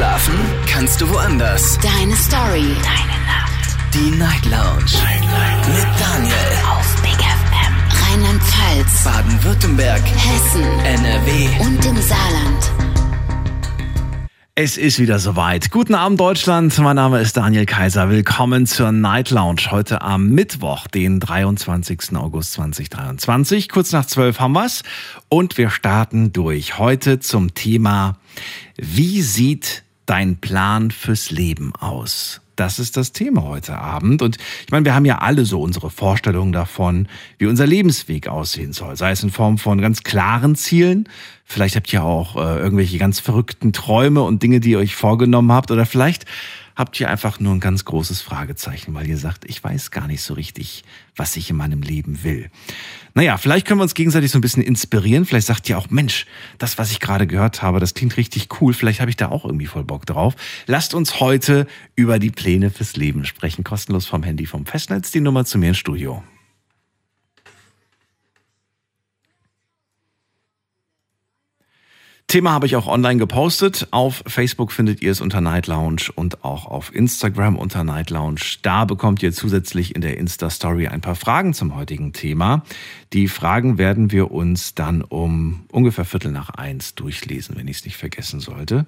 Schlafen kannst du woanders. Deine Story. Deine Nacht. Die Night Lounge. Night, Night. Mit Daniel. Auf Big FM. Rheinland-Pfalz. Baden-Württemberg. Hessen. NRW. Und im Saarland. Es ist wieder soweit. Guten Abend Deutschland. Mein Name ist Daniel Kaiser. Willkommen zur Night Lounge heute am Mittwoch, den 23. August 2023. Kurz nach 12 haben wir's und wir starten durch. Heute zum Thema Wie sieht dein Plan fürs Leben aus? Das ist das Thema heute Abend. Und ich meine, wir haben ja alle so unsere Vorstellungen davon, wie unser Lebensweg aussehen soll. Sei es in Form von ganz klaren Zielen. Vielleicht habt ihr auch äh, irgendwelche ganz verrückten Träume und Dinge, die ihr euch vorgenommen habt. Oder vielleicht habt ihr einfach nur ein ganz großes Fragezeichen, weil ihr sagt, ich weiß gar nicht so richtig, was ich in meinem Leben will. Naja, vielleicht können wir uns gegenseitig so ein bisschen inspirieren. Vielleicht sagt ihr auch, Mensch, das, was ich gerade gehört habe, das klingt richtig cool. Vielleicht habe ich da auch irgendwie voll Bock drauf. Lasst uns heute über die Pläne fürs Leben sprechen. Kostenlos vom Handy vom Festnetz. Die Nummer zu mir ins Studio. Thema habe ich auch online gepostet. Auf Facebook findet ihr es unter Night Lounge und auch auf Instagram unter Night Lounge. Da bekommt ihr zusätzlich in der Insta-Story ein paar Fragen zum heutigen Thema. Die Fragen werden wir uns dann um ungefähr Viertel nach eins durchlesen, wenn ich es nicht vergessen sollte.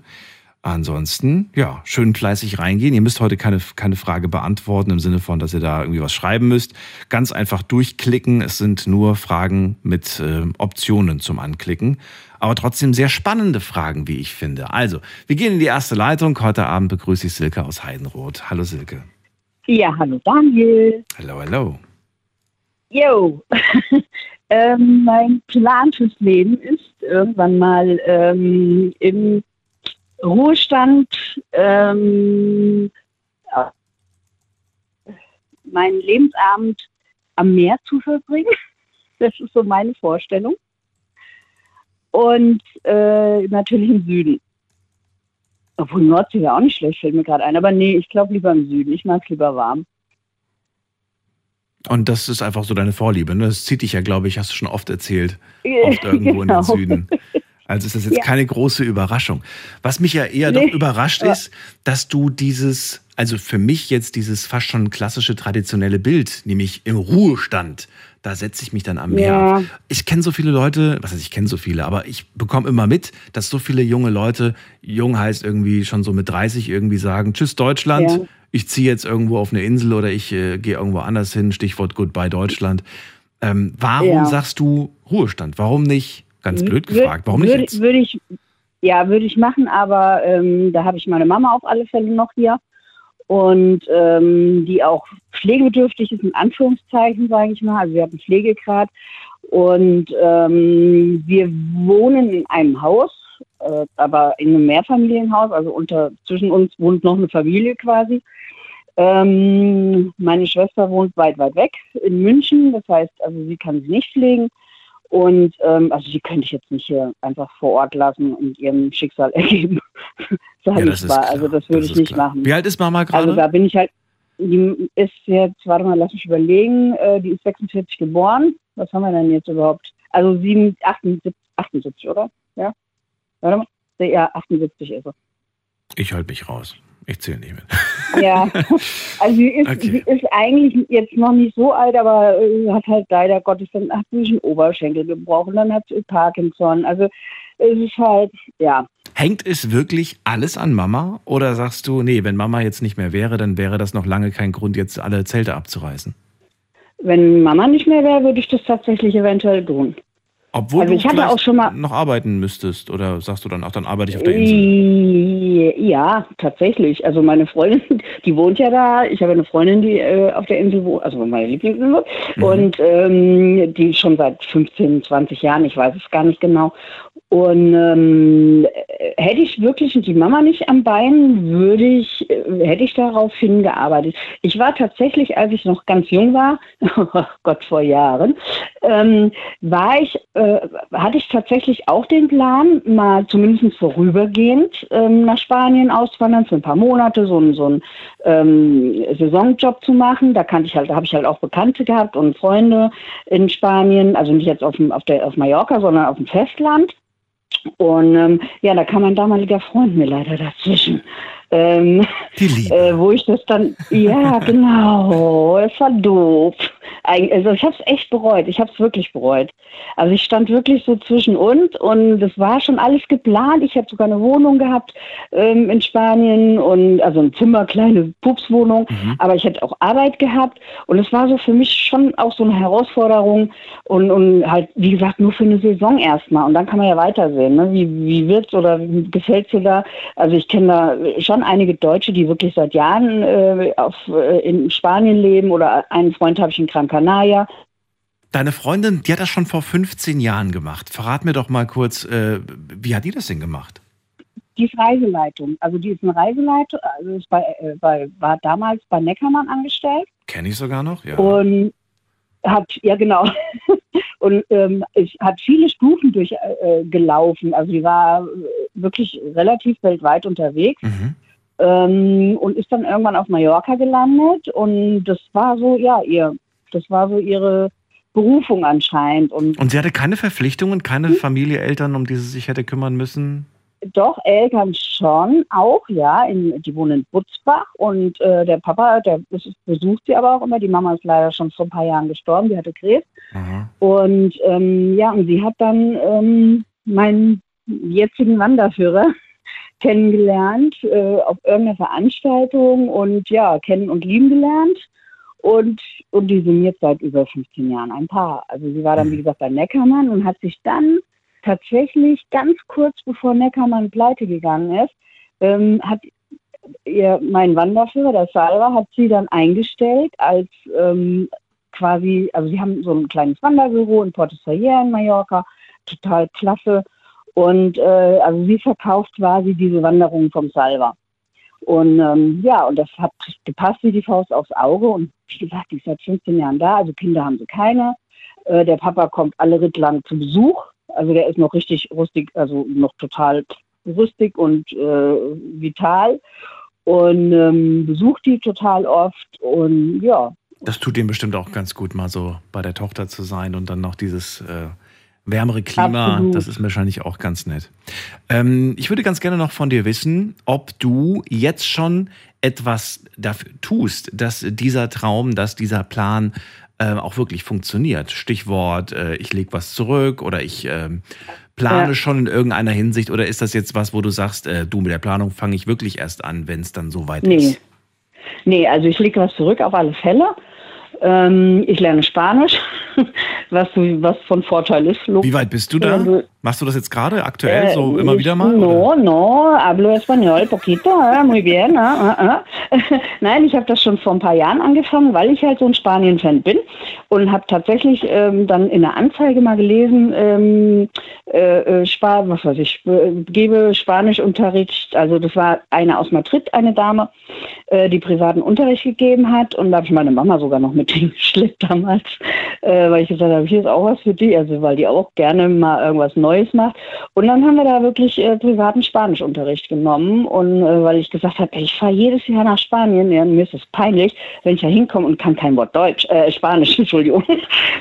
Ansonsten, ja, schön fleißig reingehen. Ihr müsst heute keine, keine Frage beantworten im Sinne von, dass ihr da irgendwie was schreiben müsst. Ganz einfach durchklicken. Es sind nur Fragen mit äh, Optionen zum Anklicken aber trotzdem sehr spannende Fragen, wie ich finde. Also, wir gehen in die erste Leitung. Heute Abend begrüße ich Silke aus Heidenroth. Hallo Silke. Ja, hallo Daniel. Hallo, hallo. Jo, ähm, mein Plan fürs Leben ist irgendwann mal ähm, im Ruhestand ähm, meinen Lebensabend am Meer zu verbringen. Das ist so meine Vorstellung und äh, natürlich im Süden. Obwohl Nordsee wäre auch nicht schlecht, fällt mir gerade ein. Aber nee, ich glaube lieber im Süden. Ich mag es lieber warm. Und das ist einfach so deine Vorliebe. Ne? Das zieht dich ja, glaube ich, hast du schon oft erzählt, oft irgendwo genau. in den genau. Süden. Also ist das jetzt ja. keine große Überraschung. Was mich ja eher nee. doch überrascht ist, dass du dieses, also für mich jetzt dieses fast schon klassische traditionelle Bild, nämlich im Ruhestand, da setze ich mich dann am Meer ja. ab. Ich kenne so viele Leute, was heißt ich kenne so viele, aber ich bekomme immer mit, dass so viele junge Leute, jung heißt irgendwie schon so mit 30 irgendwie sagen, tschüss Deutschland, ja. ich ziehe jetzt irgendwo auf eine Insel oder ich äh, gehe irgendwo anders hin, Stichwort Goodbye Deutschland. Ähm, warum ja. sagst du Ruhestand? Warum nicht, ganz blöd gefragt, warum nicht jetzt? Würde ich, ja, würde ich machen, aber ähm, da habe ich meine Mama auf alle Fälle noch hier und ähm, die auch pflegebedürftig ist, in Anführungszeichen, sage ich mal. Also wir haben Pflegegrad und ähm, wir wohnen in einem Haus, äh, aber in einem Mehrfamilienhaus, also unter zwischen uns wohnt noch eine Familie quasi. Ähm, meine Schwester wohnt weit, weit weg in München, das heißt, also sie kann sie nicht pflegen. Und ähm, also die könnte ich jetzt nicht hier einfach vor Ort lassen und ihrem Schicksal ergeben. Sag ja, ich mal. Also das würde ich nicht klar. machen. Wie alt ist Mama gerade? Also da bin ich halt, die ist jetzt, warte mal, lass mich überlegen, äh, die ist 46 geboren. Was haben wir denn jetzt überhaupt? Also 7, 78, 78 oder? Ja? Warte mal. Ja, 78 ist er. Ich halte mich raus. Ich zähle nicht mit. Ja, also sie ist, okay. sie ist eigentlich jetzt noch nicht so alt, aber äh, hat halt leider Gottes dann hat sie einen Oberschenkel gebrochen, dann hat sie Parkinson. Also es ist halt, ja. Hängt es wirklich alles an Mama? Oder sagst du, nee, wenn Mama jetzt nicht mehr wäre, dann wäre das noch lange kein Grund, jetzt alle Zelte abzureißen? Wenn Mama nicht mehr wäre, würde ich das tatsächlich eventuell tun. Obwohl also du auch schon mal noch arbeiten müsstest oder sagst du dann, ach, dann arbeite ich auf der Insel? Ja, tatsächlich. Also meine Freundin, die wohnt ja da. Ich habe eine Freundin, die äh, auf der Insel wohnt, also meine Lieblingsinsel. Mhm. Und ähm, die schon seit 15, 20 Jahren, ich weiß es gar nicht genau. Und ähm, hätte ich wirklich die Mama nicht am Bein, würde ich, äh, hätte ich darauf hingearbeitet. Ich war tatsächlich, als ich noch ganz jung war, oh Gott, vor Jahren, ähm, war ich, äh, hatte ich tatsächlich auch den Plan, mal zumindest vorübergehend ähm, nach Spanien auszuwandern für ein paar Monate, so, ein, so einen ähm, Saisonjob zu machen. Da kannte ich halt, habe ich halt auch Bekannte gehabt und Freunde in Spanien, also nicht jetzt auf, dem, auf, der, auf Mallorca, sondern auf dem Festland. Und ähm, ja, da kam mein damaliger Freund mir leider dazwischen. Ähm, Die Liebe. Äh, wo ich das dann, ja, genau, es war doof. Also ich habe es echt bereut, ich habe es wirklich bereut. Also ich stand wirklich so zwischen uns und das war schon alles geplant. Ich habe sogar eine Wohnung gehabt ähm, in Spanien und also ein Zimmer, kleine Pupswohnung, aber ich hätte auch Arbeit gehabt und es war so für mich schon auch so eine Herausforderung und, und halt, wie gesagt, nur für eine Saison erstmal und dann kann man ja weitersehen, ne? wie, wie wird's oder gefällt's dir da? Also ich kenne da schon einige Deutsche, die wirklich seit Jahren äh, auf, äh, in Spanien leben oder einen Freund habe ich in Gran Canaria. Deine Freundin, die hat das schon vor 15 Jahren gemacht. Verrat mir doch mal kurz, äh, wie hat die das denn gemacht? Die ist Reiseleitung, also die ist eine Reiseleitung, also ist bei, äh, bei, war damals bei Neckermann angestellt Kenne ich sogar noch, ja. und hat, ja genau, und ähm, ich hat viele Stufen durchgelaufen, äh, gelaufen. also die war äh, wirklich relativ weltweit unterwegs. Mhm. Ähm, und ist dann irgendwann auf Mallorca gelandet und das war so, ja, ihr, das war so ihre Berufung anscheinend und Und sie hatte keine Verpflichtungen, keine Familie, Eltern, um die sie sich hätte kümmern müssen? doch Eltern schon auch, ja, in, die wohnen in Butzbach und äh, der Papa, der besucht sie aber auch immer, die Mama ist leider schon vor ein paar Jahren gestorben, die hatte Krebs Aha. und ähm, ja, und sie hat dann ähm, meinen jetzigen Wanderführer kennengelernt äh, auf irgendeiner Veranstaltung und ja, kennen und lieben gelernt. Und, und die sind jetzt seit über 15 Jahren ein Paar. Also sie war dann, wie gesagt, bei Neckermann und hat sich dann tatsächlich ganz kurz bevor Neckermann pleite gegangen ist, ähm, hat ihr, mein Wanderführer, der Salva, hat sie dann eingestellt als ähm, quasi, also sie haben so ein kleines Wanderbüro in Porto Sayer in Mallorca, total klasse. Und äh, also sie verkauft quasi diese Wanderungen vom Salva. Und ähm, ja, und das hat gepasst wie die Faust aufs Auge. Und wie gesagt, die ist seit 15 Jahren da, also Kinder haben sie keine. Äh, der Papa kommt alle Ritt lang zu Besuch. Also der ist noch richtig rustig, also noch total rüstig und äh, vital. Und ähm, besucht die total oft. Und ja, Das tut ihm bestimmt auch ganz gut, mal so bei der Tochter zu sein und dann noch dieses äh, wärmere Klima. Absolut. Das ist wahrscheinlich auch ganz nett. Ähm, ich würde ganz gerne noch von dir wissen, ob du jetzt schon etwas dafür tust, dass dieser Traum, dass dieser Plan äh, auch wirklich funktioniert. Stichwort, äh, ich lege was zurück oder ich ähm, plane Ja. schon in irgendeiner Hinsicht oder ist das jetzt was, wo du sagst, äh, du mit der Planung fange ich wirklich erst an, wenn es dann soweit Nee. ist? Nee, also ich lege was zurück auf alle Fälle. Ähm, ich lerne Spanisch, was, was von Vorteil ist. Wie weit bist du da? Du- Machst du das jetzt gerade aktuell Äh, so immer wieder mal? No, oder? no, hablo español poquito, eh, muy bien. eh, eh, eh. Nein, ich habe das schon vor ein paar Jahren angefangen, weil ich halt so ein Spanien-Fan bin und habe tatsächlich ähm, dann in der Anzeige mal gelesen, ähm, äh, äh, Spa was weiß ich, äh, gebe Spanischunterricht. Also das war eine aus Madrid, eine Dame, äh, die privaten Unterricht gegeben hat und da habe ich meine Mama sogar noch mit hingeschleppt damals, äh, weil ich gesagt habe, hier ist auch was für die, also weil die auch gerne mal irgendwas Neues macht. Und dann haben wir da wirklich äh, privaten Spanischunterricht genommen und äh, weil ich gesagt habe, ich fahre jedes Jahr nach Spanien, ja, mir ist es peinlich, wenn ich da hinkomme und kann kein Wort Deutsch, äh, Spanisch, Entschuldigung.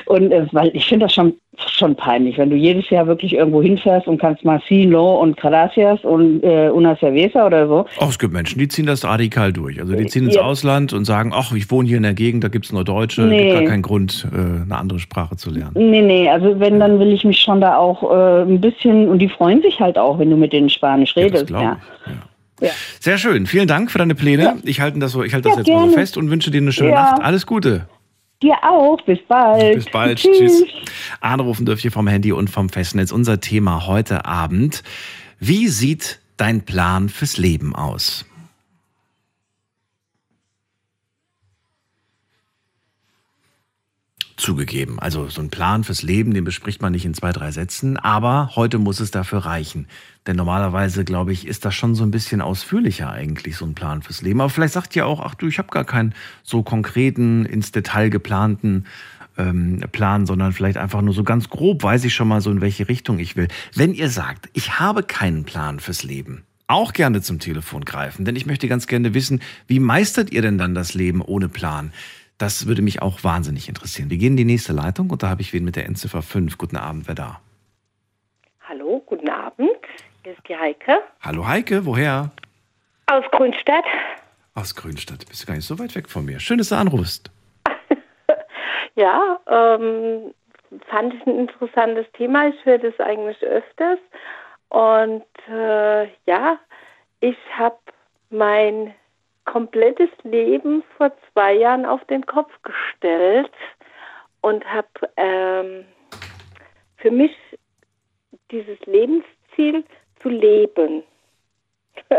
Und äh, weil ich finde das schon schon peinlich, wenn du jedes Jahr wirklich irgendwo hinfährst und kannst mal sí, no und gracias und äh, una cerveza oder so. Oh, es gibt Menschen, die ziehen das radikal durch. Also die ziehen ins Ja. Ausland und sagen, ach, ich wohne hier in der Gegend, da gibt es nur Deutsche, Nee. gibt gar keinen Grund, äh, eine andere Sprache zu lernen. Nee, nee, also wenn, dann will ich mich schon da auch äh, ein bisschen, und die freuen sich halt auch, wenn du mit denen Spanisch das redest. Ja. Ja. Ja. Sehr schön. Vielen Dank für deine Pläne. Ich halte das, so, ich halte das jetzt mal so gerne. fest und wünsche dir eine schöne. Nacht. Alles Gute. Dir auch, bis bald. Bis bald. Tschüss. Anrufen dürft ihr vom Handy und vom Festnetz. Unser Thema heute Abend. Wie sieht dein Plan fürs Leben aus? Zugegeben. Also so ein Plan fürs Leben, den bespricht man nicht in zwei, drei Sätzen, aber heute muss es dafür reichen. Denn normalerweise, glaube ich, ist das schon so ein bisschen ausführlicher eigentlich, so ein Plan fürs Leben. Aber vielleicht sagt ihr auch, ach du, ich habe gar keinen so konkreten, ins Detail geplanten ähm, Plan, sondern vielleicht einfach nur so ganz grob weiß ich schon mal so, in welche Richtung ich will. Wenn ihr sagt, ich habe keinen Plan fürs Leben, auch gerne zum Telefon greifen, denn ich möchte ganz gerne wissen, wie meistert ihr denn dann das Leben ohne Plan? Das würde mich auch wahnsinnig interessieren. Wir gehen in die nächste Leitung und da habe ich wen mit der Endziffer 5. Guten Abend, wer da? Hallo, guten Abend. Hier ist die Heike Hallo Heike, woher? aus Grünstadt. Aus Grünstadt. Bist du gar nicht so weit weg von mir. Schön, dass du anrufst. Ja, ähm, fand ich ein interessantes Thema. Ich höre das eigentlich öfters. Und äh, ja, ich habe mein komplettes Leben vor zwei Jahren auf den Kopf gestellt und habe ähm, für mich dieses Lebensziel zu leben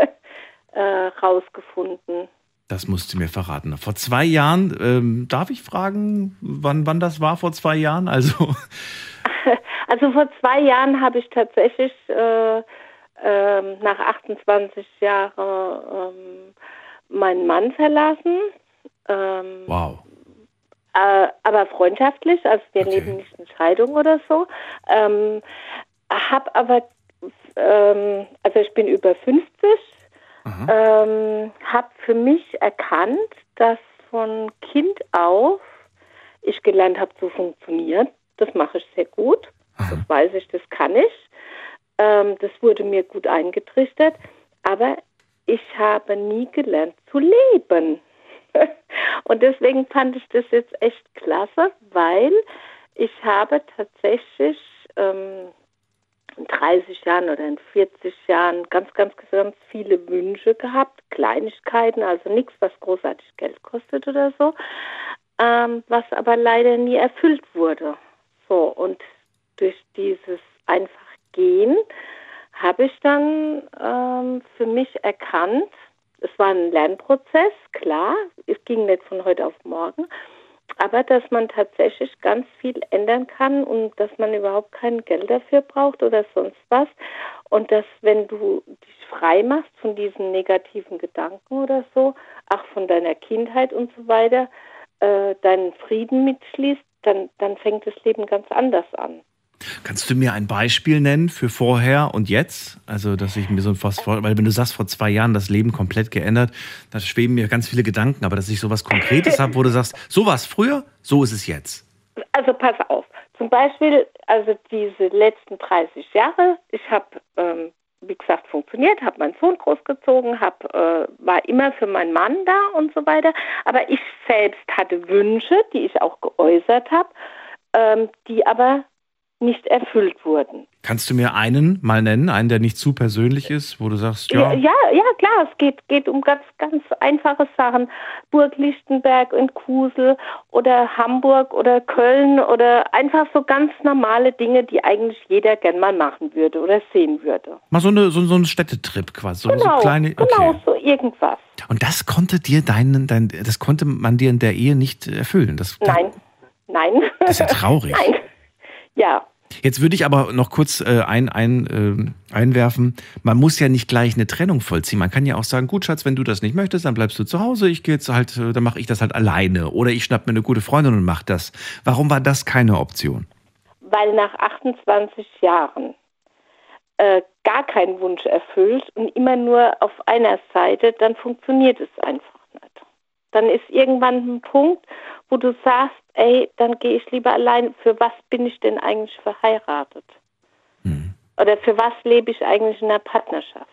äh, rausgefunden. Das musst du mir verraten. Vor zwei Jahren, ähm, darf ich fragen, wann, wann das war vor zwei Jahren? Also, Also vor zwei Jahren habe ich tatsächlich äh, ähm, nach 28 Jahren ähm, meinen Mann verlassen. Ähm, wow. äh, aber freundschaftlich, also wir Okay. leben nicht in Scheidung oder so. Ähm, hab aber, ähm, also ich bin über 50, Aha. ähm, habe für mich erkannt, dass von Kind auf ich gelernt habe zu funktionieren. Das mache ich sehr gut. Das weiß ich, das kann ich. Ähm, das wurde mir gut eingetrichtert. Aber ich habe nie gelernt zu leben. Und deswegen fand ich das jetzt echt klasse, weil ich habe tatsächlich ähm, in 30 Jahren oder in 40 Jahren ganz, ganz, ganz viele Wünsche gehabt, Kleinigkeiten, also nichts, was großartig Geld kostet oder so, ähm, was aber leider nie erfüllt wurde. So, und durch dieses einfach Gehen habe ich dann ähm, für mich erkannt, es war ein Lernprozess, klar, es ging nicht von heute auf morgen, aber dass man tatsächlich ganz viel ändern kann und dass man überhaupt kein Geld dafür braucht oder sonst was. Und dass, wenn du dich frei machst von diesen negativen Gedanken oder so, auch von deiner Kindheit und so weiter, äh, deinen Frieden mitschließt, dann, dann fängt das Leben ganz anders an. Kannst du mir ein Beispiel nennen für vorher und jetzt? Also, dass ich mir so fast vor, weil wenn du sagst, vor zwei Jahren das Leben komplett geändert, da schweben mir ganz viele Gedanken, aber dass ich sowas Konkretes habe, wo du sagst, so war es früher, so ist es jetzt. Also pass auf. Zum Beispiel, also diese letzten 30 Jahre, ich habe, ähm, wie gesagt, funktioniert, habe meinen Sohn großgezogen, hab, äh, war immer für meinen Mann da und so weiter. Aber ich selbst hatte Wünsche, die ich auch geäußert habe, ähm, die aber nicht erfüllt wurden. Kannst du mir einen mal nennen, einen, der nicht zu persönlich ist, wo du sagst, Ja, ja, ja, klar, es geht, geht um ganz, ganz einfache Sachen. Burg Lichtenberg in Kusel oder Hamburg oder Köln oder einfach so ganz normale Dinge, die eigentlich jeder gern mal machen würde oder sehen würde. mal so, eine, so, so ein Städtetrip quasi, so, Genau, so kleine. genau Okay. so irgendwas. Und das konnte dir deinen, dein, das konnte man dir in der Ehe nicht erfüllen. Das, Nein, nein. Das ist ja traurig. nein. Ja, Jetzt würde ich aber noch kurz äh, ein, ein, ähm, einwerfen, man muss ja nicht gleich eine Trennung vollziehen. Man kann ja auch sagen, gut, Schatz, wenn du das nicht möchtest, dann bleibst du zu Hause, ich gehe jetzt halt, äh, dann mache ich das halt alleine. Oder ich schnapp mir eine gute Freundin und mache das. Warum war das keine Option? weil nach 28 Jahren äh, gar kein Wunsch erfüllt und immer nur auf einer Seite, dann funktioniert es einfach nicht. Dann ist irgendwann ein Punkt, wo du sagst, ey, dann gehe ich lieber allein. Für was bin ich denn eigentlich verheiratet? Oder für was lebe ich eigentlich in einer Partnerschaft?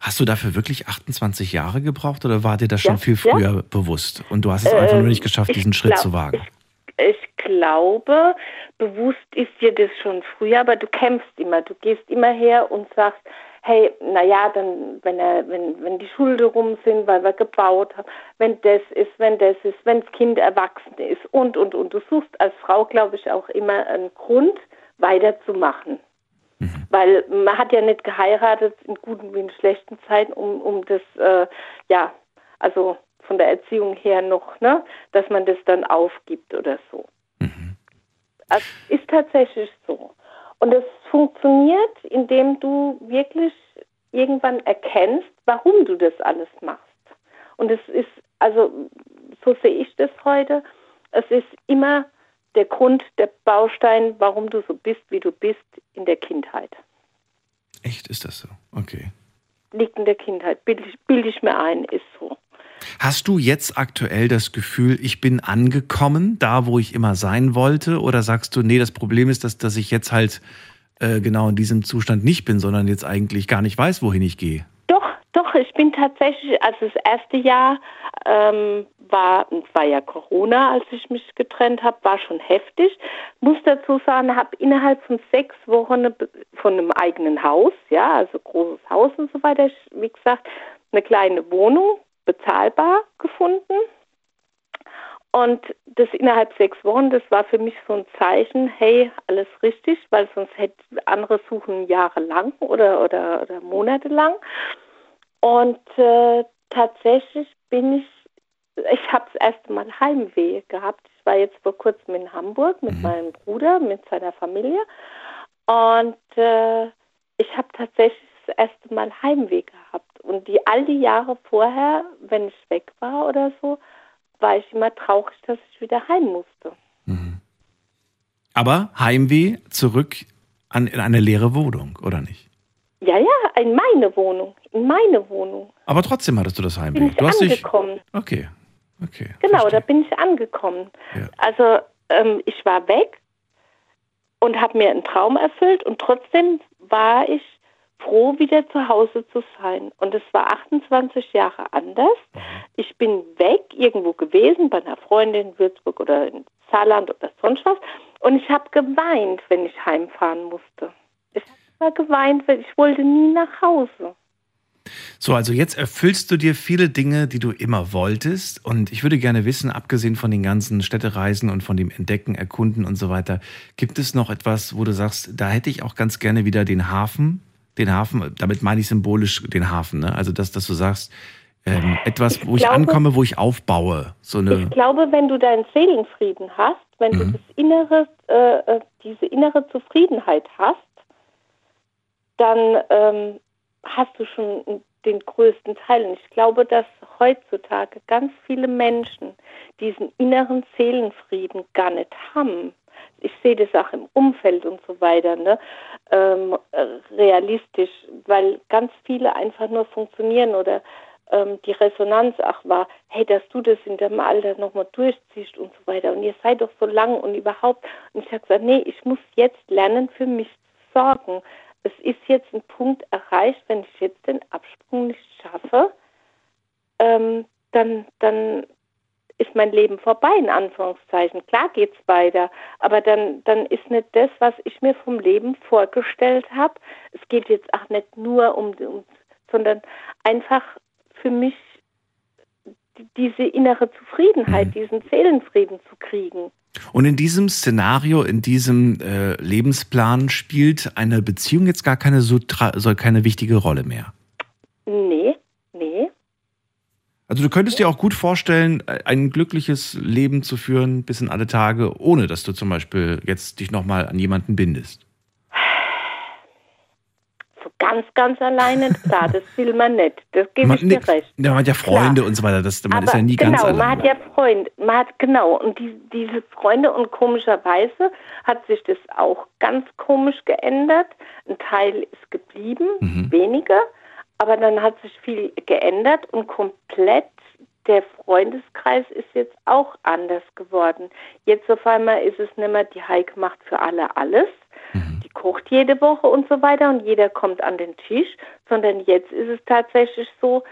Hast du dafür wirklich 28 Jahre gebraucht oder war dir das schon Ja, viel ja. früher bewusst? Und du hast es einfach nur nicht geschafft, ich diesen Schritt glaub- zu wagen. Ich, ich glaube, bewusst ist dir das schon früher, aber du kämpfst immer. Du gehst immer her und sagst, hey, naja, dann, wenn er, wenn, wenn die Schulden rum sind, weil wir gebaut haben, wenn das ist, wenn das ist, wenn das Kind erwachsen ist und und und. Du suchst als Frau, glaube ich, auch immer einen Grund, weiterzumachen. Weil man hat ja nicht geheiratet in guten wie in schlechten Zeiten, um, um das, äh, ja, also von der Erziehung her noch, ne, dass man das dann aufgibt oder so. Also ist tatsächlich so. Und es funktioniert, indem du wirklich irgendwann erkennst, warum du das alles machst. Und es ist, also so sehe ich das heute, es ist immer der Grund, der Baustein, warum du so bist, wie du bist in der Kindheit. Echt, ist das so? Okay. Liegt in der Kindheit, bilde ich, bild ich mir ein, ist so. Hast du jetzt aktuell das Gefühl, ich bin angekommen, da wo ich immer sein wollte? Oder sagst du, nee, das Problem ist, dass, dass ich jetzt halt äh, genau in diesem Zustand nicht bin, sondern jetzt eigentlich gar nicht weiß, wohin ich gehe. Doch, doch, ich bin tatsächlich, also das erste Jahr ähm, war, war ja Corona, als ich mich getrennt habe, war schon heftig. Muss dazu sagen, habe innerhalb von sechs Wochen von einem eigenen Haus, ja, also großes Haus und so weiter, wie gesagt, eine kleine Wohnung, bezahlbar gefunden. Und das innerhalb sechs Wochen, das war für mich so ein Zeichen, hey, alles richtig, weil sonst hätte andere suchen jahrelang oder, oder, oder monatelang. Und äh, tatsächlich bin ich, ich habe das erste Mal Heimweh gehabt. Ich war jetzt vor kurzem in Hamburg mit mhm. meinem Bruder, mit seiner Familie. Und äh, ich habe tatsächlich das erste Mal Heimweh gehabt. Und die all die Jahre vorher, wenn ich weg war oder so, war ich immer traurig, dass ich wieder heim musste. Mhm. Aber Heimweh zurück an, in eine leere Wohnung, oder nicht? Ja, ja, in meine Wohnung. In meine Wohnung. Aber trotzdem hattest du das Heimweh. Bin ich du hast angekommen. Dich, okay, okay. Genau, verstehe. da bin ich angekommen. Ja. Also ähm, ich war weg und habe mir einen Traum erfüllt und trotzdem war ich froh, wieder zu Hause zu sein. Und es war 28 Jahre anders. Mhm. Ich bin weg, irgendwo gewesen, bei einer Freundin in Würzburg oder in Saarland oder sonst was. Und ich habe geweint, wenn ich heimfahren musste. Ich habe geweint, weil ich wollte nie nach Hause. So, also jetzt erfüllst du dir viele Dinge, die du immer wolltest. Und ich würde gerne wissen, abgesehen von den ganzen Städtereisen und von dem Entdecken, Erkunden und so weiter, gibt es noch etwas, wo du sagst, da hätte ich auch ganz gerne wieder den Hafen, den Hafen, damit meine ich symbolisch den Hafen, ne? Also dass, dass du sagst, ähm, etwas, wo ich, ich ankomme, wo ich aufbaue. So eine ich glaube, wenn du deinen Seelenfrieden hast, wenn mhm. du das innere, äh, äh, diese innere Zufriedenheit hast, dann ähm, hast du schon den größten Teil. Und ich glaube, dass heutzutage ganz viele Menschen diesen inneren Seelenfrieden gar nicht haben ich sehe das auch im Umfeld und so weiter, ne, ähm, realistisch, weil ganz viele einfach nur funktionieren oder ähm, die Resonanz auch war, hey, dass du das in dem Alter nochmal durchziehst und so weiter und ihr seid doch so lang und überhaupt. Und ich habe gesagt, nee, ich muss jetzt lernen, für mich zu sorgen. Es ist jetzt ein Punkt erreicht, wenn ich jetzt den Absprung nicht schaffe, ähm, dann, dann ist mein Leben vorbei, in Anführungszeichen. Klar geht's weiter, aber dann, dann ist nicht das, was ich mir vom Leben vorgestellt habe. Es geht jetzt auch nicht nur um, um sondern einfach für mich diese innere Zufriedenheit, mhm. diesen Seelenfrieden zu kriegen. Und in diesem Szenario, in diesem äh, Lebensplan spielt eine Beziehung jetzt gar keine so, keine wichtige Rolle mehr. Nee. Also du könntest dir auch gut vorstellen, ein glückliches Leben zu führen bis in alle Tage, ohne dass du zum Beispiel jetzt dich nochmal an jemanden bindest. So ganz, ganz alleine, klar, das will man nicht. Das gebe ich dir recht. Ja, man hat ja Freunde klar. und so weiter, das, man Aber ist ja nie genau, ganz alleine. Genau, man hat ja Freunde, man hat, genau, und die, diese Freunde und komischerweise hat sich das auch ganz komisch geändert. Ein Teil ist geblieben, mhm. weniger. Aber dann hat sich viel geändert und komplett der Freundeskreis ist jetzt auch anders geworden. Jetzt auf einmal ist es nicht mehr, die Heike macht für alle alles. Mhm. Die kocht jede Woche und so weiter und jeder kommt an den Tisch, sondern jetzt ist es tatsächlich so,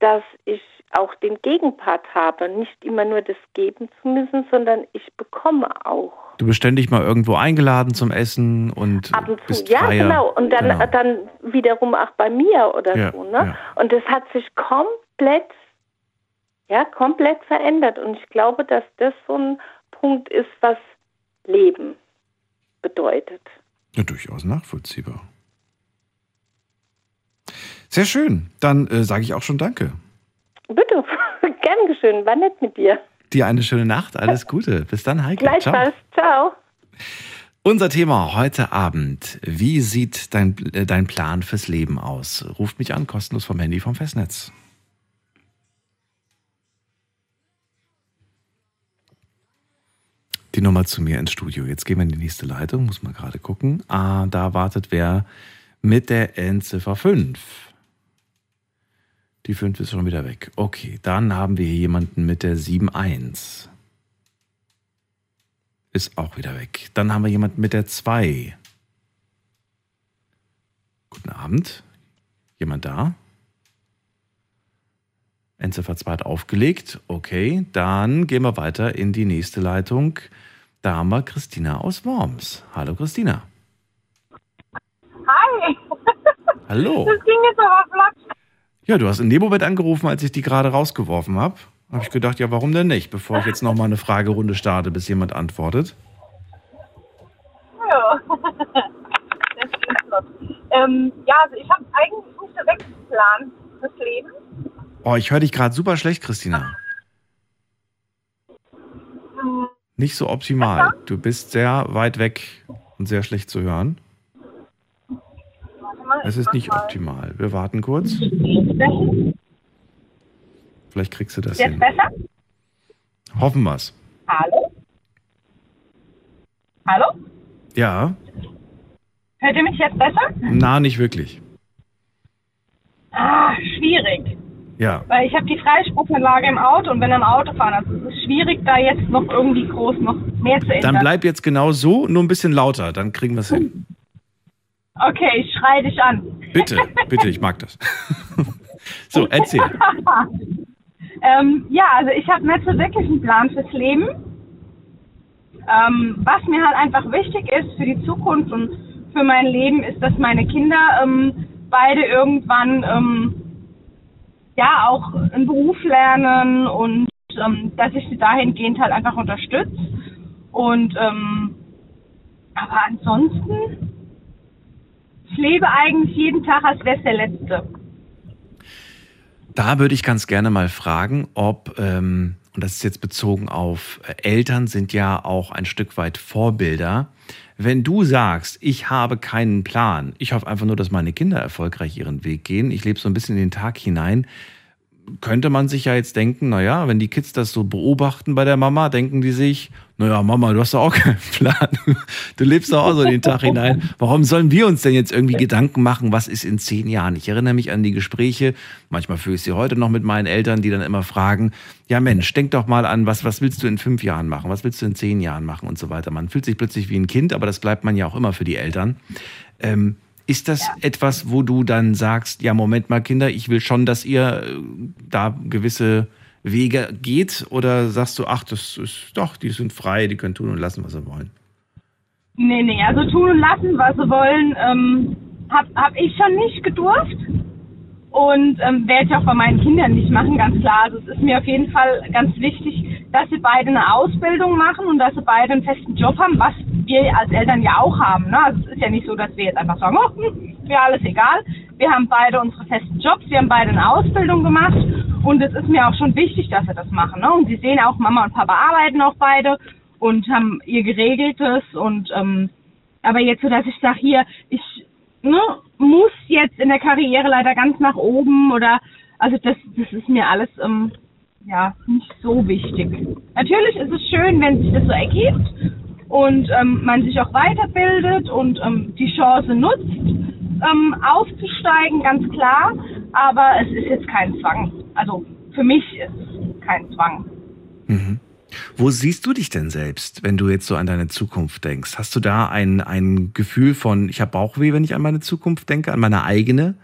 dass ich auch den Gegenpart habe, nicht immer nur das geben zu müssen, sondern ich bekomme auch. Du bist ständig mal irgendwo eingeladen zum Essen und ab und zu. Bist ja, freier. genau. Und dann, genau. dann wiederum auch bei mir oder ja, so. Ne? Ja. Und das hat sich komplett, ja, komplett verändert. Und ich glaube, dass das so ein Punkt ist, was Leben bedeutet. Ja, durchaus nachvollziehbar. Sehr schön. Dann äh, sage ich auch schon Danke. Bitte, gern geschehen. War nett mit dir. Dir eine schöne Nacht. Alles Gute. Bis dann, Heike. Gleichfalls. Ciao. Ciao. Unser Thema heute Abend. Wie sieht dein, äh, dein Plan fürs Leben aus? Ruft mich an, kostenlos vom Handy vom Festnetz. Die Nummer zu mir ins Studio. Jetzt gehen wir in die nächste Leitung, muss man gerade gucken. Ah, da wartet wer mit der Endziffer 5. Die 5 ist schon wieder weg. Okay, dann haben wir hier jemanden mit der 7.1. Ist auch wieder weg. Dann haben wir jemanden mit der 2. Guten Abend. Jemand da? Endziffer 2 hat aufgelegt. Okay, dann gehen wir weiter in die nächste Leitung. Da haben wir Christina aus Worms. Hallo Christina. Hi. Hallo. Das ging jetzt aber flott. Ja, du hast in Moment angerufen, als ich die gerade rausgeworfen habe. Habe ich gedacht, ja, warum denn nicht? Bevor ich jetzt nochmal eine Fragerunde starte, bis jemand antwortet. Ja. Ähm, ja, also ich habe eigentlich nicht direkt einen Plan fürs Leben. Oh, ich höre dich gerade super schlecht, Christina. Hm, Nicht so optimal. Du bist sehr weit weg und sehr schlecht zu hören. Mal, Es ist nicht mal. optimal. Wir warten kurz. Vielleicht kriegst du das Jetzt hin. besser? Hoffen wir's. Hallo? Hallo? Ja, Hört ihr mich jetzt besser? na, nicht wirklich. Ah, schwierig. Ja, Weil ich habe die Freisprechanlage im Auto und wenn am Auto fahren, also es ist schwierig, da jetzt noch irgendwie groß noch mehr zu ändern. dann bleib jetzt genau so, nur ein bisschen lauter, dann kriegen wir es hin. Okay, ich schrei dich an. Bitte, bitte, ich mag das. so, erzähl. ähm, ja, also ich habe nicht so wirklich einen Plan fürs Leben. Ähm, was mir halt einfach wichtig ist für die Zukunft und für mein Leben, ist, dass meine Kinder ähm, beide irgendwann ähm, ja auch einen Beruf lernen und ähm, dass ich sie dahingehend halt einfach unterstütze. Und ähm, aber ansonsten, ich lebe eigentlich jeden Tag, als wäre es der letzte. Da würde ich ganz gerne mal fragen, ob, ähm, und das ist jetzt bezogen auf äh, Eltern, sind ja auch ein Stück weit Vorbilder. Wenn du sagst, ich habe keinen Plan, ich hoffe einfach nur, dass meine Kinder erfolgreich ihren Weg gehen, ich lebe so ein bisschen in den Tag hinein, könnte man sich ja jetzt denken, naja, wenn die Kids das so beobachten bei der Mama, denken die sich, naja, Mama, du hast doch auch keinen Plan. Du lebst doch auch so den Tag hinein. Warum sollen wir uns denn jetzt irgendwie Gedanken machen, was ist in zehn Jahren? Ich erinnere mich an die Gespräche, manchmal führe ich sie heute noch mit meinen Eltern, die dann immer fragen, ja Mensch, denk doch mal an, was, was willst du in fünf Jahren machen? Was willst du in zehn Jahren machen und so weiter. Man fühlt sich plötzlich wie ein Kind, aber das bleibt man ja auch immer für die Eltern. Ähm, ist das etwas, wo du dann sagst, ja, Moment mal, Kinder, ich will schon, dass ihr äh, da gewisse Wege geht? Oder sagst du, ach, das ist doch, die sind frei, die können tun und lassen, was sie wollen? Nee, nee, also tun und lassen, was sie wollen, ähm, hab, hab ich schon nicht gedurft. Und ähm, werde ich auch bei meinen Kindern nicht machen, ganz klar. Also es ist mir auf jeden Fall ganz wichtig, dass sie beide eine Ausbildung machen und dass sie beide einen festen Job haben, was wir als Eltern ja auch haben. Ne? Also es ist ja nicht so, dass wir jetzt einfach sagen, oh, hm, mir alles egal. Wir haben beide unsere festen Jobs, wir haben beide eine Ausbildung gemacht und es ist mir auch schon wichtig, dass sie das machen. Ne? Und sie sehen auch, Mama und Papa arbeiten auch beide und haben ihr geregeltes und ähm, aber jetzt so, dass ich sage, hier, ich ne, muss jetzt in der Karriere leider ganz nach oben oder also das, das ist mir alles ähm, ja nicht so wichtig. Natürlich ist es schön, wenn sich das so ergibt und ähm, man sich auch weiterbildet und ähm, die Chance nutzt, ähm, aufzusteigen, ganz klar. Aber es ist jetzt kein Zwang. Also für mich ist es kein Zwang. Mhm. Wo siehst du dich denn selbst, wenn du jetzt so an deine Zukunft denkst? Hast du da ein, ein Gefühl von, ich habe Bauchweh, wenn ich an meine Zukunft denke, an meine eigene?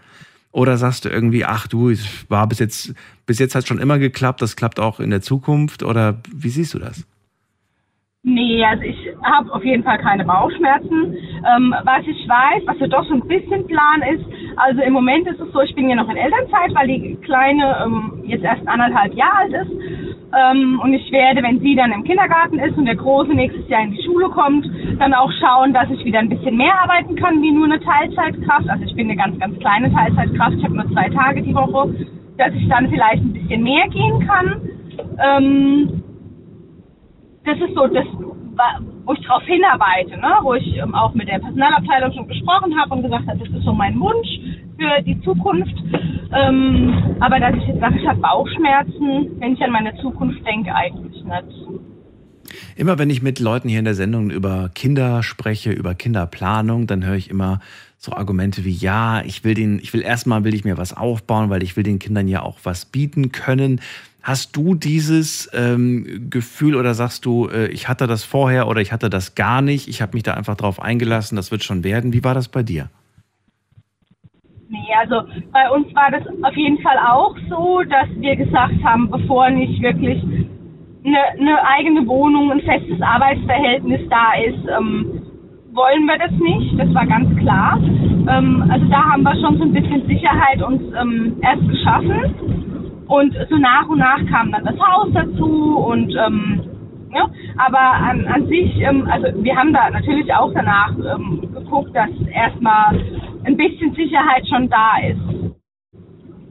Oder sagst du irgendwie, ach du, es war bis jetzt, bis jetzt hat schon immer geklappt, das klappt auch in der Zukunft? Oder wie siehst du das? Nee, also ich habe auf jeden Fall keine Bauchschmerzen. Ähm, was ich weiß, was ja doch so ein bisschen Plan ist, also im Moment ist es so, ich bin ja noch in Elternzeit, weil die Kleine ähm, jetzt erst anderthalb Jahre alt ist. Ähm, und ich werde, wenn sie dann im Kindergarten ist und der Große nächstes Jahr in die Schule kommt, dann auch schauen, dass ich wieder ein bisschen mehr arbeiten kann wie nur eine Teilzeitkraft. Also ich bin eine ganz, ganz kleine Teilzeitkraft, ich habe nur zwei Tage die Woche, dass ich dann vielleicht ein bisschen mehr gehen kann. Das ist so das, wo ich darauf hinarbeite, ne? wo ich ähm, auch mit der Personalabteilung schon gesprochen habe und gesagt habe, das ist so mein Wunsch für die Zukunft. Ähm, aber dass ich jetzt sage, ich habe Bauchschmerzen, wenn ich an meine Zukunft denke, eigentlich nicht. Immer wenn ich mit Leuten hier in der Sendung über Kinder spreche, über Kinderplanung, dann höre ich immer so Argumente wie ja, ich will den, ich will erstmal will ich mir was aufbauen, weil ich will den Kindern ja auch was bieten können. Hast du dieses ähm, Gefühl oder sagst du, äh, ich hatte das vorher oder ich hatte das gar nicht, ich habe mich da einfach drauf eingelassen, das wird schon werden. Wie war das bei dir? Nee, also bei uns war das auf jeden Fall auch so, dass wir gesagt haben, bevor nicht wirklich eine, eine eigene Wohnung, ein festes Arbeitsverhältnis da ist, ähm, wollen wir das nicht. Das war ganz klar. Ähm, also da haben wir schon so ein bisschen Sicherheit uns ähm, erst geschaffen. Und so nach und nach kam dann das Haus dazu und ähm, ja, aber an, an sich, ähm, also wir haben da natürlich auch danach ähm, geguckt, dass erstmal ein bisschen Sicherheit schon da ist.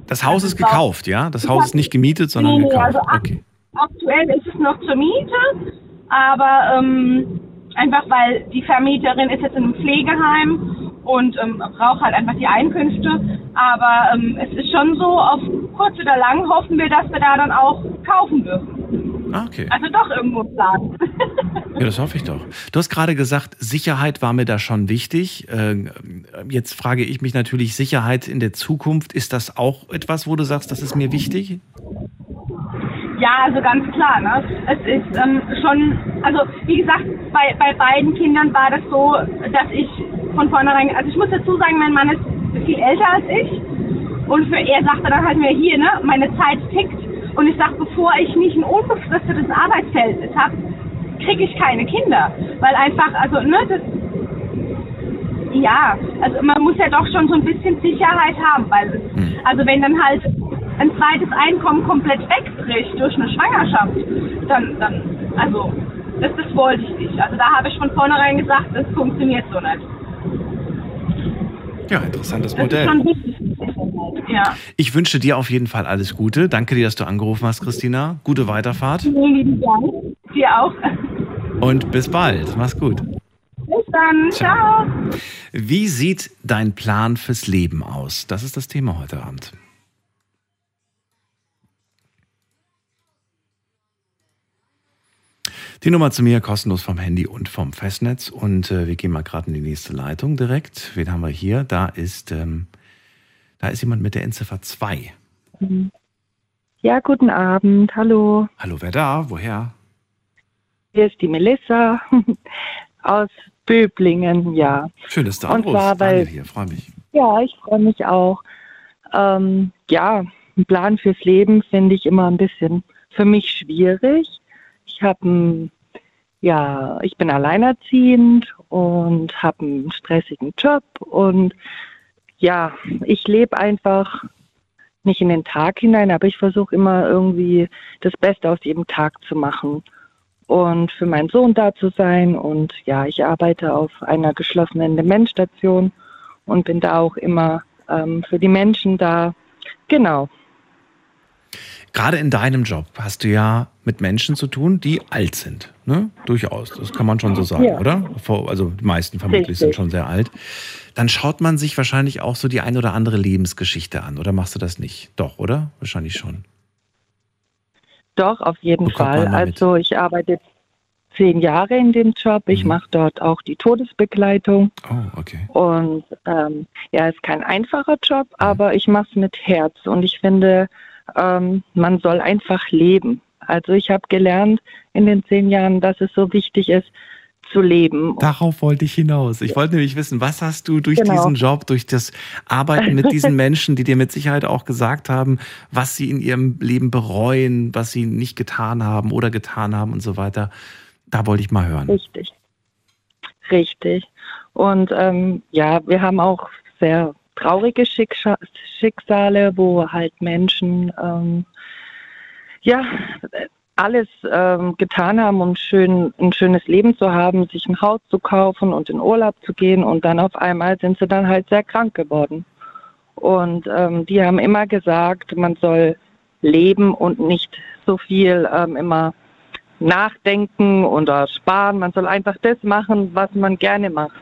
Das Haus ist gekauft, ja? Das Haus ist nicht gemietet, sondern Nee, gekauft. also Okay. Aktuell ist es noch zur Miete, aber ähm, einfach weil die Vermieterin ist jetzt in einem Pflegeheim und ähm, braucht halt einfach die Einkünfte. Aber ähm, es ist schon so, auf kurz oder lang hoffen wir, dass wir da dann auch kaufen dürfen. Ah, okay. Also doch irgendwo ein Plan. Ja, das hoffe ich doch. Du hast gerade gesagt, Sicherheit war mir da schon wichtig. Äh, Jetzt frage ich mich natürlich, Sicherheit in der Zukunft, ist das auch etwas, wo du sagst, das ist mir wichtig? Ja, also ganz klar. Ne? Es ist ähm, schon, also wie gesagt, bei, bei beiden Kindern war das so, dass ich von vornherein, also ich muss dazu sagen, mein Mann ist viel älter als ich und für er sagte dann halt mir hier, ne, meine Zeit tickt und ich sag, bevor ich nicht ein unbefristetes Arbeitsverhältnis habe, kriege ich keine Kinder, weil einfach, also ne, das ja, also man muss ja doch schon so ein bisschen Sicherheit haben, weil also wenn dann halt ein zweites Einkommen komplett wegbricht durch eine Schwangerschaft, dann, dann, also das, das wollte ich nicht. Also da habe ich von vornherein gesagt, das funktioniert so nicht. Ja, interessantes Modell. Ja. Ich wünsche dir auf jeden Fall alles Gute. Danke dir, dass du angerufen hast, Christina. Gute Weiterfahrt Vielen lieben Dank. Dir auch. und bis bald. Mach's gut. Bis dann. Ciao. Wie sieht dein Plan fürs Leben aus? Das ist das Thema heute Abend. Die Nummer zu mir kostenlos vom Handy und vom Festnetz. Und äh, wir gehen mal gerade in die nächste Leitung direkt. Wen haben wir hier? Da ist, ähm, da ist jemand mit der Endziffer 2. Ja, guten Abend. Hallo. Hallo, wer da? Woher? Hier ist die Melissa aus Böblingen, ja. Schön, dass du Und anrufst. zwar, weil- Daniel hier, freue mich. Ja, ich freue mich auch. Ähm, ja, ein Plan fürs Leben finde ich immer ein bisschen für mich schwierig. Ich habe ja, ich bin alleinerziehend und habe einen stressigen Job und ja, ich lebe einfach nicht in den Tag hinein, aber ich versuche immer irgendwie das Beste aus jedem Tag zu machen und für meinen Sohn da zu sein. Und ja, ich arbeite auf einer geschlossenen Dementstation und bin da auch immer ähm, für die Menschen da. Genau. Gerade in deinem Job hast du ja mit Menschen zu tun, die alt sind. Ne? Durchaus, das kann man schon so sagen, Ja. oder? Also die meisten vermutlich Richtig. sind schon sehr alt. Dann schaut man sich wahrscheinlich auch so die ein oder andere Lebensgeschichte an, oder machst du das nicht? Doch, oder? Wahrscheinlich schon. Doch, auf jeden Fall. Also ich arbeite zehn Jahre in dem Job. Ich Mhm. mache dort auch die Todesbegleitung. Oh, okay. Und ähm, ja, ist kein einfacher Job, Mhm. aber ich mache es mit Herz. Und ich finde, ähm, man soll einfach leben. Also ich habe gelernt in den zehn Jahren, dass es so wichtig ist, zu leben. Darauf wollte ich hinaus. Ich wollte nämlich wissen, was hast du durch Genau. diesen Job, durch das Arbeiten mit diesen Menschen, die dir mit Sicherheit auch gesagt haben, was sie in ihrem Leben bereuen, was sie nicht getan haben oder getan haben und so weiter. Da wollte ich mal hören. Richtig. Richtig. Und ähm, ja, wir haben auch sehr traurige Schicksale, wo halt Menschen ähm, ja alles ähm, getan haben, um schön, ein schönes Leben zu haben, sich ein Haus zu kaufen und in Urlaub zu gehen und dann auf einmal sind sie dann halt sehr krank geworden. Und ähm, die haben immer gesagt, man soll leben und nicht so viel ähm, immer nachdenken oder sparen. Man soll einfach das machen, was man gerne macht.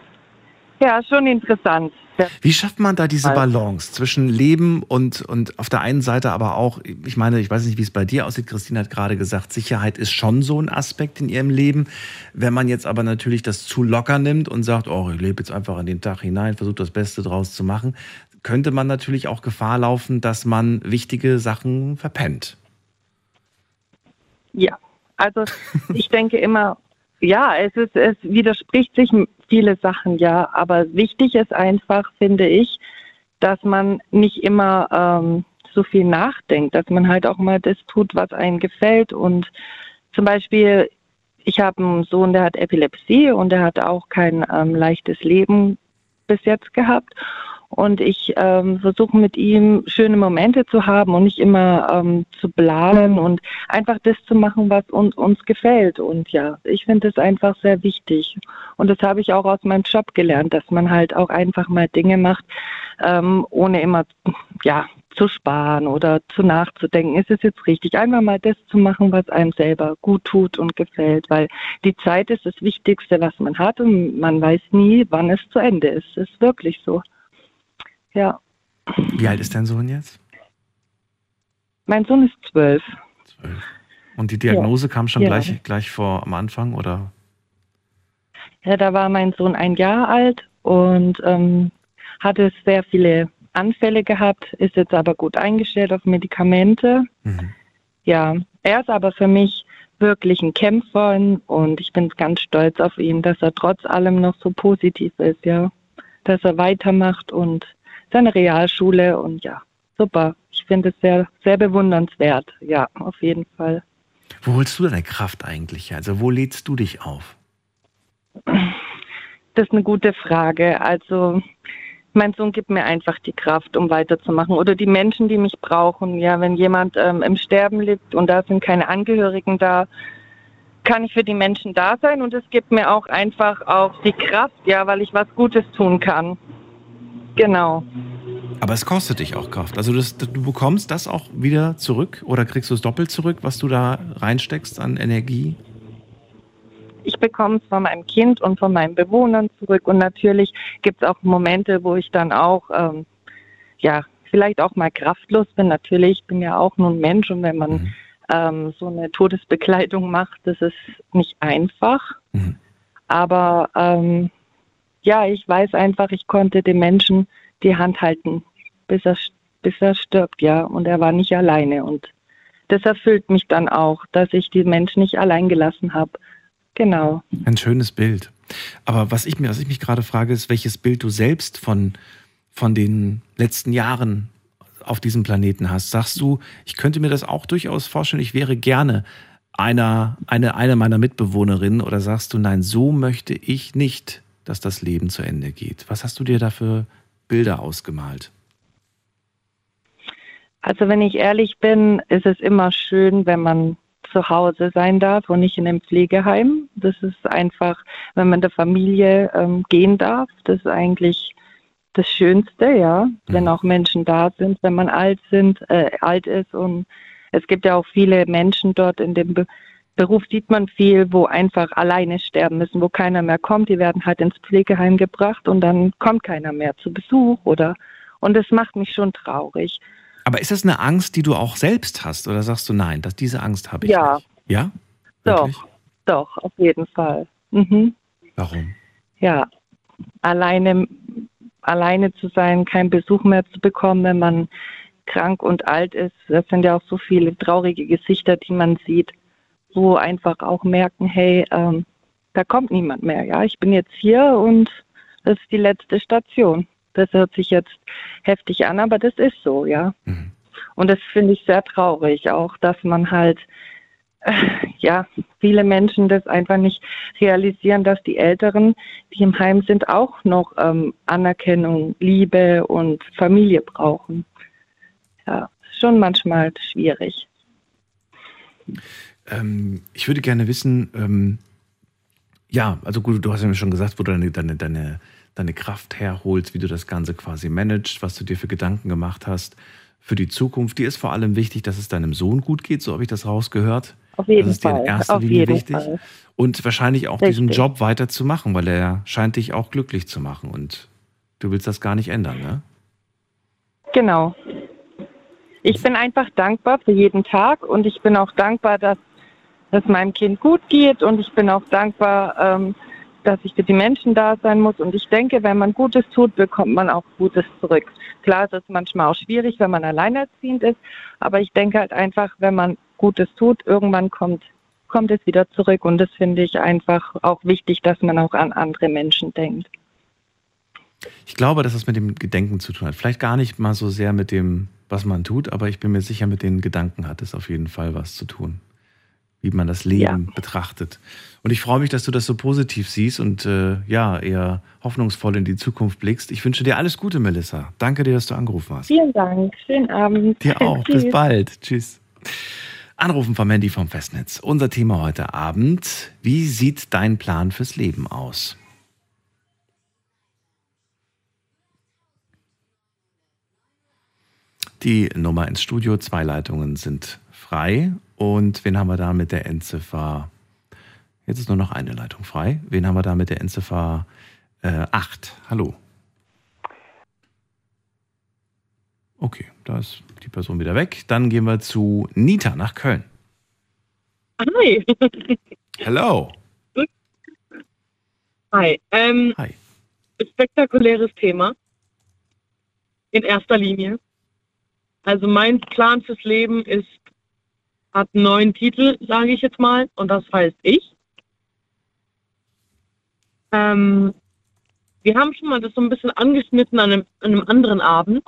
Ja, schon interessant. Wie schafft man da diese Balance zwischen Leben und, und auf der einen Seite aber auch, ich meine, ich weiß nicht, wie es bei dir aussieht, Christine hat gerade gesagt, Sicherheit ist schon so ein Aspekt in ihrem Leben. Wenn man jetzt aber natürlich das zu locker nimmt und sagt, oh, ich lebe jetzt einfach in den Tag hinein, versuche das Beste draus zu machen, könnte man natürlich auch Gefahr laufen, dass man wichtige Sachen verpennt. Ja, also ich denke immer, ja, es ist, es widerspricht sich viele Sachen, ja, aber wichtig ist einfach, finde ich, dass man nicht immer ähm, so viel nachdenkt, dass man halt auch mal das tut, was einem gefällt. Und zum Beispiel, ich habe einen Sohn, der hat Epilepsie und der hat auch kein ähm, leichtes Leben bis jetzt gehabt. Und ich ähm, versuche mit ihm schöne Momente zu haben und nicht immer ähm, zu planen und einfach das zu machen, was uns, uns gefällt. Und ja, ich finde das einfach sehr wichtig. Und das habe ich auch aus meinem Job gelernt, dass man halt auch einfach mal Dinge macht, ähm, ohne immer ja, zu sparen oder zu nachzudenken. Ist es jetzt richtig? Einfach mal das zu machen, was einem selber gut tut und gefällt, weil die Zeit ist das Wichtigste, was man hat und man weiß nie, wann es zu Ende ist. Das ist wirklich so. Ja. Wie alt ist dein Sohn jetzt? Mein Sohn ist zwölf. Zwölf. Und die Diagnose ja. kam schon ja. gleich, gleich vor am Anfang, oder? Ja, da war mein Sohn ein Jahr alt und ähm, hatte sehr viele Anfälle gehabt, ist jetzt aber gut eingestellt auf Medikamente. Mhm. Ja, er ist aber für mich wirklich ein Kämpfer und ich bin ganz stolz auf ihn, dass er trotz allem noch so positiv ist, ja. Dass er weitermacht und seine Realschule und ja, super. Ich finde es sehr, sehr bewundernswert. Ja, auf jeden Fall. Wo holst du deine Kraft eigentlich? Also wo lädst du dich auf? Das ist eine gute Frage. Also mein Sohn gibt mir einfach die Kraft, um weiterzumachen. Oder die Menschen, die mich brauchen. Ja, wenn jemand ähm, im Sterben liegt und da sind keine Angehörigen da, kann ich für die Menschen da sein und es gibt mir auch einfach auch die Kraft, ja, weil ich was Gutes tun kann. Genau. Aber es kostet dich auch Kraft. Also das, du bekommst das auch wieder zurück oder kriegst du es doppelt zurück, was du da reinsteckst an Energie? Ich bekomme es von meinem Kind und von meinen Bewohnern zurück. Und natürlich gibt es auch Momente, wo ich dann auch, ähm, ja, vielleicht auch mal kraftlos bin. Natürlich, ich bin ja auch nur ein Mensch und wenn man mhm. ähm, so eine Todesbegleitung macht, das ist nicht einfach. Mhm. Aber ähm, ja, ich weiß einfach, ich konnte dem Menschen die Hand halten, bis er, bis er stirbt, ja. Und er war nicht alleine. Und das erfüllt mich dann auch, dass ich die Menschen nicht allein gelassen habe. Genau. Ein schönes Bild. Aber was ich, mir, was ich mich gerade frage, ist, welches Bild du selbst von, von den letzten Jahren auf diesem Planeten hast. Sagst du, ich könnte mir das auch durchaus vorstellen, ich wäre gerne einer, eine, eine meiner Mitbewohnerinnen oder sagst du, nein, so möchte ich nicht dass das Leben zu Ende geht. Was hast du dir da für Bilder ausgemalt? Also wenn ich ehrlich bin, ist es immer schön, wenn man zu Hause sein darf und nicht in einem Pflegeheim. Das ist einfach, wenn man der Familie ähm, gehen darf, das ist eigentlich das Schönste, ja, mhm. wenn auch Menschen da sind, wenn man alt sind, äh, alt ist und es gibt ja auch viele Menschen dort in dem Be Beruf sieht man viel, wo einfach alleine sterben müssen, wo keiner mehr kommt. Die werden halt ins Pflegeheim gebracht und dann kommt keiner mehr zu Besuch oder und das macht mich schon traurig. Aber ist das eine Angst, die du auch selbst hast oder sagst du nein, dass diese Angst habe ich ja. nicht? Ja. Wirklich? Doch, doch, auf jeden Fall. Mhm. Warum? Ja, alleine alleine zu sein, keinen Besuch mehr zu bekommen, wenn man krank und alt ist. Das sind ja auch so viele traurige Gesichter, die man sieht so einfach auch merken, hey, ähm, da kommt niemand mehr. Ja, ich bin jetzt hier und das ist die letzte Station. Das hört sich jetzt heftig an, aber das ist so, ja. Mhm. Und das finde ich sehr traurig auch, dass man halt, äh, ja, viele Menschen das einfach nicht realisieren, dass die Älteren, die im Heim sind, auch noch ähm, Anerkennung, Liebe und Familie brauchen. Ja, schon manchmal schwierig. Ähm, ich würde gerne wissen, ähm, ja, also gut, du hast ja mir schon gesagt, wo du deine, deine, deine, deine Kraft herholst, wie du das Ganze quasi managst, was du dir für Gedanken gemacht hast für die Zukunft. Dir ist vor allem wichtig, dass es deinem Sohn gut geht, so habe ich das rausgehört. Auf jeden das ist Fall. dir in erster Auf Linie wichtig. Fall. Und wahrscheinlich auch Richtig. diesen Job weiterzumachen, weil er scheint dich auch glücklich zu machen und du willst das gar nicht ändern, ne? Genau. Ich bin einfach dankbar für jeden Tag und ich bin auch dankbar, dass es meinem Kind gut geht und ich bin auch dankbar, ähm, dass ich für die Menschen da sein muss. Und ich denke, wenn man Gutes tut, bekommt man auch Gutes zurück. Klar ist es manchmal auch schwierig, wenn man alleinerziehend ist, aber ich denke halt einfach, wenn man Gutes tut, irgendwann kommt, kommt es wieder zurück. Und das finde ich einfach auch wichtig, dass man auch an andere Menschen denkt. Ich glaube, dass das mit dem Gedenken zu tun hat. Vielleicht gar nicht mal so sehr mit dem, was man tut, aber ich bin mir sicher, mit den Gedanken hat es auf jeden Fall was zu tun. Wie man das Leben Ja. betrachtet. Und ich freue mich, dass du das so positiv siehst und äh, ja, eher hoffnungsvoll in die Zukunft blickst. Ich wünsche dir alles Gute, Melissa. Danke dir, dass du angerufen hast. Vielen Dank. Schönen Abend. Dir auch. Bis bald. Tschüss. Anrufen von Mandy vom Festnetz. Unser Thema heute Abend. Wie sieht dein Plan fürs Leben aus? Die Nummer ins Studio, zwei Leitungen sind frei. Und wen haben wir da mit der Endziffer? Jetzt ist nur noch eine Leitung frei. Wen haben wir da mit der Endziffer äh, 8? Hallo. Okay, da ist die Person wieder weg. Dann gehen wir zu Nita nach Köln. Hi. Hello. Hi. Ähm, Hi. spektakuläres Thema. In erster Linie. Also mein Plan fürs Leben ist, hat einen neuen Titel, sage ich jetzt mal, und das heißt ich. Ähm, wir haben schon mal das so ein bisschen angeschnitten an einem, an einem anderen Abend.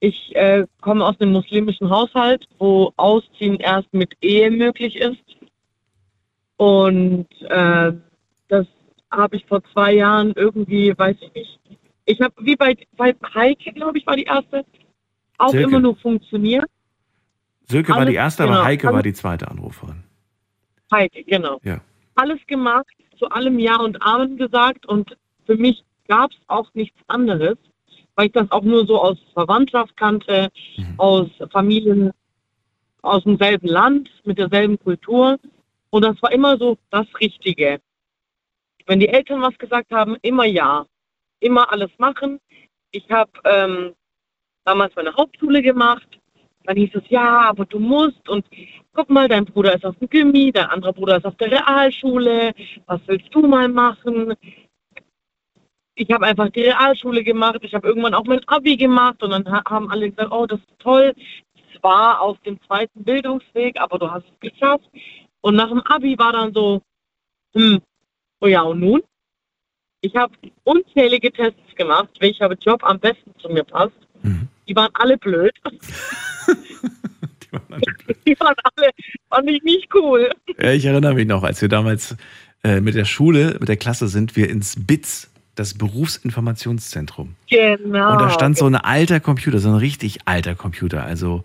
Ich äh, komme aus einem muslimischen Haushalt, wo Ausziehen erst mit Ehe möglich ist. Und äh, das habe ich vor zwei Jahren irgendwie, weiß ich nicht. Ich habe, wie bei, bei Heike, glaube ich, war die erste, auch Silke. immer nur funktioniert. Silke war Alles- die erste, aber genau, Heike war alles- die zweite Anruferin. Heike, genau. Ja. Alles gemacht, zu allem Ja und Amen gesagt und für mich gab es auch nichts anderes, weil ich das auch nur so aus Verwandtschaft kannte, Mhm. aus Familien aus demselben Land, mit derselben Kultur. Und das war immer so das Richtige. Wenn die Eltern was gesagt haben, immer ja. Immer alles machen. Ich habe ähm, damals meine Hauptschule gemacht. Dann hieß es, ja, aber du musst. Und guck mal, dein Bruder ist auf dem Gymi, dein anderer Bruder ist auf der Realschule. Was willst du mal machen? Ich habe einfach die Realschule gemacht. Ich habe irgendwann auch mein Abi gemacht. Und dann ha- haben alle gesagt, oh, das ist toll. Zwar auf dem zweiten Bildungsweg, aber du hast es geschafft. Und nach dem Abi war dann so, hm, oh ja, und nun? Ich habe unzählige Tests gemacht, welcher Job am besten zu mir passt. Mhm. Die waren alle blöd. Die waren alle blöd. Die waren alle, fand ich nicht cool. Ja, ich erinnere mich noch, als wir damals äh, mit der Schule, mit der Klasse sind wir ins BITS, das Berufsinformationszentrum. Genau. Und da stand so ein alter Computer, so ein richtig alter Computer, also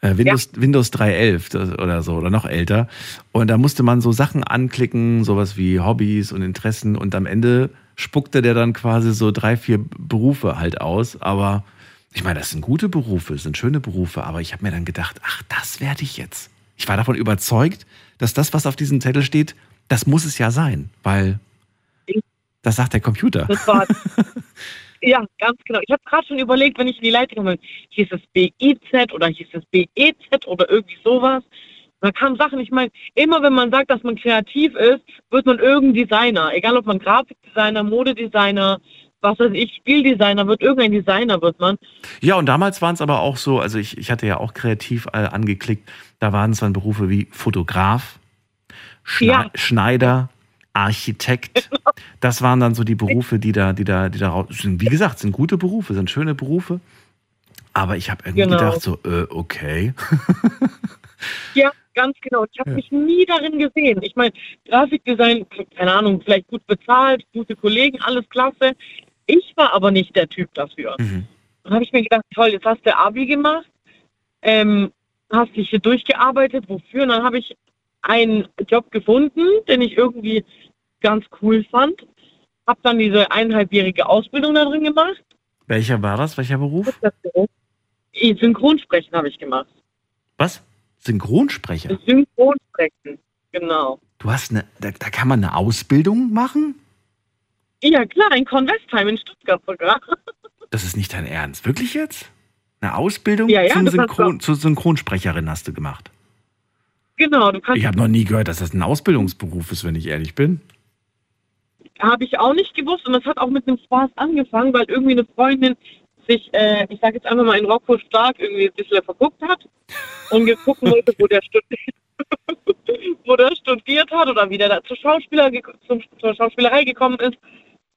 äh, Windows, Windows 3.11 das- oder so oder noch älter. Und da musste man so Sachen anklicken, sowas wie Hobbys und Interessen. Und am Ende spuckte der dann quasi so drei, vier Berufe halt aus. Aber ich meine, das sind gute Berufe, das sind schöne Berufe. Aber ich habe mir dann gedacht, ach, das werde ich jetzt. Ich war davon überzeugt, dass das, was auf diesem Zettel steht, das muss es ja sein, weil das sagt der Computer. Das war, ja, ganz genau. Ich habe gerade schon überlegt, wenn ich in die Leitung komme, hieß es BIZ oder hieß es BEZ oder irgendwie sowas. Da kamen Sachen, ich meine, immer wenn man sagt, dass man kreativ ist, wird man irgendein Designer. Egal ob man Grafikdesigner, Modedesigner, was weiß ich, Spieldesigner wird, irgendein Designer wird man. Ja, und damals waren es aber auch so, also ich, ich hatte ja auch kreativ äh, angeklickt, da waren es dann Berufe wie Fotograf, Schne Ja. Schneider, Architekt. Das waren dann so die Berufe, die da, die da, die da raus sind. Wie gesagt, sind gute Berufe, sind schöne Berufe. Aber ich habe irgendwie Genau. gedacht, so, äh, okay. Ja, ganz genau. Ich habe Ja. mich nie darin gesehen. Ich meine, Grafikdesign, keine Ahnung, vielleicht gut bezahlt, gute Kollegen, alles klasse. Ich war aber nicht der Typ dafür. Mhm. Dann habe ich mir gedacht, toll, jetzt hast du Abi gemacht, ähm, hast dich hier durchgearbeitet, wofür? Und dann habe ich einen Job gefunden, den ich irgendwie ganz cool fand. Habe dann diese eineinhalbjährige Ausbildung da drin gemacht. Welcher war das? Welcher Beruf? Synchronsprechen habe ich gemacht. Was? Synchronsprecher. Synchronsprechen, genau. Du hast eine, da, da kann man eine Ausbildung machen? Ja, klar, in Convestheim in Stuttgart sogar. Das ist nicht dein Ernst. Wirklich jetzt? Eine Ausbildung Ja, ja, Synchron, zur Synchronsprecherin hast du gemacht? Genau, du kannst, Ich habe noch nie gehört, dass das ein Ausbildungsberuf ist, wenn ich ehrlich bin. habe ich auch nicht gewusst und das hat auch mit einem Spaß angefangen, weil irgendwie eine Freundin sich, äh, ich sage jetzt einfach mal in Rocco Stark irgendwie ein bisschen verguckt hat und geguckt wollte, wo der, studiert, wo der studiert hat oder wie der da zur, Schauspieler, zum, zur Schauspielerei gekommen ist.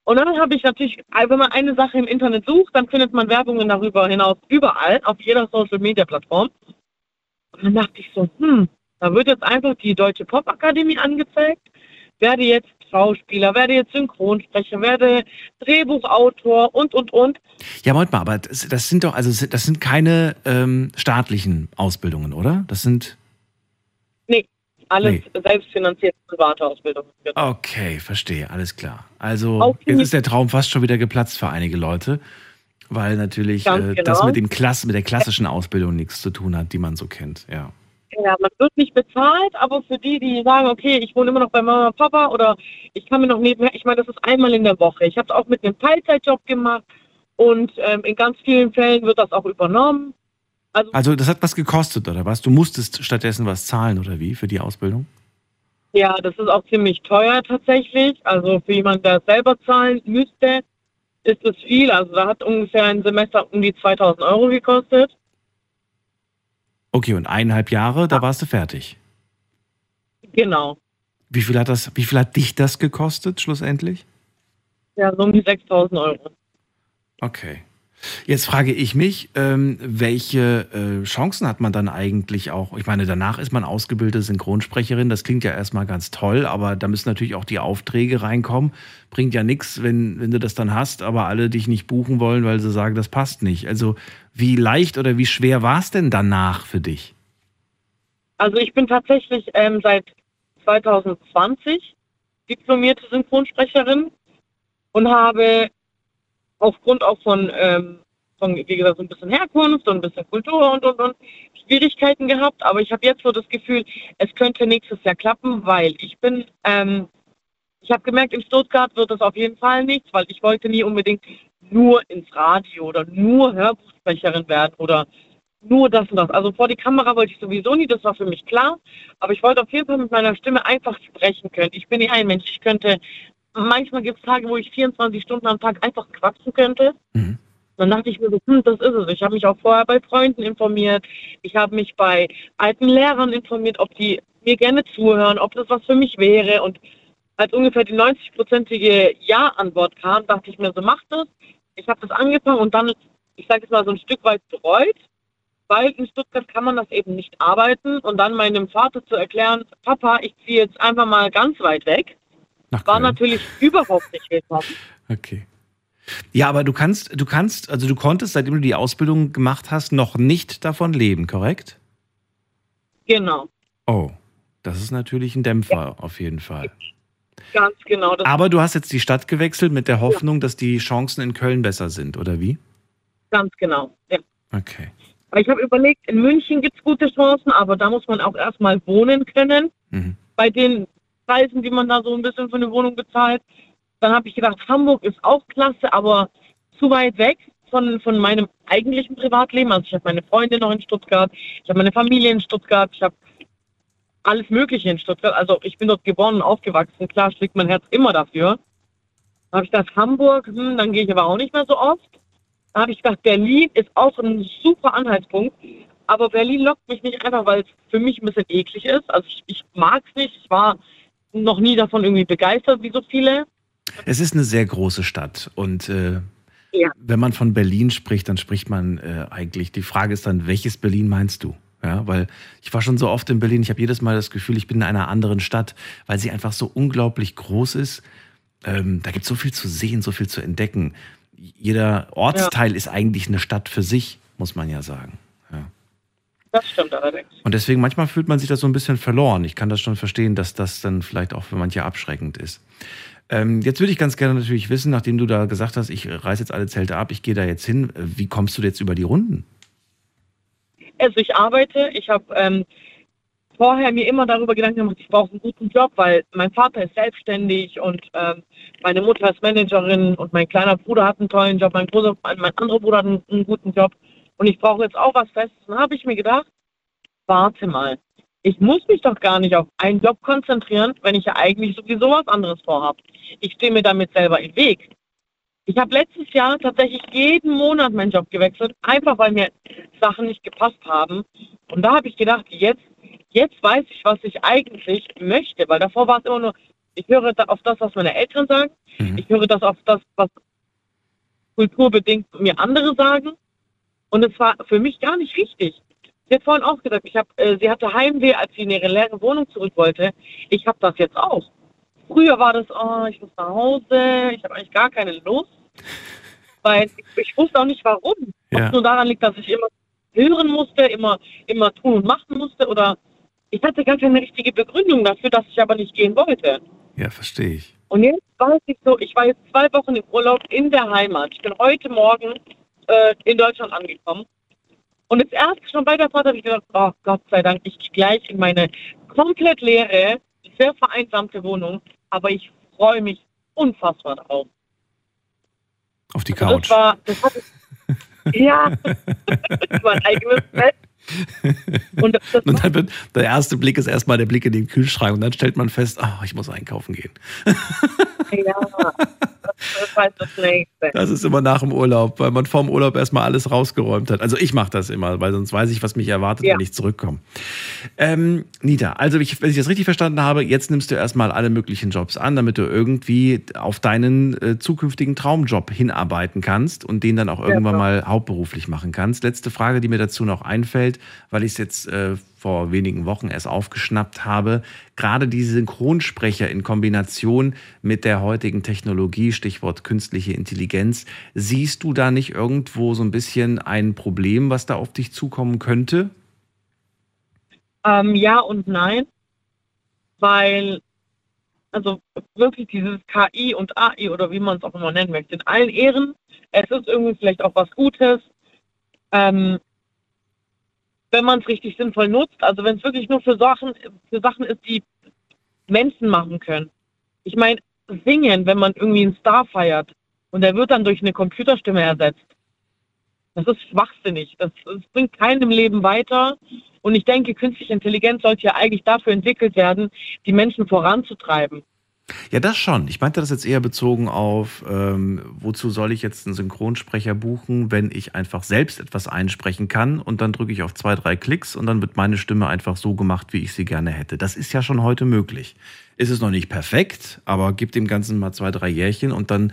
Und dann habe ich natürlich, wenn man eine Sache im Internet sucht, dann findet man Werbungen darüber hinaus überall, auf jeder Social Media Plattform. Und dann dachte ich so, hm, da wird jetzt einfach die Deutsche Popakademie angezeigt, werde jetzt Schauspieler, werde jetzt Synchronsprecher, werde Drehbuchautor und, und, und. Ja, Moment mal, aber das, das sind doch, also das sind keine ähm, staatlichen Ausbildungen, oder? Das sind. Nee, alles nee. selbstfinanzierte private Ausbildungen. Genau. Okay, verstehe, alles klar. Also jetzt ist der Traum fast schon wieder geplatzt für einige Leute, weil natürlich äh, genau. das mit, dem Klass, mit der klassischen Ausbildung nichts zu tun hat, die man so kennt, ja. Ja, man wird nicht bezahlt, aber für die, die sagen, okay, ich wohne immer noch bei Mama und Papa oder ich kann mir noch nebenher, ich meine, das ist einmal in der Woche. Ich habe es auch mit einem Teilzeitjob gemacht und ähm, in ganz vielen Fällen wird das auch übernommen. Also, also das hat was gekostet, oder was? Du musstest stattdessen was zahlen, oder wie, für die Ausbildung? Ja, das ist auch ziemlich teuer tatsächlich. Also für jemanden, der selber zahlen müsste, ist es viel. Also da hat ungefähr ein Semester um die 2000 Euro gekostet. Okay, und eineinhalb Jahre, da warst du fertig. Genau. Wie viel hat das, wie viel hat dich das gekostet schlussendlich? Ja, so um die 6000 Euro. Okay. Jetzt frage ich mich, ähm, welche äh, Chancen hat man dann eigentlich auch? Ich meine, danach ist man ausgebildete Synchronsprecherin. Das klingt ja erstmal ganz toll, aber da müssen natürlich auch die Aufträge reinkommen. Bringt ja nichts, wenn, wenn du das dann hast, aber alle dich nicht buchen wollen, weil sie sagen, das passt nicht. Also, wie leicht oder wie schwer war es denn danach für dich? Also, ich bin tatsächlich ähm, seit 2020 diplomierte Synchronsprecherin und habe aufgrund auch von, ähm, von, wie gesagt, so ein bisschen Herkunft und ein bisschen Kultur und, und, und Schwierigkeiten gehabt. Aber ich habe jetzt so das Gefühl, es könnte nächstes Jahr klappen, weil ich bin, ähm, ich habe gemerkt, in Stuttgart wird das auf jeden Fall nichts, weil ich wollte nie unbedingt nur ins Radio oder nur Hörbuchsprecherin werden oder nur das und das. Also vor die Kamera wollte ich sowieso nie, das war für mich klar. Aber ich wollte auf jeden Fall mit meiner Stimme einfach sprechen können. Ich bin nicht ein Mensch, ich könnte manchmal gibt es Tage, wo ich 24 Stunden am Tag einfach quatschen könnte. Mhm. Dann dachte ich mir so, hm, das ist es. Ich habe mich auch vorher bei Freunden informiert. Ich habe mich bei alten Lehrern informiert, ob die mir gerne zuhören, ob das was für mich wäre. Und als ungefähr die 90-prozentige Ja-Antwort kam, dachte ich mir so, mach das. Ich habe das angefangen und dann, ich sage jetzt mal, so ein Stück weit bereut, weil in Stuttgart kann man das eben nicht arbeiten. Und dann meinem Vater zu erklären, Papa, ich ziehe jetzt einfach mal ganz weit weg nach War natürlich überhaupt nicht willkommen. Okay. Ja, aber du kannst, du kannst, also du konntest, seitdem du die Ausbildung gemacht hast, noch nicht davon leben, korrekt? Genau. Oh, das ist natürlich ein Dämpfer ja. auf jeden Fall. Ganz genau. aber du hast jetzt die Stadt gewechselt mit der Hoffnung, ja. dass die Chancen in Köln besser sind, oder wie? Ganz genau, ja. Okay. Ich habe überlegt, in München gibt es gute Chancen, aber da muss man auch erstmal wohnen können. Mhm. Bei den Preisen, die man da so ein bisschen für eine Wohnung bezahlt. Dann habe ich gedacht, Hamburg ist auch klasse, aber zu weit weg von, von meinem eigentlichen Privatleben. Also ich habe meine Freunde noch in Stuttgart, ich habe meine Familie in Stuttgart, ich habe alles Mögliche in Stuttgart. Also ich bin dort geboren und aufgewachsen. Klar schlägt mein Herz immer dafür. Da habe ich gedacht, Hamburg, hm, dann gehe ich aber auch nicht mehr so oft. Da habe ich gedacht, Berlin ist auch ein super Anhaltspunkt. Aber Berlin lockt mich nicht einfach, weil es für mich ein bisschen eklig ist. Also ich, ich mag es nicht. Ich war noch nie davon irgendwie begeistert, wie so viele. Es ist eine sehr große Stadt und äh, ja. wenn man von Berlin spricht, dann spricht man äh, eigentlich, die Frage ist dann, welches Berlin meinst du? Ja, weil ich war schon so oft in Berlin, ich habe jedes Mal das Gefühl, ich bin in einer anderen Stadt, weil sie einfach so unglaublich groß ist. Ähm, da gibt es so viel zu sehen, so viel zu entdecken. Jeder Ortsteil ja. ist eigentlich eine Stadt für sich, muss man ja sagen. Das stimmt allerdings. Und deswegen manchmal fühlt man sich da so ein bisschen verloren. Ich kann das schon verstehen, dass das dann vielleicht auch für manche abschreckend ist. Ähm, jetzt würde ich ganz gerne natürlich wissen, nachdem du da gesagt hast, ich reiße jetzt alle Zelte ab, ich gehe da jetzt hin, wie kommst du jetzt über die Runden? Also ich arbeite, ich habe ähm, vorher mir immer darüber Gedanken gemacht, ich brauche einen guten Job, weil mein Vater ist selbstständig und ähm, meine Mutter ist Managerin und mein kleiner Bruder hat einen tollen Job, mein, Bruder, mein anderer Bruder hat einen, einen guten Job und ich brauche jetzt auch was Festes. Dann habe ich mir gedacht, warte mal, ich muss mich doch gar nicht auf einen Job konzentrieren, wenn ich ja eigentlich sowieso was anderes vorhabe. Ich stehe mir damit selber im Weg. Ich habe letztes Jahr tatsächlich jeden Monat meinen Job gewechselt, einfach weil mir Sachen nicht gepasst haben. Und da habe ich gedacht, jetzt, jetzt weiß ich, was ich eigentlich möchte, weil davor war es immer nur, Ich höre auf das, was meine Eltern sagen. Mhm. Ich höre das auf das, was kulturbedingt mir andere sagen. Und es war für mich gar nicht richtig. Sie hat vorhin auch gesagt, ich hab, äh, sie hatte Heimweh, als sie in ihre leere Wohnung zurück wollte. Ich habe das jetzt auch. Früher war das, oh, ich muss nach Hause, ich habe eigentlich gar keine Lust. Weil ich, ich wusste auch nicht warum. Ob Ja. es nur daran liegt, dass ich immer hören musste, immer, immer tun und machen musste oder ich hatte gar keine richtige Begründung dafür, dass ich aber nicht gehen wollte. Ja, verstehe ich. Und jetzt weiß ich so, ich war jetzt zwei Wochen im Urlaub in der Heimat. Ich bin heute Morgen äh, in Deutschland angekommen. Und jetzt erst schon bei der Fahrt habe ich gedacht, oh Gott sei Dank, ich gehe gleich in meine komplett leere, sehr vereinsamte Wohnung. Aber ich freue mich unfassbar drauf. Auf die Also Couch. Das war, das hatte, ja, mein eigenes Bett. Und Und dann wird der erste Blick ist erstmal der Blick in den Kühlschrank und dann stellt man fest, oh, ich muss einkaufen gehen. ja, das, das war das Nächste. Das ist immer nach dem Urlaub, weil man vorm Urlaub erstmal alles rausgeräumt hat. Also ich mache das immer, weil sonst weiß ich, was mich erwartet, Ja. wenn ich zurückkomme. Ähm, Nita, also ich, wenn ich das richtig verstanden habe, jetzt nimmst du erstmal alle möglichen Jobs an, damit du irgendwie auf deinen äh, zukünftigen Traumjob hinarbeiten kannst und den dann auch irgendwann genau. mal hauptberuflich machen kannst. Letzte Frage, die mir dazu noch einfällt, weil ich es jetzt äh, vor wenigen Wochen erst aufgeschnappt habe. Gerade diese Synchronsprecher in Kombination mit der heutigen Technologie, Stichwort künstliche Intelligenz, siehst du da nicht irgendwo so ein bisschen ein Problem, was da auf dich zukommen könnte? Ähm, ja und nein, weil, also wirklich dieses KI und AI oder wie man es auch immer nennen möchte, in allen Ehren, es ist irgendwie vielleicht auch was Gutes, ähm, wenn man es richtig sinnvoll nutzt, also wenn es wirklich nur für Sachen, für Sachen ist, die Menschen machen können. Ich meine, singen, wenn man irgendwie einen Star feiert und der wird dann durch eine Computerstimme ersetzt. Das ist schwachsinnig. Das, das bringt keinem Leben weiter. Und ich denke, künstliche Intelligenz sollte ja eigentlich dafür entwickelt werden, die Menschen voranzutreiben. Ja, das schon. Ich meinte das jetzt eher bezogen auf, ähm, wozu soll ich jetzt einen Synchronsprecher buchen, wenn ich einfach selbst etwas einsprechen kann und dann drücke ich auf zwei, drei Klicks und dann wird meine Stimme einfach so gemacht, wie ich sie gerne hätte. Das ist ja schon heute möglich. Ist es noch nicht perfekt, aber gibt dem Ganzen mal zwei, drei Jährchen und dann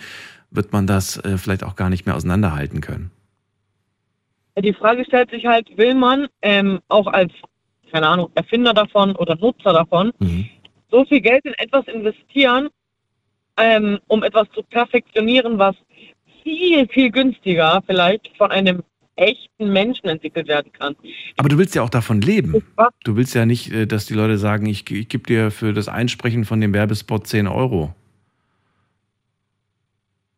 wird man das äh, vielleicht auch gar nicht mehr auseinanderhalten können. Die Frage stellt sich halt, will man ähm, auch als, keine Ahnung, Erfinder davon oder Nutzer davon Mhm. So viel Geld in etwas investieren, ähm, um etwas zu perfektionieren, was viel, viel günstiger vielleicht von einem echten Menschen entwickelt werden kann. Aber du willst ja auch davon leben. Du willst ja nicht, äh, dass die Leute sagen, ich, ich gebe dir für das Einsprechen von dem Werbespot 10 Euro.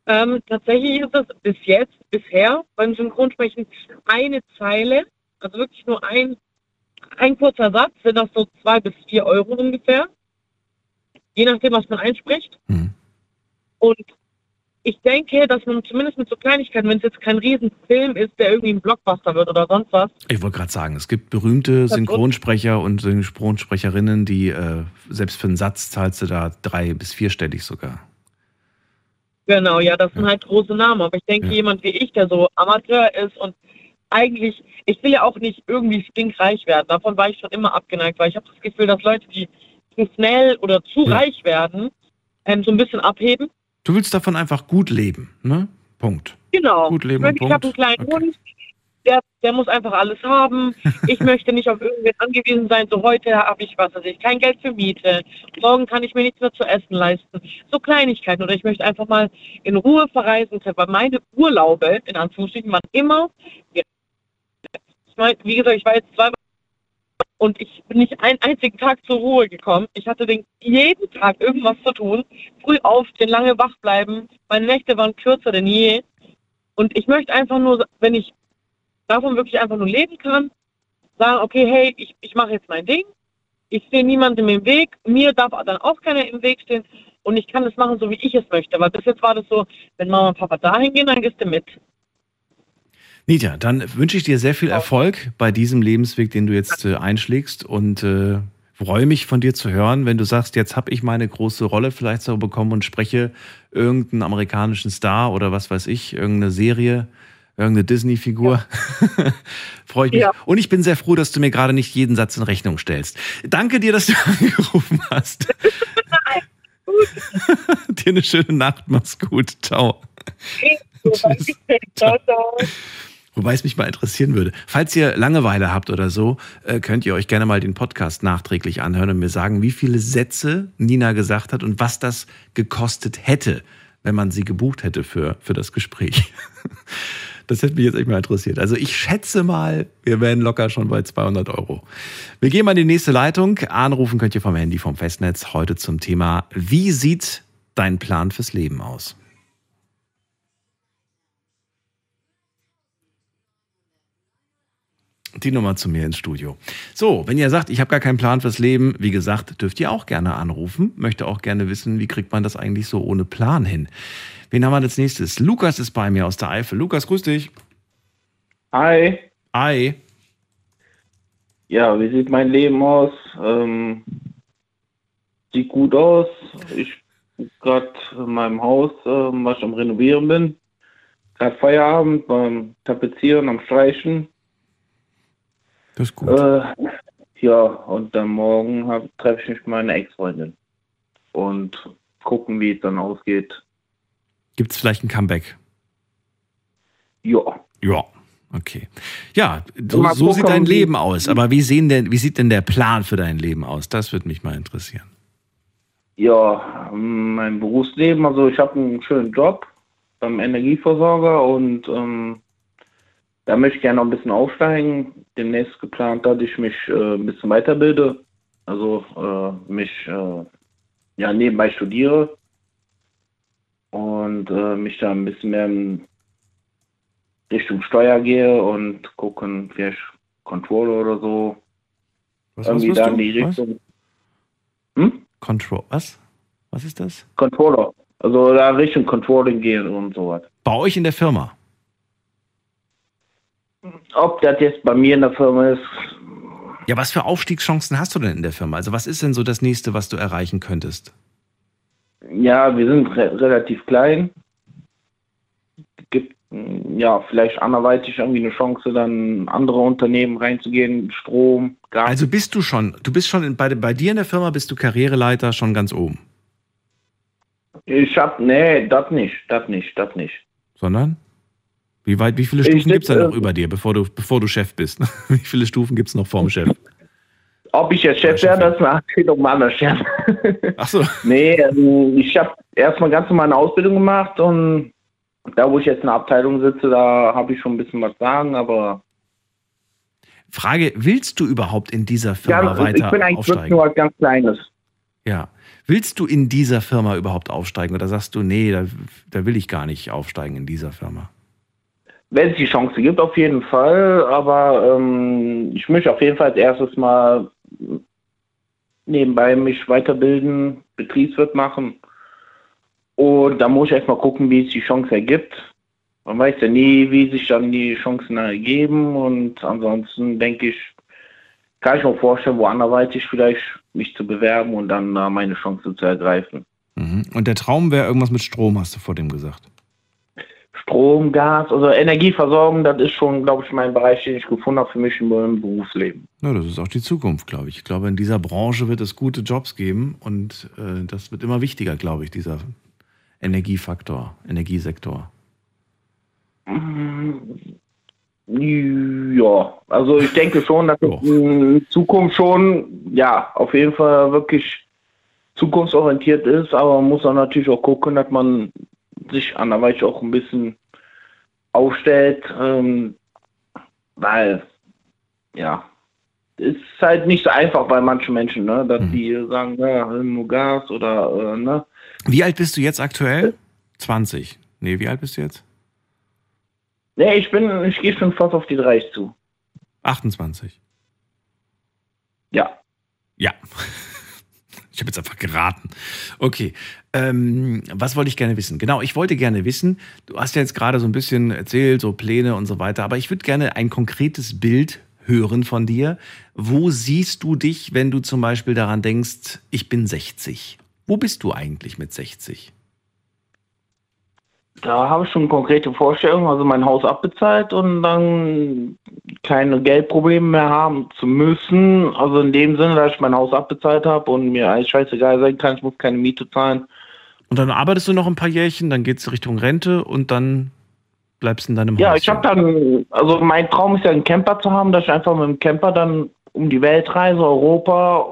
Ähm, tatsächlich ist das bis jetzt, bisher beim Synchronsprechen eine Zeile, also wirklich nur ein, ein kurzer Satz, sind das so zwei bis vier Euro ungefähr, je nachdem, was man einspricht. Mhm. Und ich denke, dass man zumindest mit so Kleinigkeiten, wenn es jetzt kein Riesenfilm ist, der irgendwie ein Blockbuster wird oder sonst was, Ich wollte gerade sagen, es gibt berühmte Synchronsprecher und Synchronsprecherinnen, die äh, selbst für einen Satz zahlst du da drei- bis vierstellig sogar. Genau, ja, das sind halt große Namen. Aber ich denke, Ja. jemand wie ich, der so Amateur ist und eigentlich, ich will ja auch nicht irgendwie stinkreich werden. Davon war ich schon immer abgeneigt, weil ich habe das Gefühl, dass Leute, die zu schnell oder zu Ja. reich werden, ähm, so ein bisschen abheben. Du willst davon einfach gut leben, ne? Punkt. Genau. Gut leben ich ich habe einen kleinen Okay. Hund, der, der muss einfach alles haben. Ich möchte nicht auf irgendwen angewiesen sein. So heute habe ich, was weiß ich, kein Geld für Miete. Morgen kann ich mir nichts mehr zu essen leisten. So Kleinigkeiten. Oder ich möchte einfach mal in Ruhe verreisen können. Weil meine Urlaube, in Anführungsstrichen, waren immer, ich meine, wie gesagt, ich war jetzt zwei und ich bin nicht einen einzigen Tag zur Ruhe gekommen. Ich hatte den, jeden Tag irgendwas zu tun. Früh aufstehen, lange wach bleiben. Meine Nächte waren kürzer denn je. Und ich möchte einfach nur, wenn ich davon wirklich einfach nur leben kann, sagen, okay, hey, ich, ich mache jetzt mein Ding. Ich sehe niemandem im Weg. Mir darf dann auch keiner im Weg stehen. Und ich kann das machen, so wie ich es möchte. Weil bis jetzt war das so, wenn Mama und Papa dahin gehen, dann gehst du mit. Nita, dann wünsche ich dir sehr viel Erfolg bei diesem Lebensweg, den du jetzt äh, einschlägst und äh, freue mich von dir zu hören, wenn du sagst, jetzt habe ich meine große Rolle vielleicht so bekommen und spreche irgendeinen amerikanischen Star oder was weiß ich, irgendeine Serie, irgendeine Disney-Figur. freue ich mich. Ja. Und ich bin sehr froh, dass du mir gerade nicht jeden Satz in Rechnung stellst. Danke dir, dass du angerufen hast. Dir eine schöne Nacht, mach's gut. Ciao. Tschüss. ciao, ciao. Wobei es mich mal interessieren würde, falls ihr Langeweile habt oder so, äh, könnt ihr euch gerne mal den Podcast nachträglich anhören und mir sagen, wie viele Sätze Nina gesagt hat und was das gekostet hätte, wenn man sie gebucht hätte für, für das Gespräch. Das hätte mich jetzt echt mal interessiert. Also ich schätze mal, wir wären locker schon bei 200 Euro. Wir gehen mal in die nächste Leitung. Anrufen könnt ihr vom Handy vom Festnetz heute zum Thema, wie sieht dein Plan fürs Leben aus? Die Nummer zu mir ins Studio. So, wenn ihr sagt, ich habe gar keinen Plan fürs Leben, wie gesagt, dürft ihr auch gerne anrufen. Möchte auch gerne wissen, wie kriegt man das eigentlich so ohne Plan hin. Wen haben wir als nächstes? Lukas ist bei mir aus der Eifel. Lukas, grüß dich. Hi. Hi. Ja, wie sieht mein Leben aus? Ähm, sieht gut aus. Ich bin gerade in meinem Haus, ähm, was ich am Renovieren bin. Gerade Feierabend beim Tapezieren, am Streichen. Das ist gut. Äh, ja, und dann morgen treffe ich mich mit meiner Ex-Freundin. Und gucken, wie es dann ausgeht. Gibt es vielleicht ein Comeback? Ja. Ja. Okay. Ja, so, so sieht dein Leben aus. Aber wie, sehen denn, wie sieht denn der Plan für dein Leben aus? Das würde mich mal interessieren. Ja, mein Berufsleben, also ich habe einen schönen Job beim Energieversorger und ähm, da möchte ich gerne noch ein bisschen aufsteigen. Demnächst geplant, dass ich mich äh, ein bisschen weiterbilde, also äh, mich äh, ja nebenbei studiere und äh, mich da ein bisschen mehr in Richtung Steuer gehe und gucken, vielleicht Controller oder so. Was, was Irgendwie wirst da in die Was? Richtung. Hm? Control. Was? Was ist das? Controller. Also da Richtung Controlling gehen und sowas. Bei euch in der Firma? Ob das jetzt bei mir in der Firma ist, Ja, was für Aufstiegschancen hast du denn in der Firma? Also was ist denn so das nächste, was du erreichen könntest? ja, wir sind re relativ klein. Gibt ja vielleicht anderweitig irgendwie eine Chance, dann andere Unternehmen reinzugehen, Strom, Gas. Also bist du schon, du bist schon in, bei, bei dir in der Firma, bist du Karriereleiter schon ganz oben. ich hab, nee, das nicht, das nicht, das nicht. Sondern? Wie weit, wie viele Stufen gibt es da noch über dir, bevor du, bevor du Chef bist? wie viele Stufen gibt es noch vorm Chef? Ob ich jetzt Chef werde, das macht wieder mal anders Chef. Ach so. Nee, also ich habe erstmal ganz normal eine Ausbildung gemacht und da, wo ich jetzt in der Abteilung sitze, da habe ich schon ein bisschen was sagen, aber Frage, willst du überhaupt in dieser Firma ja, weiter ich bin eigentlich aufsteigen? nur was ganz Kleines. Ja. Willst du in dieser Firma überhaupt aufsteigen oder sagst du, nee, da, da will ich gar nicht aufsteigen in dieser Firma? Wenn es die Chance gibt, auf jeden Fall, aber ähm, ich möchte auf jeden Fall als erstes mal nebenbei mich weiterbilden, Betriebswirt machen. Und da muss ich erstmal gucken, wie es die Chance ergibt. Man weiß ja nie, wie sich dann die Chancen ergeben. Und ansonsten denke ich, kann ich mir vorstellen, wo anderweitig vielleicht mich zu bewerben und dann meine Chance zu ergreifen. Mhm. Und der Traum wäre irgendwas mit Strom, hast du vor dem gesagt. Strom, Gas, also Energieversorgung, das ist schon, glaube ich, mein Bereich, den ich gefunden habe für mich in meinem Berufsleben. Ja, das ist auch die Zukunft, glaube ich. Ich glaube, in dieser Branche wird es gute Jobs geben und äh, das wird immer wichtiger, glaube ich, dieser Energiefaktor, Energiesektor. Ja, also ich denke schon, dass es in Zukunft schon, ja, auf jeden Fall wirklich zukunftsorientiert ist, aber man muss dann natürlich auch gucken, dass man sich anderweitig auch ein bisschen aufstellt, ähm, weil, ja, es ist halt nicht so einfach bei manchen Menschen, ne, dass die sagen, ja, nur Gas oder, äh, ne. Wie alt bist du jetzt aktuell? 20. Nee, wie alt bist du jetzt? Nee, ich bin, ich gehe schon fast auf die 30 zu. 28. Ja. Ja. Ich habe jetzt einfach geraten. Okay. Ähm, was wollte ich gerne wissen? Genau, ich wollte gerne wissen, du hast ja jetzt gerade so ein bisschen erzählt, so Pläne und so weiter, aber ich würde gerne ein konkretes Bild hören von dir. Wo siehst du dich, wenn du zum Beispiel daran denkst, ich bin 60? Wo bist du eigentlich mit 60? Da habe ich schon konkrete Vorstellungen, also mein Haus abbezahlt und dann keine Geldprobleme mehr haben zu müssen. Also in dem Sinne, dass ich mein Haus abbezahlt habe und mir alles scheißegal sein kann, ich muss keine Miete zahlen. Und dann arbeitest du noch ein paar Jährchen, dann geht's Richtung Rente und dann bleibst in deinem Ja, Haus. ich habe dann, also mein Traum ist ja einen Camper zu haben, dass ich einfach mit dem Camper dann um die Welt reise, Europa.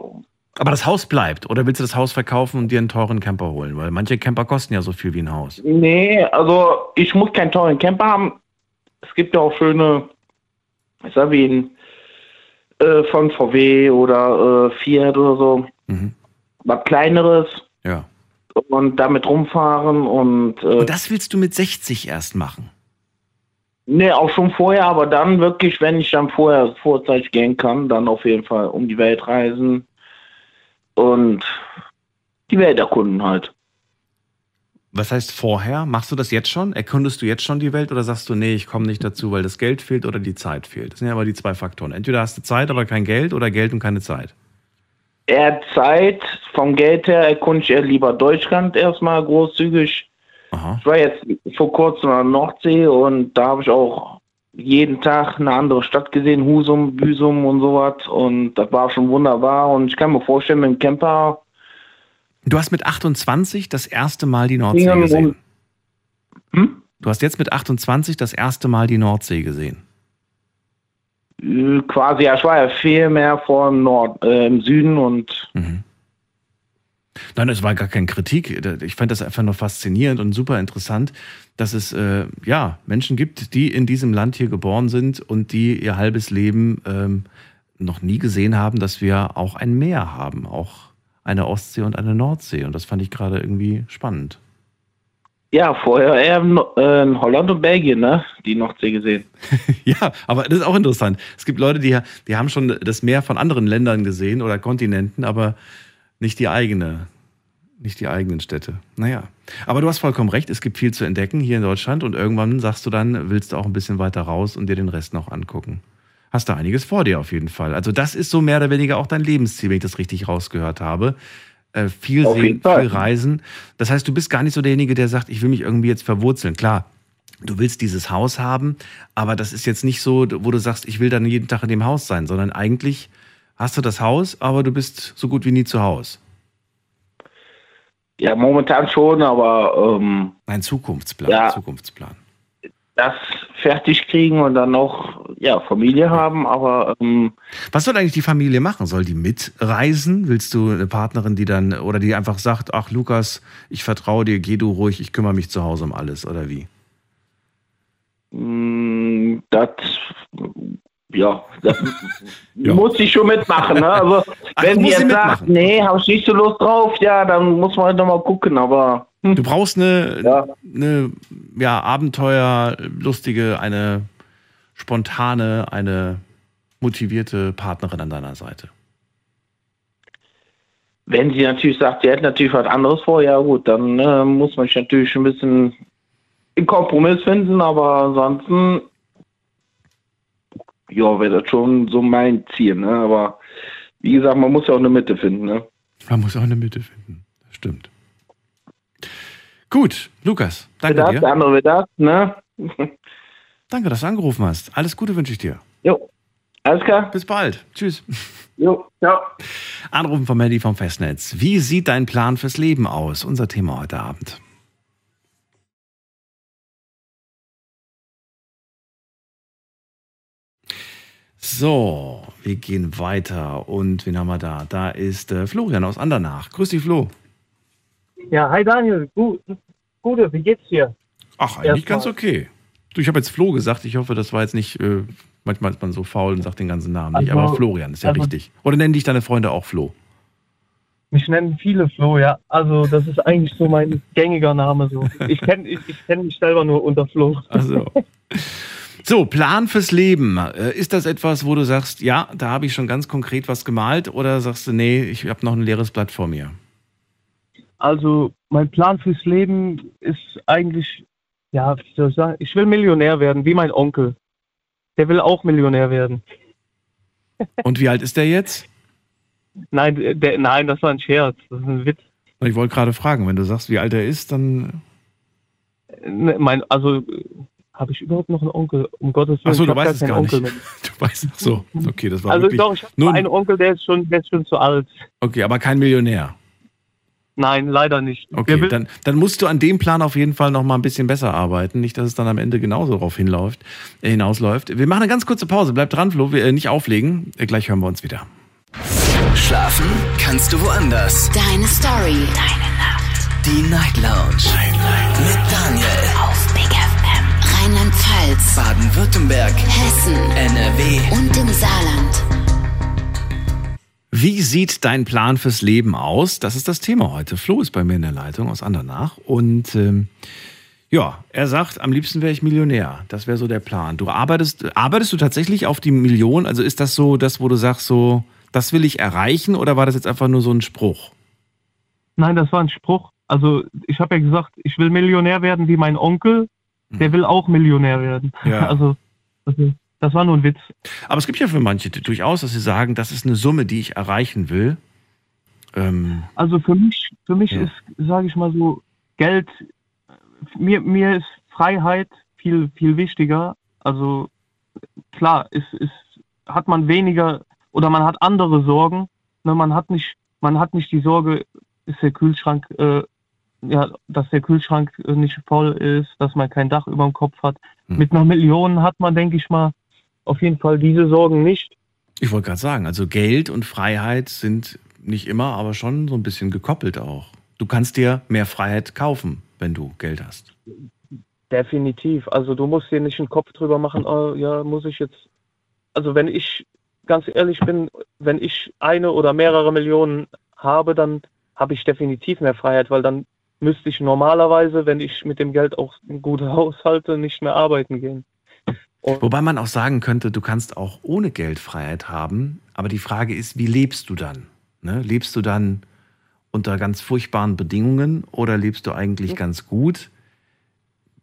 Aber das Haus bleibt. Oder willst du das Haus verkaufen und dir einen teuren Camper holen? Weil manche Camper kosten ja so viel wie ein Haus. Nee, also ich muss keinen teuren Camper haben. Es gibt ja auch schöne, ich sag wie ein äh, von VW oder äh, Fiat oder so. Mhm. Was kleineres Ja. Und damit rumfahren und, äh, Und das willst du mit 60 erst machen? nee, auch schon vorher, aber dann wirklich, wenn ich dann vorher vorzeitig gehen kann, dann auf jeden Fall um die Welt reisen und die Welt erkunden halt. Was heißt vorher? Machst du das jetzt schon? Erkundest du jetzt schon die Welt oder sagst du, nee, ich komme nicht dazu, weil das Geld fehlt oder die Zeit fehlt? Das sind ja aber die zwei Faktoren. Entweder hast du Zeit, aber kein Geld oder Geld und keine Zeit. Eher Zeit, vom Geld her erkunde ich eher lieber Deutschland erstmal großzügig. Ich war jetzt vor kurzem an der Nordsee und da habe ich auch jeden Tag eine andere Stadt gesehen, Husum, Büsum und sowas und das war schon wunderbar und ich kann mir vorstellen, mit dem Camper Du hast mit 28 das erste Mal die Nordsee gesehen. Hm? Du hast jetzt mit 28 das erste Mal die Nordsee gesehen. Äh, quasi, ja, ich war ja viel mehr von Nord, äh, im Süden und Nein, es war gar keine Kritik. Ich fand das einfach nur faszinierend und super interessant, dass es äh, ja Menschen gibt, die in diesem Land hier geboren sind und die ihr halbes Leben ähm, noch nie gesehen haben, dass wir auch ein Meer haben, auch eine Ostsee und eine Nordsee. Und das fand ich gerade irgendwie spannend. Ja, vorher eher in, äh, in Holland und Belgien, ne, die Nordsee gesehen. Ja, aber das ist auch interessant. Es gibt Leute, die, die haben schon das Meer von anderen Ländern gesehen oder Kontinenten, aber nicht die eigene, nicht die eigenen Städte. Naja. Aber du hast vollkommen recht, es gibt viel zu entdecken hier in Deutschland und irgendwann sagst du dann, willst du auch ein bisschen weiter raus und dir den Rest noch angucken. Hast du einiges vor dir auf jeden Fall. Also das ist so mehr oder weniger auch dein Lebensziel, wenn ich das richtig rausgehört habe. Äh, viel Auf sehen, viel reisen. Das heißt, du bist gar nicht so derjenige, der sagt, ich will mich irgendwie jetzt verwurzeln. Klar, du willst dieses Haus haben, aber das ist jetzt nicht so, wo du sagst, ich will dann jeden Tag in dem Haus sein, sondern eigentlich hast du das Haus, aber du bist so gut wie nie zu Hause. Ja, momentan schon, aber ähm, Ein Zukunftsplan, Ja. Zukunftsplan. das fertig kriegen und dann noch ja, Familie haben, aber ähm, Was soll eigentlich die Familie machen? Soll die mitreisen? Willst du eine Partnerin, die dann, oder die einfach sagt, ach Lukas, ich vertraue dir, geh du ruhig, ich kümmere mich zu Hause um alles, oder wie? mh, das ja, das muss ich schon mitmachen. Ne? Also, Ach, wenn jetzt sagt, nee, habe ich nicht so Lust drauf, ja, dann muss man halt noch mal gucken, aber Du brauchst eine, eine ja, abenteuerlustige, eine spontane, eine motivierte Partnerin an deiner Seite. wenn sie natürlich sagt, sie hätte natürlich was anderes vor, ja gut, dann äh, muss man sich natürlich ein bisschen einen Kompromiss finden, aber ansonsten ja, wäre das schon so mein Ziel, ne? Aber wie gesagt, man muss ja auch eine Mitte finden, ne? Man muss auch eine Mitte finden. Das stimmt. Gut, Lukas, danke das, dir. Der andere das, ne? Danke, dass du angerufen hast. Alles Gute wünsche ich dir. Jo, alles klar. Bis bald. Tschüss. Jo, ciao. Anrufen von Melly vom Festnetz. Wie sieht dein Plan fürs Leben aus? Unser Thema heute Abend. So, wir gehen weiter. Und wen haben wir da? Da ist äh, Florian aus Andernach. Grüß dich, Flo. Ja, hi Daniel, gut, Gute, wie geht's dir? Ach, eigentlich Erstmal. ganz okay. Du, ich habe jetzt Flo gesagt. Ich hoffe, das war jetzt nicht. Äh, manchmal ist man so faul und sagt den ganzen Namen nicht. Also- Aber Florian ist ja also- richtig. Oder nennen dich deine Freunde auch Flo? Mich nennen viele Flo, ja. Also das ist eigentlich so mein gängiger Name so. Ich kenne ich, ich kenn mich selber nur unter Flo. Also. So, Plan fürs Leben. Äh, Ist das etwas, wo du sagst, ja, da habe ich schon ganz konkret was gemalt? Oder sagst du, nee, ich habe noch ein leeres Blatt vor mir? Also mein Plan fürs Leben ist eigentlich, ja, wie soll ich sagen, ich will Millionär werden, wie mein Onkel. Der will auch Millionär werden. Und wie alt ist der jetzt? Nein, der, nein, das war ein Scherz. Das ist ein Witz. Ich wollte gerade fragen, wenn du sagst, wie alt er ist, dann. Ne, mein, also habe ich überhaupt noch einen Onkel? Um Gottes Willen. Achso, ich du weißt es keinen gar nicht. Onkel mehr. Du weißt ach so. Okay, das war Also wirklich doch, ich habe nur einen Onkel, der ist schon, der ist schon zu alt. Okay, aber kein Millionär. Nein, leider nicht. Okay, dann, dann musst du an dem Plan auf jeden Fall noch mal ein bisschen besser arbeiten. Nicht, dass es dann am Ende genauso darauf hinläuft, äh, hinausläuft. Wir machen eine ganz kurze Pause. Bleib dran, Flo. Wir, äh, nicht auflegen. Äh, gleich hören wir uns wieder. Schlafen kannst du woanders. Deine Story. Deine Nacht. Die Night Lounge. Mit Daniel. Rheinland-Pfalz. Baden-Württemberg. Hessen. NRW. Und im Saarland. Wie sieht dein Plan fürs Leben aus? Das ist das Thema heute. Flo ist bei mir in der Leitung aus Andernach und ähm, ja, er sagt, am liebsten wäre ich Millionär. Das wäre so der Plan. Du arbeitest, arbeitest du tatsächlich auf die Million? Also ist das so, das, wo du sagst, so, das will ich erreichen oder war das jetzt einfach nur so ein Spruch? Nein, das war ein Spruch. Also ich habe ja gesagt, ich will Millionär werden wie mein Onkel. Der will auch Millionär werden. Ja. Also, also das war nur ein Witz. Aber es gibt ja für manche durchaus, dass sie sagen, das ist eine Summe, die ich erreichen will. Ähm, Also für mich, für mich Ja. ist, sage ich mal so, Geld, mir, mir ist Freiheit viel, viel wichtiger. Also klar, ist, ist, hat man weniger oder man hat andere Sorgen. Ne, man hat nicht, man hat nicht die Sorge, ist der Kühlschrank, äh, ja, dass der Kühlschrank nicht voll ist, dass man kein Dach über dem Kopf hat. Hm. Mit einer Million hat man, denke ich mal, auf jeden Fall diese Sorgen nicht. ich wollte gerade sagen, also Geld und Freiheit sind nicht immer, aber schon so ein bisschen gekoppelt auch. Du kannst dir mehr Freiheit kaufen, wenn du Geld hast. Definitiv. Also du musst dir nicht einen Kopf drüber machen, oh, ja, muss ich jetzt. Also wenn ich ganz ehrlich bin, wenn ich eine oder mehrere Millionen habe, dann habe ich definitiv mehr Freiheit, weil dann müsste ich normalerweise, wenn ich mit dem Geld auch gut haushalte, nicht mehr arbeiten gehen. Wobei man auch sagen könnte, du kannst auch ohne Geld Freiheit haben, aber die Frage ist, wie lebst du dann? Ne? Lebst du dann unter ganz furchtbaren Bedingungen oder lebst du eigentlich ganz gut?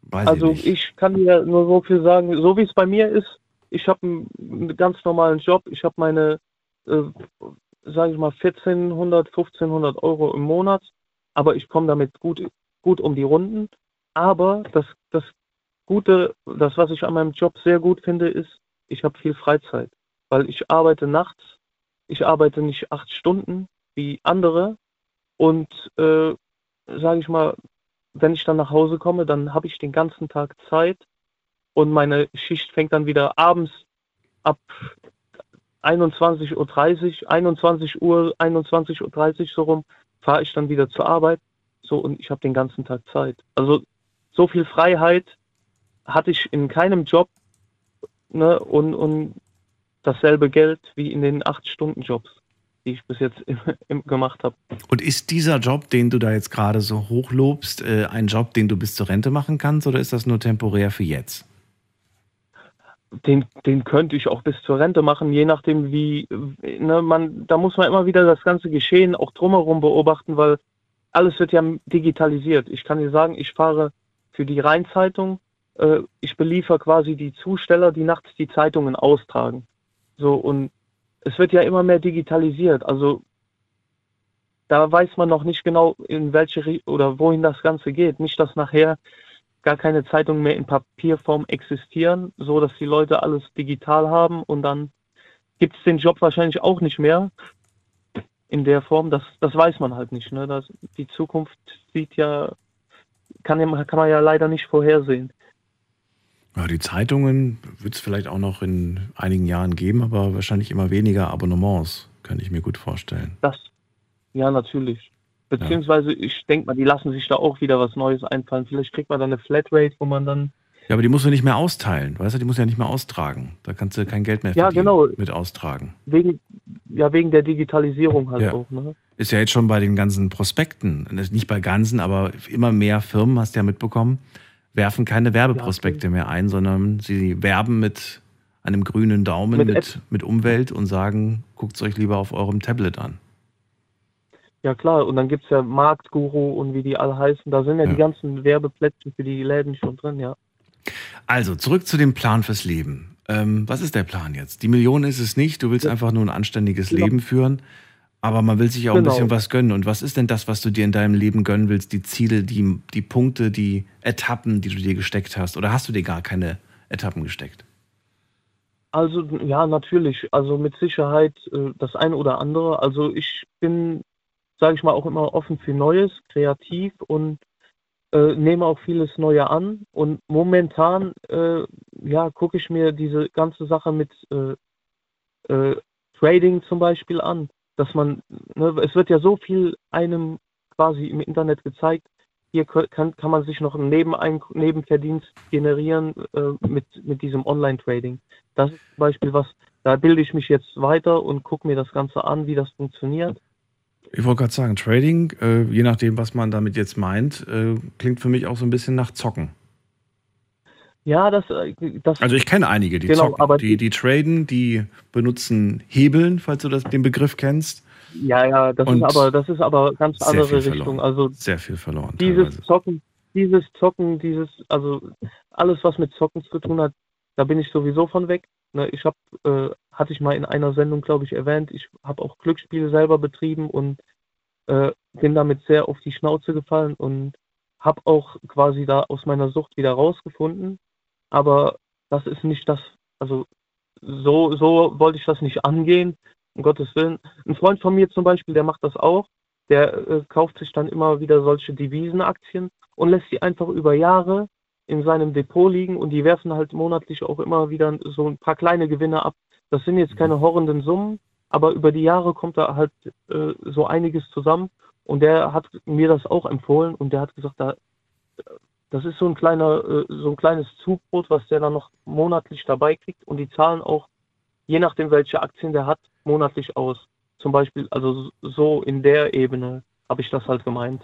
Weiß also ich ich, kann dir nur so viel sagen, so wie es bei mir ist, ich habe einen, einen ganz normalen Job, ich habe meine, äh, sage ich mal, 1400, 1500 Euro im Monat, aber ich komme damit gut, gut um die Runden. Aber das, das Gute, das, was ich an meinem Job sehr gut finde, ist, ich habe viel Freizeit, weil ich arbeite nachts, ich arbeite nicht acht Stunden wie andere. Und, äh, sage ich mal, wenn ich dann nach Hause komme, dann habe ich den ganzen Tag Zeit. Und meine Schicht fängt dann wieder abends ab 21.30 Uhr, 21 Uhr, 21.30 Uhr so rum, fahre ich dann wieder zur Arbeit. So und ich habe den ganzen Tag Zeit. Also so viel Freiheit hatte ich in keinem Job ne, und, und dasselbe Geld wie in den 8-Stunden-Jobs, die ich bis jetzt im, im, gemacht habe. Und ist dieser Job, den du da jetzt gerade so hochlobst, äh, ein Job, den du bis zur Rente machen kannst oder ist das nur temporär für jetzt? Den, den könnte ich auch bis zur Rente machen, je nachdem wie, ne, man, da muss man immer wieder das ganze Geschehen auch drumherum beobachten, weil alles wird ja digitalisiert. Ich kann dir sagen, ich fahre für die Rheinzeitung, äh, ich beliefer quasi die Zusteller, die nachts die Zeitungen austragen. So, und es wird ja immer mehr digitalisiert. Also da weiß man noch nicht genau, in welche oder wohin das Ganze geht. Nicht, dass nachher gar keine Zeitungen mehr in Papierform existieren, so dass die Leute alles digital haben und dann gibt es den Job wahrscheinlich auch nicht mehr in der Form. Das, das weiß man halt nicht. Ne? Das, die Zukunft sieht ja kann, kann man ja leider nicht vorhersehen. Ja, die Zeitungen wird es vielleicht auch noch in einigen Jahren geben, aber wahrscheinlich immer weniger Abonnements, könnte ich mir gut vorstellen. Das, ja, natürlich. Beziehungsweise, ich denke mal, die lassen sich da auch wieder was Neues einfallen. Vielleicht kriegt man dann eine Flatrate, wo man dann. Ja, aber die musst du nicht mehr austeilen, weißt du, die musst du ja nicht mehr austragen. Da kannst du kein Geld mehr Ja, genau. mit austragen. Wegen, ja, wegen der Digitalisierung halt Ja. auch. Ne? Ist ja jetzt schon bei den ganzen Prospekten, nicht bei ganzen, aber immer mehr Firmen, hast du ja mitbekommen, werfen keine Werbeprospekte mehr ein, sondern sie werben mit einem grünen Daumen, Mit mit, mit, Umwelt und sagen, guckt es euch lieber auf eurem Tablet an. Ja klar, und dann gibt es ja Marktguru und wie die alle heißen. Da sind ja, die ganzen Werbeplätze für die Läden schon drin, ja. Also, zurück zu dem Plan fürs Leben. Ähm, was ist der Plan jetzt? Die Million ist es nicht, du willst einfach nur ein anständiges Genau. Leben führen. Aber man will sich auch ein Genau. bisschen was gönnen. Und was ist denn das, was du dir in deinem Leben gönnen willst? Die Ziele, die, die Punkte, die Etappen, die du dir gesteckt hast? Oder hast du dir gar keine Etappen gesteckt? Also ja, natürlich. Also mit Sicherheit äh, das eine oder andere. Also ich bin, sage ich mal, auch immer offen für Neues, kreativ und äh, nehme auch vieles Neue an. Und momentan, äh, ja, gucke ich mir diese ganze Sache mit äh, äh, Trading zum Beispiel an. Dass man, ne, es wird ja so viel einem quasi im Internet gezeigt. Hier kann, kann man sich noch einen Nebenein Nebenverdienst generieren äh, mit, mit diesem Online-Trading. Das ist zum Beispiel was, da bilde ich mich jetzt weiter und gucke mir das Ganze an, wie das funktioniert. Ich wollte gerade sagen, Trading, äh, je nachdem, was man damit jetzt meint, äh, klingt für mich auch so ein bisschen nach Zocken. Ja, das, äh, das Also ich kenne einige, die Genau, zocken. aber die, die traden, die benutzen Hebeln, falls du das, den Begriff kennst. ja, ja, das Und ist aber, das ist aber ganz andere Richtung. verloren. Also Sehr viel verloren. dieses teilweise. Zocken, dieses Zocken, dieses, also alles, was mit Zocken zu tun hat, da bin ich sowieso von weg. Ne, ich habe, äh, hatte ich mal in einer Sendung, glaube ich, erwähnt, ich habe auch Glücksspiele selber betrieben und äh, bin damit sehr auf die Schnauze gefallen und habe auch quasi da aus meiner Sucht wieder rausgefunden. Aber das ist nicht das, also so, so wollte ich das nicht angehen, um Gottes Willen. Ein Freund von mir zum Beispiel, der macht das auch. Der äh, kauft sich dann immer wieder solche Devisenaktien und lässt die einfach über Jahre in seinem Depot liegen und die werfen halt monatlich auch immer wieder so ein paar kleine Gewinne ab. Das sind jetzt keine horrenden Summen, aber über die Jahre kommt da halt äh, so einiges zusammen und der hat mir das auch empfohlen und der hat gesagt, da, das ist so ein kleiner, äh, so ein kleines Zubrot, was der dann noch monatlich dabei kriegt und die zahlen auch, je nachdem welche Aktien der hat, monatlich aus. Zum Beispiel, also so in der Ebene habe ich das halt gemeint.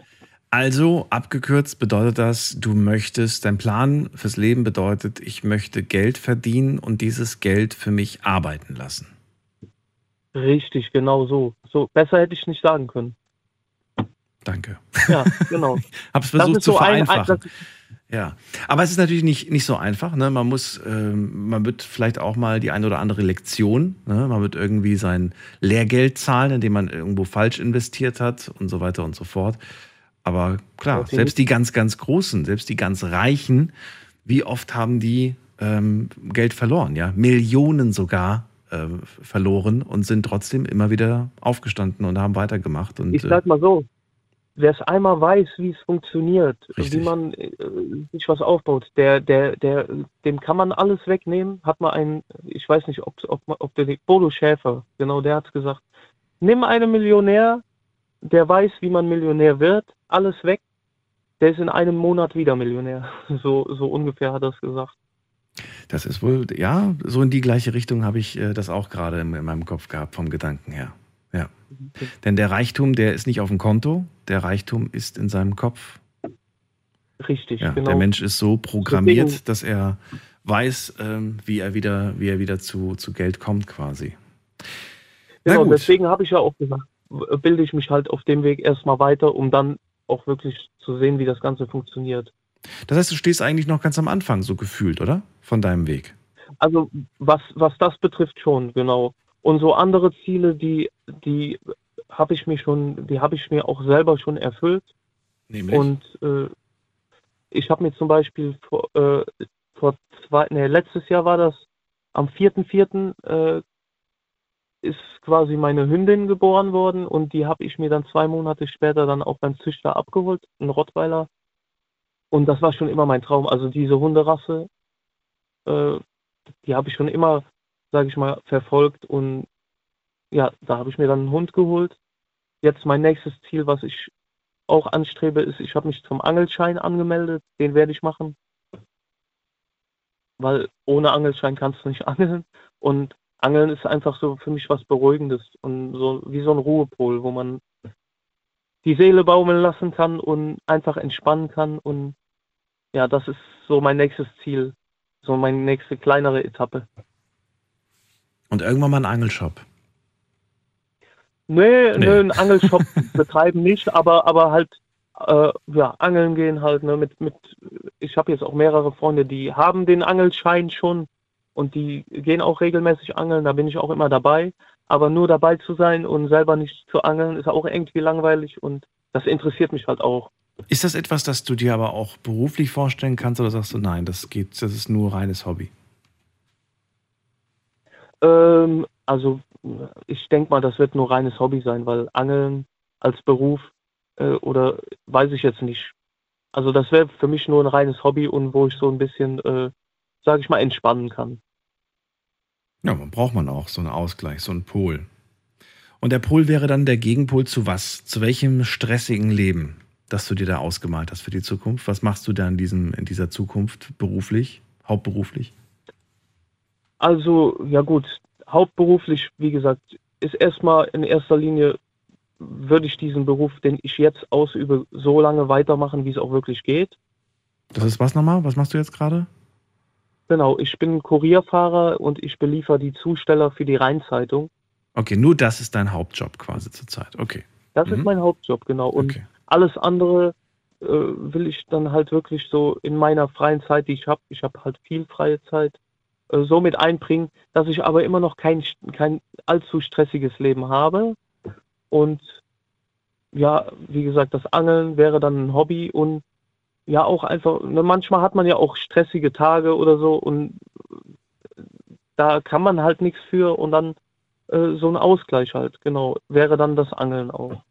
Also, abgekürzt bedeutet das, du möchtest, dein Plan fürs Leben bedeutet, ich möchte Geld verdienen und dieses Geld für mich arbeiten lassen. Richtig, genau so. So besser hätte ich nicht sagen können. Danke. Ja, genau. Hab's versucht zu so ein- ein- vereinfachen. das- ja, aber es ist natürlich nicht, nicht so einfach. Ne? Man muss, ähm, man wird vielleicht auch mal die eine oder andere Lektion, ne? man wird irgendwie sein Lehrgeld zahlen, indem man irgendwo falsch investiert hat und so weiter und so fort. Aber klar, Okay. selbst die ganz, ganz Großen, selbst die ganz Reichen, wie oft haben die ähm, Geld verloren? Ja, Millionen sogar äh, verloren und sind trotzdem immer wieder aufgestanden und haben weitergemacht. Und, Ich äh, sag mal so, wer es einmal weiß, wie es funktioniert, Richtig. wie man äh, sich was aufbaut, der, der, der, dem kann man alles wegnehmen. Hat man einen, ich weiß nicht, ob, ob, ob der Bodo Schäfer, genau, der hat gesagt, nimm einen Millionär, der weiß, wie man Millionär wird, alles weg, der ist in einem Monat wieder Millionär. So, so ungefähr hat er es gesagt. Das ist wohl, ja, so in die gleiche Richtung habe ich äh, das auch gerade in, in meinem Kopf gehabt, vom Gedanken her. Ja. Denn der Reichtum, der ist nicht auf dem Konto, der Reichtum ist in seinem Kopf. Richtig, Ja, genau. Der Mensch ist so programmiert, Deswegen- dass er weiß, ähm, wie er wieder, wie er wieder zu, zu Geld kommt, quasi. Na Genau, deswegen habe ich ja auch gesagt, bilde ich mich halt auf dem Weg erstmal weiter, um dann auch wirklich zu sehen, wie das Ganze funktioniert. Das heißt, du stehst eigentlich noch ganz am Anfang, so gefühlt, oder? Von deinem Weg. Also was, was das betrifft schon, genau. Und so andere Ziele, die, die habe ich mir schon, die habe ich mir auch selber schon erfüllt. Nämlich? Und äh, ich habe mir zum Beispiel vor, äh, vor zwei, nee, letztes Jahr war das, am 4.4. Äh, ist quasi meine Hündin geboren worden und die habe ich mir dann zwei Monate später dann auch beim Züchter abgeholt, ein Rottweiler. Und das war schon immer mein Traum. Also diese Hunderasse, äh, die habe ich schon immer, sage ich mal, verfolgt und ja, da habe ich mir dann einen Hund geholt. Jetzt mein nächstes Ziel, was ich auch anstrebe, ist, ich habe mich zum Angelschein angemeldet. Den werde ich machen. Weil ohne Angelschein kannst du nicht angeln. Und Angeln ist einfach so für mich was Beruhigendes und so wie so ein Ruhepol, wo man die Seele baumeln lassen kann und einfach entspannen kann. Und ja, das ist so mein nächstes Ziel. So meine nächste kleinere Etappe. Und irgendwann mal ein Angelshop. Nee, Nee. nee. einen Angelshop betreiben nicht, aber, aber halt, äh, ja, angeln gehen halt, ne, mit, mit, ich habe jetzt auch mehrere Freunde, die haben den Angelschein schon und die gehen auch regelmäßig angeln, da bin ich auch immer dabei. aber nur dabei zu sein und selber nicht zu angeln, ist auch irgendwie langweilig und das interessiert mich halt auch. Ist das etwas, das du dir aber auch beruflich vorstellen kannst oder sagst du, nein, das geht, das ist nur reines Hobby? Ähm, also ich denke mal, das wird nur reines Hobby sein, weil Angeln als Beruf äh, oder weiß ich jetzt nicht. Also das wäre für mich nur ein reines Hobby und wo ich so ein bisschen, äh, sage ich mal, entspannen kann. Ja, man braucht man auch so einen Ausgleich, so einen Pol. Und der Pol wäre dann der Gegenpol zu was? Zu welchem stressigen Leben, das du dir da ausgemalt hast für die Zukunft? Was machst du da in, diesem, in dieser Zukunft beruflich, hauptberuflich? Also, ja gut, hauptberuflich, wie gesagt, ist erstmal in erster Linie, würde ich diesen Beruf, den ich jetzt ausübe, so lange weitermachen, wie es auch wirklich geht. Das ist was nochmal? Was machst du jetzt gerade? Genau, ich bin Kurierfahrer und ich beliefer die Zusteller für die Rheinzeitung. Okay, nur das ist dein Hauptjob quasi zurzeit. Okay. Das Mhm. ist mein Hauptjob, genau. Und Okay. alles andere äh, will ich dann halt wirklich so in meiner freien Zeit, die ich habe, ich habe halt viel freie Zeit, äh, so mit einbringen, dass ich aber immer noch kein, kein allzu stressiges Leben habe. Und ja, wie gesagt, das Angeln wäre dann ein Hobby und ja auch einfach, ne, manchmal hat man ja auch stressige Tage oder so und da kann man halt nichts für und dann äh, so ein Ausgleich halt, genau, wäre dann das Angeln auch.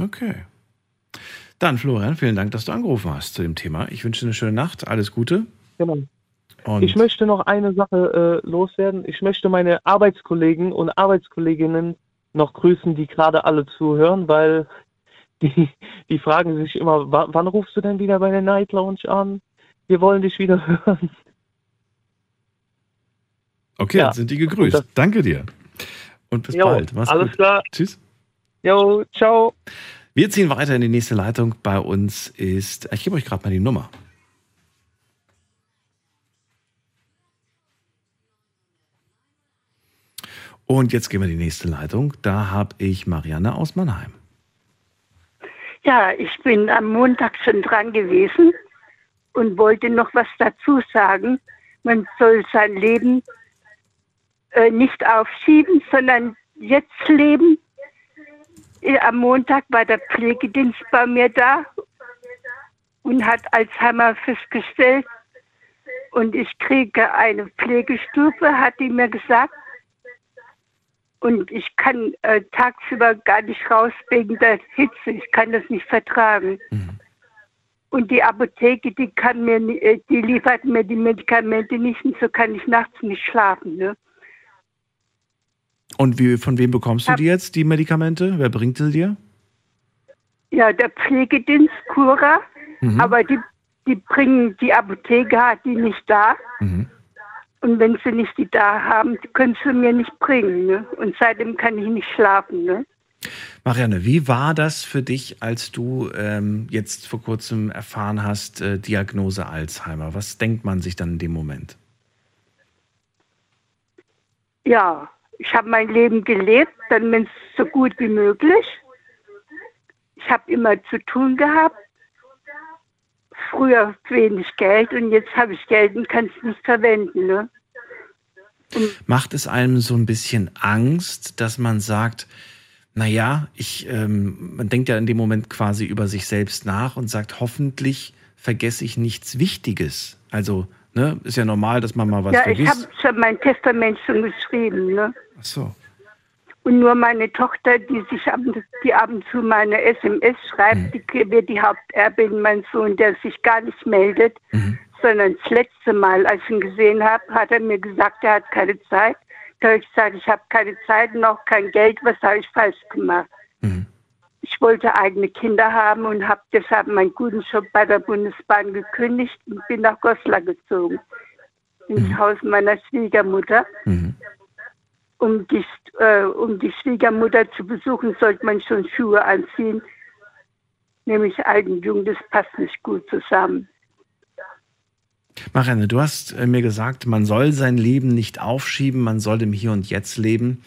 Okay. Dann, Florian, vielen Dank, dass du angerufen hast zu dem Thema. Ich wünsche dir eine schöne Nacht. Alles Gute. Genau. Und Ich möchte noch eine Sache äh, loswerden. Ich möchte meine Arbeitskollegen und Arbeitskolleginnen noch grüßen, die gerade alle zuhören, weil die, die fragen sich immer, "Wa- wann rufst du denn wieder bei der Night Lounge an? Wir wollen dich wieder hören. okay, ja. dann sind die gegrüßt. Danke dir. Und bis Jo, bald. Mach's alles gut. klar. Tschüss. Jo, ciao. Wir ziehen weiter in die nächste Leitung. Bei uns ist, ich gebe euch gerade mal die Nummer. Und jetzt gehen wir in die nächste Leitung. Da habe ich Marianne aus Mannheim. Ja, ich bin am Montag schon dran gewesen und wollte noch was dazu sagen. Man soll sein Leben äh, nicht aufschieben, sondern jetzt leben. Äh, Am Montag war der Pflegedienst bei mir da und hat Alzheimer festgestellt. Und ich kriege eine Pflegestufe, hat die mir gesagt. Und ich kann äh, tagsüber gar nicht raus wegen der Hitze. Ich kann das nicht vertragen. Und die Apotheke, die kann mir, äh, die liefert mir die Medikamente nicht und so kann ich nachts nicht schlafen. Ne? Und wie, von wem bekommst du die jetzt, die Medikamente? Wer bringt sie dir? Ja, der Pflegedienst Cura, Mhm. aber die, die bringen, die Apotheke hat die nicht da. Mhm. Und wenn sie nicht die da haben, können sie mir nicht bringen. Ne? Und seitdem kann ich nicht schlafen. Ne? Marianne, wie war das für dich, als du ähm, jetzt vor kurzem erfahren hast, äh, Diagnose Alzheimer? Was denkt man sich dann in dem Moment? Ja, ich habe mein Leben gelebt, dann so gut wie möglich. Ich habe immer zu tun gehabt. Früher wenig Geld und jetzt habe ich Geld und kann es nicht verwenden. Ne? Macht es einem so ein bisschen Angst, dass man sagt, naja, ich, ähm, man denkt ja in dem Moment quasi über sich selbst nach und sagt, hoffentlich vergesse ich nichts Wichtiges. Also, ne, ist ja normal, dass man mal was ja, ich habe vergisst. schon mein Testament schon geschrieben. Ne? Ach so. Und nur meine Tochter, die sich ab, die ab und zu meine SMS schreibt, die wird die Haupterbin, mein Sohn, der sich gar nicht meldet, sondern das letzte Mal, als ich ihn gesehen habe, hat er mir gesagt, er hat keine Zeit. Da habe ich gesagt, ich habe keine Zeit und auch kein Geld, was habe ich falsch gemacht? Ich wollte eigene Kinder haben und habe deshalb meinen guten Job bei der Bundesbahn gekündigt und bin nach Goslar gezogen, ins Haus meiner Schwiegermutter um die, äh, um die Schwiegermutter zu besuchen, sollte man schon Schuhe anziehen. Nämlich alt und jung, das passt nicht gut zusammen. Marianne, du hast äh, mir gesagt, man soll sein Leben nicht aufschieben, man soll im Hier und Jetzt leben.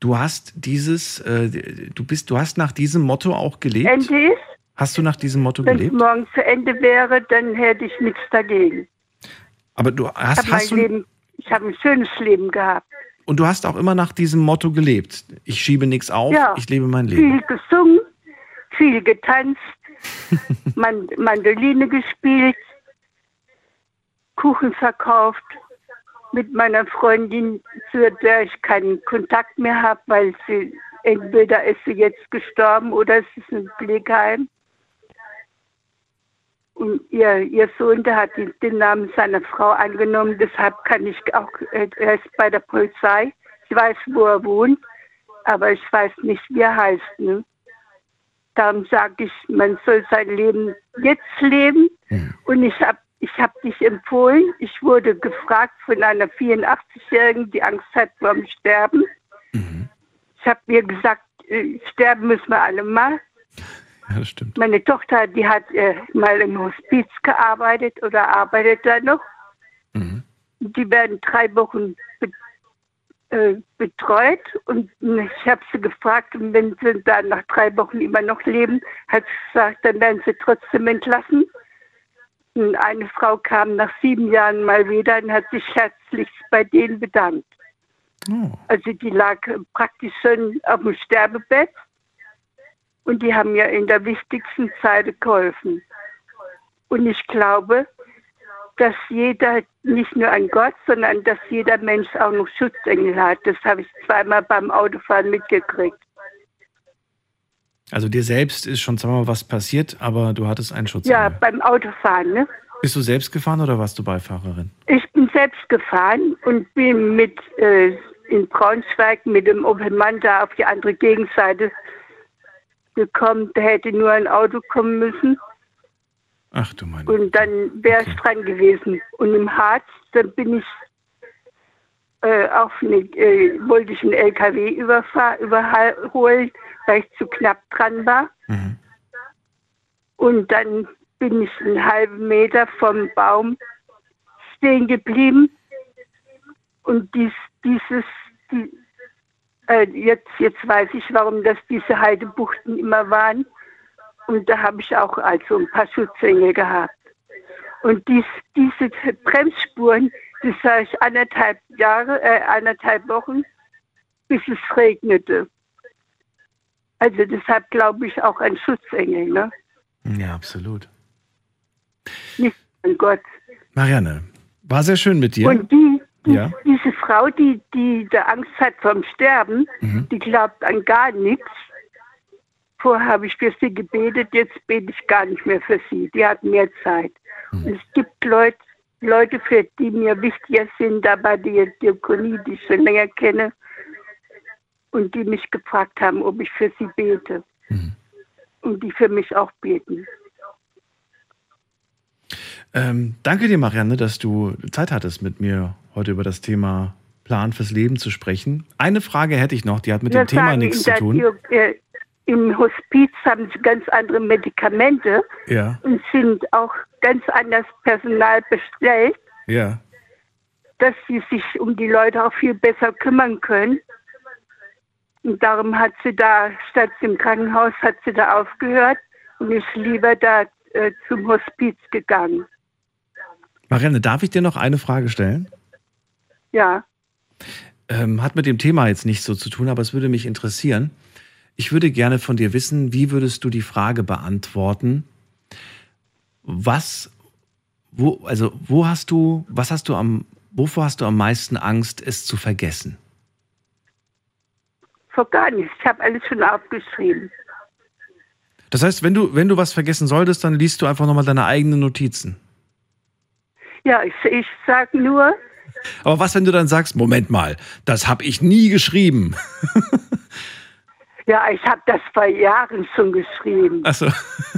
Du hast dieses, äh, du bist, du hast nach diesem Motto auch gelebt. Ende ist, Hast du nach diesem Motto wenn es gelebt? morgen zu Ende wäre, dann hätte ich nichts dagegen. Aber du Ich hast, habe hast mein du, Leben, ich habe ein schönes Leben gehabt. Und du hast auch immer nach diesem Motto gelebt. Ich schiebe nichts auf, Ja. ich lebe mein Leben. Viel gesungen, viel getanzt, Man Mandoline gespielt, Kuchen verkauft mit meiner Freundin, zu der ich keinen Kontakt mehr habe, weil sie entweder ist sie jetzt gestorben oder es ist ein Pflegeheim. Und ihr, ihr Sohn, der hat den, Namen seiner Frau angenommen, deshalb kann ich auch, äh, er ist bei der Polizei. Ich weiß, wo er wohnt, aber ich weiß nicht, wie er heißt. Ne? Darum sage ich, man soll sein Leben jetzt leben. Und ich habe ich hab dich empfohlen. Ich wurde gefragt von einer 84-Jährigen, die Angst hat vor dem Sterben. Ich habe mir gesagt, äh, sterben müssen wir alle mal. Ja, das stimmt. Meine Tochter, die hat äh, mal im Hospiz gearbeitet oder arbeitet da noch. Die werden drei Wochen be äh, betreut und ich habe sie gefragt, und wenn sie dann nach drei Wochen immer noch leben, hat sie gesagt, dann werden sie trotzdem entlassen. Und eine Frau kam nach sieben Jahren mal wieder und hat sich herzlichst bei denen bedankt. Also die lag praktisch schon auf dem Sterbebett und die haben ja in der wichtigsten Zeit geholfen. Und ich glaube, dass jeder, nicht nur ein Gott, sondern dass jeder Mensch auch noch Schutzengel hat. Das habe ich zweimal beim Autofahren mitgekriegt. Also dir selbst ist schon zweimal was passiert, aber du hattest einen Schutz. Ja, beim Autofahren. Ne? Bist du selbst gefahren oder warst du Beifahrerin? Ich bin selbst gefahren und bin mit äh, in Braunschweig mit dem Opel Manta auf die andere Gegenseite gekommen. Da hätte nur ein Auto kommen müssen. Ach du meine. Und dann wäre ich dran gewesen. Und im Harz, dann bin ich äh, auf eine, äh, wollte ich einen LKW überfahr, überholen, weil ich zu knapp dran war. Und dann bin ich einen halben Meter vom Baum stehen geblieben. Und dies, dieses, die, äh, jetzt, jetzt weiß ich, warum das diese Heidebuchten immer waren. Und da habe ich auch also ein paar Schutzengel gehabt. Und dies, diese Bremsspuren, das sah ich anderthalb Jahre, äh, anderthalb Wochen, bis es regnete. Also deshalb glaube ich auch an Schutzengel, ne? Ja, absolut. Nicht an Gott. Marianne, war sehr schön mit dir. Und die, die Ja. diese Frau, die, die da Angst hat vom Sterben, Mhm. die glaubt an gar nichts. Vorher habe ich für sie gebetet, jetzt bete ich gar nicht mehr für sie. Die hat mehr Zeit. Mhm. Und es gibt Leute, Leute, für die mir wichtiger sind, da bei der Diakonie, die ich schon länger kenne, und die mich gefragt haben, ob ich für sie bete. Mhm. Und die für mich auch beten. Ähm, danke dir, Marianne, dass du Zeit hattest, mit mir heute über das Thema Plan fürs Leben zu sprechen. Eine Frage hätte ich noch, die hat mit Wir dem Thema nichts zu tun. Dio- äh, Im Hospiz haben sie ganz andere Medikamente Ja, und sind auch ganz anders Personal bestellt, ja. dass sie sich um die Leute auch viel besser kümmern können. Und darum hat sie da, statt im Krankenhaus, hat sie da aufgehört und ist lieber da äh, zum Hospiz gegangen. Marianne, darf ich dir noch eine Frage stellen? Ja, Ähm, hat mit dem Thema jetzt nichts so zu tun, aber es würde mich interessieren. Ich würde gerne von dir wissen, wie würdest du die Frage beantworten? Was, wo, also wo hast du, was hast du am, wovor hast du am meisten Angst, es zu vergessen? vor gar nichts. Ich habe alles schon aufgeschrieben. Das heißt, wenn du, wenn du was vergessen solltest, dann liest du einfach nochmal deine eigenen Notizen. Ja, ich, ich sage nur, Aber was, wenn du dann sagst, Moment mal, das habe ich nie geschrieben? ja, ich habe das vor Jahren schon geschrieben, Achso,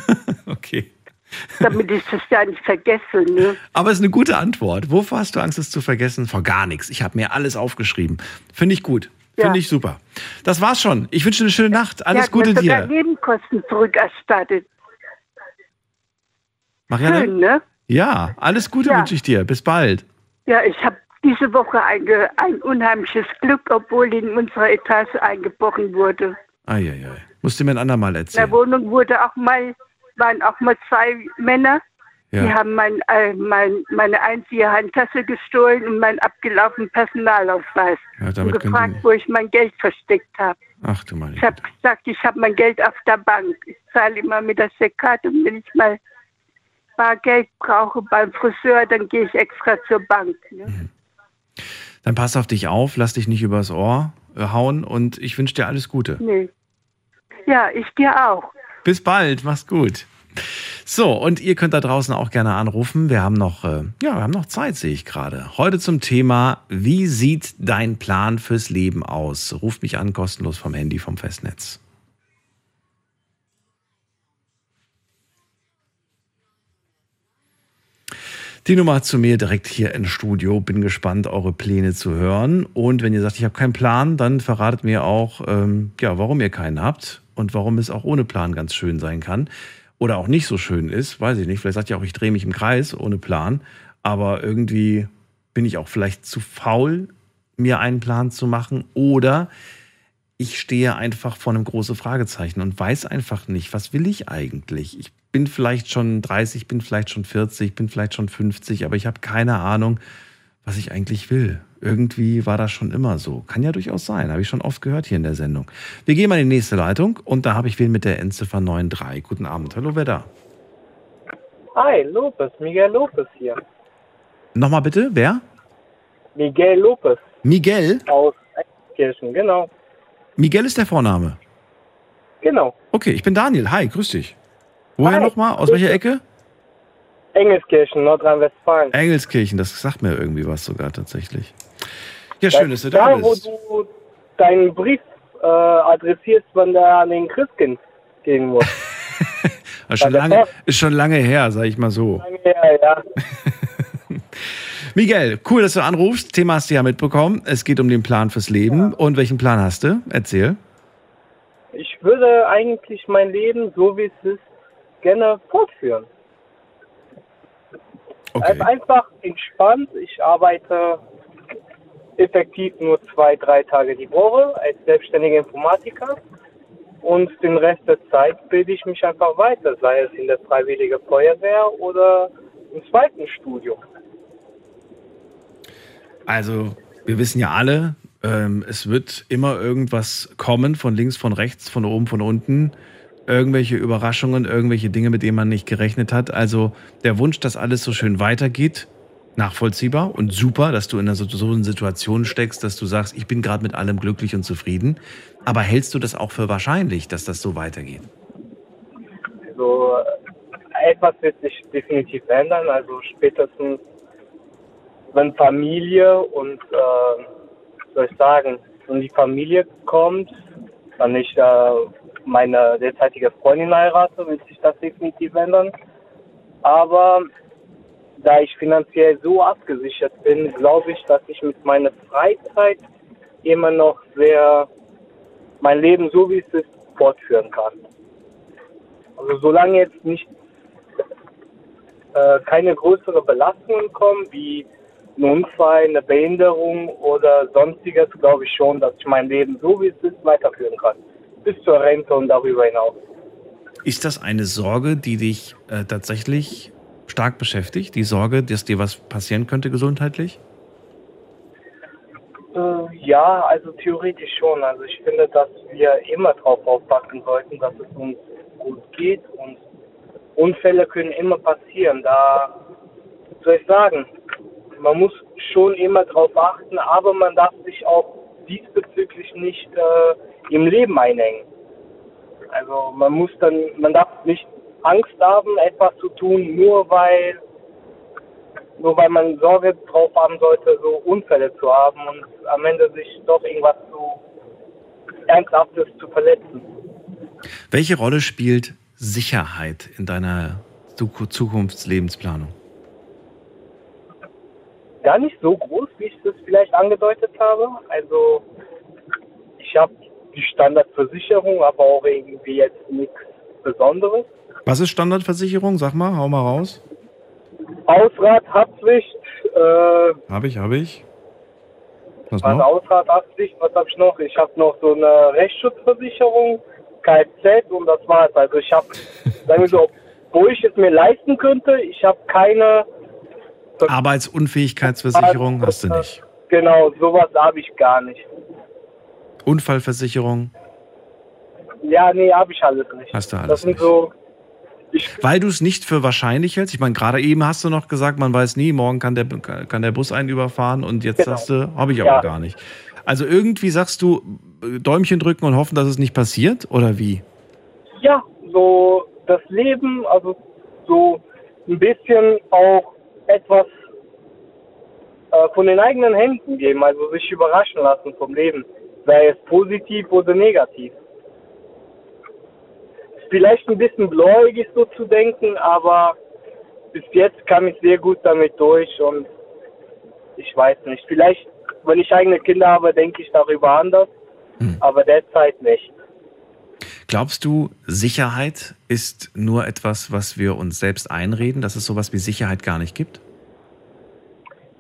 okay. damit ich das ja nicht vergesse. Ne? Aber es ist eine gute Antwort. Wovor hast du Angst, es zu vergessen? Vor gar nichts. Ich habe mir alles aufgeschrieben. Finde ich gut. Finde Ja. ich super. Das war's schon. Ich wünsche eine schöne Nacht. Alles mir Gute dir. Nebenkosten zurückerstattet. Marianne? Schön, ne? Ja, alles Gute Ja. wünsche ich dir. Bis bald. Ja, ich habe diese Woche ein, ein unheimliches Glück, obwohl in unserer Etage eingebrochen wurde. Eieiei. Musst du mir ein andermal In der erzählen. Wohnung wurde auch mal, waren auch mal zwei Männer Die Ja. haben mein, äh, mein, meine einzige Handtasse gestohlen und meinen abgelaufenen Personalausweis. Ja, und gefragt, wo ich mein Geld versteckt habe. Ach du meine Ich habe gesagt, ich habe mein Geld auf der Bank. Ich zahle immer mit der Sekate und wenn ich mal Bargeld brauche beim Friseur, dann gehe ich extra zur Bank. Ne? Dann pass auf dich auf, lass dich nicht übers Ohr äh, hauen und ich wünsche dir alles Gute. Nee. Ja, ich dir auch. Bis bald, mach's gut. So, und ihr könnt da draußen auch gerne anrufen. Wir haben noch, äh, ja, wir haben noch Zeit, sehe ich gerade. Heute zum Thema, wie sieht dein Plan fürs Leben aus? Ruft mich an, kostenlos vom Handy, vom Festnetz. Die Nummer zu mir direkt hier ins Studio. Bin gespannt, eure Pläne zu hören. Und wenn ihr sagt, ich habe keinen Plan, dann verratet mir auch, ähm, ja, warum ihr keinen habt und warum es auch ohne Plan ganz schön sein kann. Oder auch nicht so schön ist, weiß ich nicht. Vielleicht sagt ihr auch, ich drehe mich im Kreis ohne Plan. Aber irgendwie bin ich auch vielleicht zu faul, mir einen Plan zu machen. Oder ich stehe einfach vor einem großen Fragezeichen und weiß einfach nicht, was will ich eigentlich? Ich bin vielleicht schon 30, bin vielleicht schon 40, bin vielleicht schon 50, aber ich habe keine Ahnung, was ich eigentlich will. Irgendwie war das schon immer so. Kann ja durchaus sein, habe ich schon oft gehört hier in der Sendung. Wir gehen mal in die nächste Leitung und da habe ich wen mit der Endziffer 93. Guten Abend. Hallo, wer da? Hi, Lopez, Miguel Lopez hier. Nochmal bitte, wer? Miguel Lopez Miguel? aus Kirchen, genau. Miguel ist der Vorname. Genau. Okay, ich bin Daniel. Hi, grüß dich. Woher nochmal? Aus welcher Ecke? Engelskirchen, Nordrhein-Westfalen. Engelskirchen, das sagt mir irgendwie was sogar tatsächlich. Ja, schön, dass du da da, bist. wo du deinen Brief äh, adressierst, wann der an den Christkind gehen muss. Ist schon, lange, ist schon lange her, sag ich mal so. ja, ja. Miguel, cool, dass du anrufst. Thema hast du ja mitbekommen. Es geht um den Plan fürs Leben. Und welchen Plan hast du? Erzähl. Ich würde eigentlich mein Leben, so wie es ist, gerne fortführen. Okay. Also einfach entspannt. Ich arbeite effektiv nur zwei, drei Tage die Woche als selbstständiger Informatiker. Und den Rest der Zeit bilde ich mich einfach weiter, sei es in der Freiwilligen Feuerwehr oder im zweiten Studium. Also, wir wissen ja alle, ähm, es wird immer irgendwas kommen, von links, von rechts, von oben, von unten. Irgendwelche Überraschungen, irgendwelche Dinge, mit denen man nicht gerechnet hat. Also der Wunsch, dass alles so schön weitergeht, nachvollziehbar und super, dass du in einer so so einer Situation steckst, dass du sagst, ich bin gerade mit allem glücklich und zufrieden. Aber hältst du das auch für wahrscheinlich, dass das so weitergeht? Also äh, etwas wird sich definitiv ändern. Also spätestens, wenn Familie und, äh, soll ich sagen, wenn die Familie kommt, dann ich äh, meine derzeitige Freundin heirate, wird sich das definitiv ändern. Aber da ich finanziell so abgesichert bin, glaube ich, dass ich mit meiner Freizeit immer noch sehr mein Leben so wie es ist fortführen kann. Also solange jetzt nicht äh, keine größere Belastungen kommen, wie ein Unfall, eine Behinderung oder sonstiges, glaube ich schon, dass ich mein Leben so wie es ist weiterführen kann. Bis zur Rente und darüber hinaus. Ist das eine Sorge, die dich äh, tatsächlich stark beschäftigt? Die Sorge, dass dir was passieren könnte gesundheitlich? Äh, ja, also theoretisch schon. Also ich finde, dass wir immer darauf aufpassen sollten, dass es uns gut geht und Unfälle können immer passieren. Da soll ich sagen, man muss schon immer darauf achten, aber man darf sich auch diesbezüglich nicht äh, im Leben einhängen. Also man muss dann, man darf nicht Angst haben, etwas zu tun, nur weil nur weil man Sorge drauf haben sollte, so Unfälle zu haben und am Ende sich doch irgendwas zu Ernsthaftes zu verletzen. Welche Rolle spielt Sicherheit in deiner Zu- Zukunftslebensplanung? Gar nicht so groß, wie ich das vielleicht angedeutet habe. Also ich habe die Standardversicherung, aber auch irgendwie jetzt nichts Besonderes. Was ist Standardversicherung? Sag mal, hau mal raus. Hausrat, Haftpflicht, äh, Habe ich, habe ich. Was also noch? Hausrat, Haftpflicht, was habe ich noch? Ich habe noch so eine Rechtsschutzversicherung, Kfz und das war's. Also ich habe, sagen wir so, wo ich es mir leisten könnte. Ich habe keine. Arbeitsunfähigkeitsversicherung hast du nicht. Genau, sowas habe ich gar nicht. Unfallversicherung Ja, nee, habe ich alles nicht. hast du Das alles sind nicht. so. Weil du es nicht für wahrscheinlich hältst. Ich meine, gerade eben hast du noch gesagt, man weiß nie, morgen kann der, kann der Bus einen überfahren und jetzt Genau. sagst du, habe ich aber Ja. gar nicht. Also irgendwie sagst du, Däumchen drücken und hoffen, dass es nicht passiert oder wie? Ja, so das Leben, also so ein bisschen auch etwas äh, von den eigenen Händen geben, also sich überraschen lassen vom Leben, sei es positiv oder negativ. Vielleicht ein bisschen bläugig so zu denken, aber bis jetzt kam ich sehr gut damit durch und ich weiß nicht. Vielleicht, wenn ich eigene Kinder habe, denke ich darüber anders, aber derzeit nicht. Glaubst du, Sicherheit ist nur etwas, was wir uns selbst einreden, dass es sowas wie Sicherheit gar nicht gibt?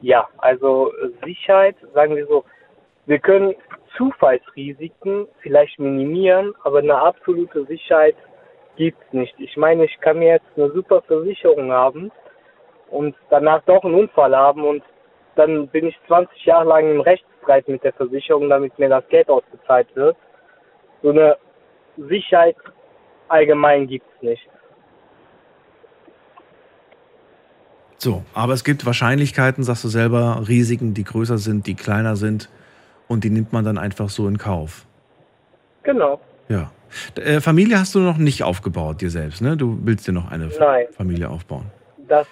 Ja, also Sicherheit, sagen wir so, wir können Zufallsrisiken vielleicht minimieren, aber eine absolute Sicherheit gibt's nicht. Ich meine, ich kann mir jetzt eine super Versicherung haben und danach doch einen Unfall haben und dann bin ich 20 Jahre lang im Rechtsstreit mit der Versicherung, damit mir das Geld ausgezahlt wird. So eine Sicherheit allgemein gibt's nicht. So, aber es gibt Wahrscheinlichkeiten, sagst du selber, Risiken, die größer sind, die kleiner sind und die nimmt man dann einfach so in Kauf. Genau. Ja. Äh, Familie hast du noch nicht aufgebaut, dir selbst, ne? Du willst dir noch eine Nein. Familie aufbauen. Das,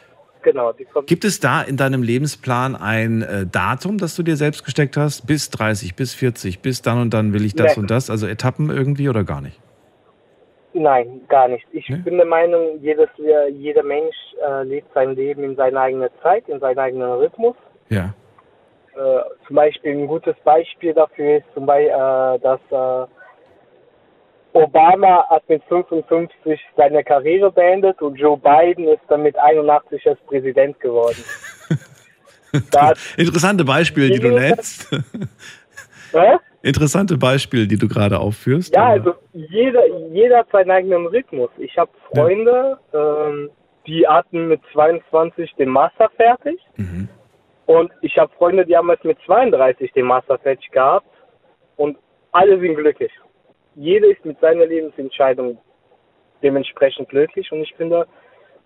genau. Die Ver- Gibt es da in deinem Lebensplan ein äh, Datum, das du dir selbst gesteckt hast? Bis 30, bis 40, bis dann und dann will ich das Nee. und das? Also Etappen irgendwie oder gar nicht? Nein, gar nicht. Ich bin der Meinung, jedes, jeder Mensch äh, lebt sein Leben in seiner eigenen Zeit, in seinem eigenen Rhythmus. Ja. Äh, zum Beispiel ein gutes Beispiel dafür ist zum Beispiel, äh, dass äh, Obama hat mit 55 seine Karriere beendet und Joe Biden ist dann mit 81 als Präsident geworden. Interessante Beispiele, die du nennst. Interessante Beispiele, die du gerade aufführst. Ja, also jeder, jeder hat seinen eigenen Rhythmus. Ich habe Freunde, ähm, die hatten mit 22 den Master fertig. Und ich habe Freunde, die haben es mit 32 den Master fertig gehabt. Und alle sind glücklich. Jeder ist mit seiner Lebensentscheidung dementsprechend glücklich. Und ich finde,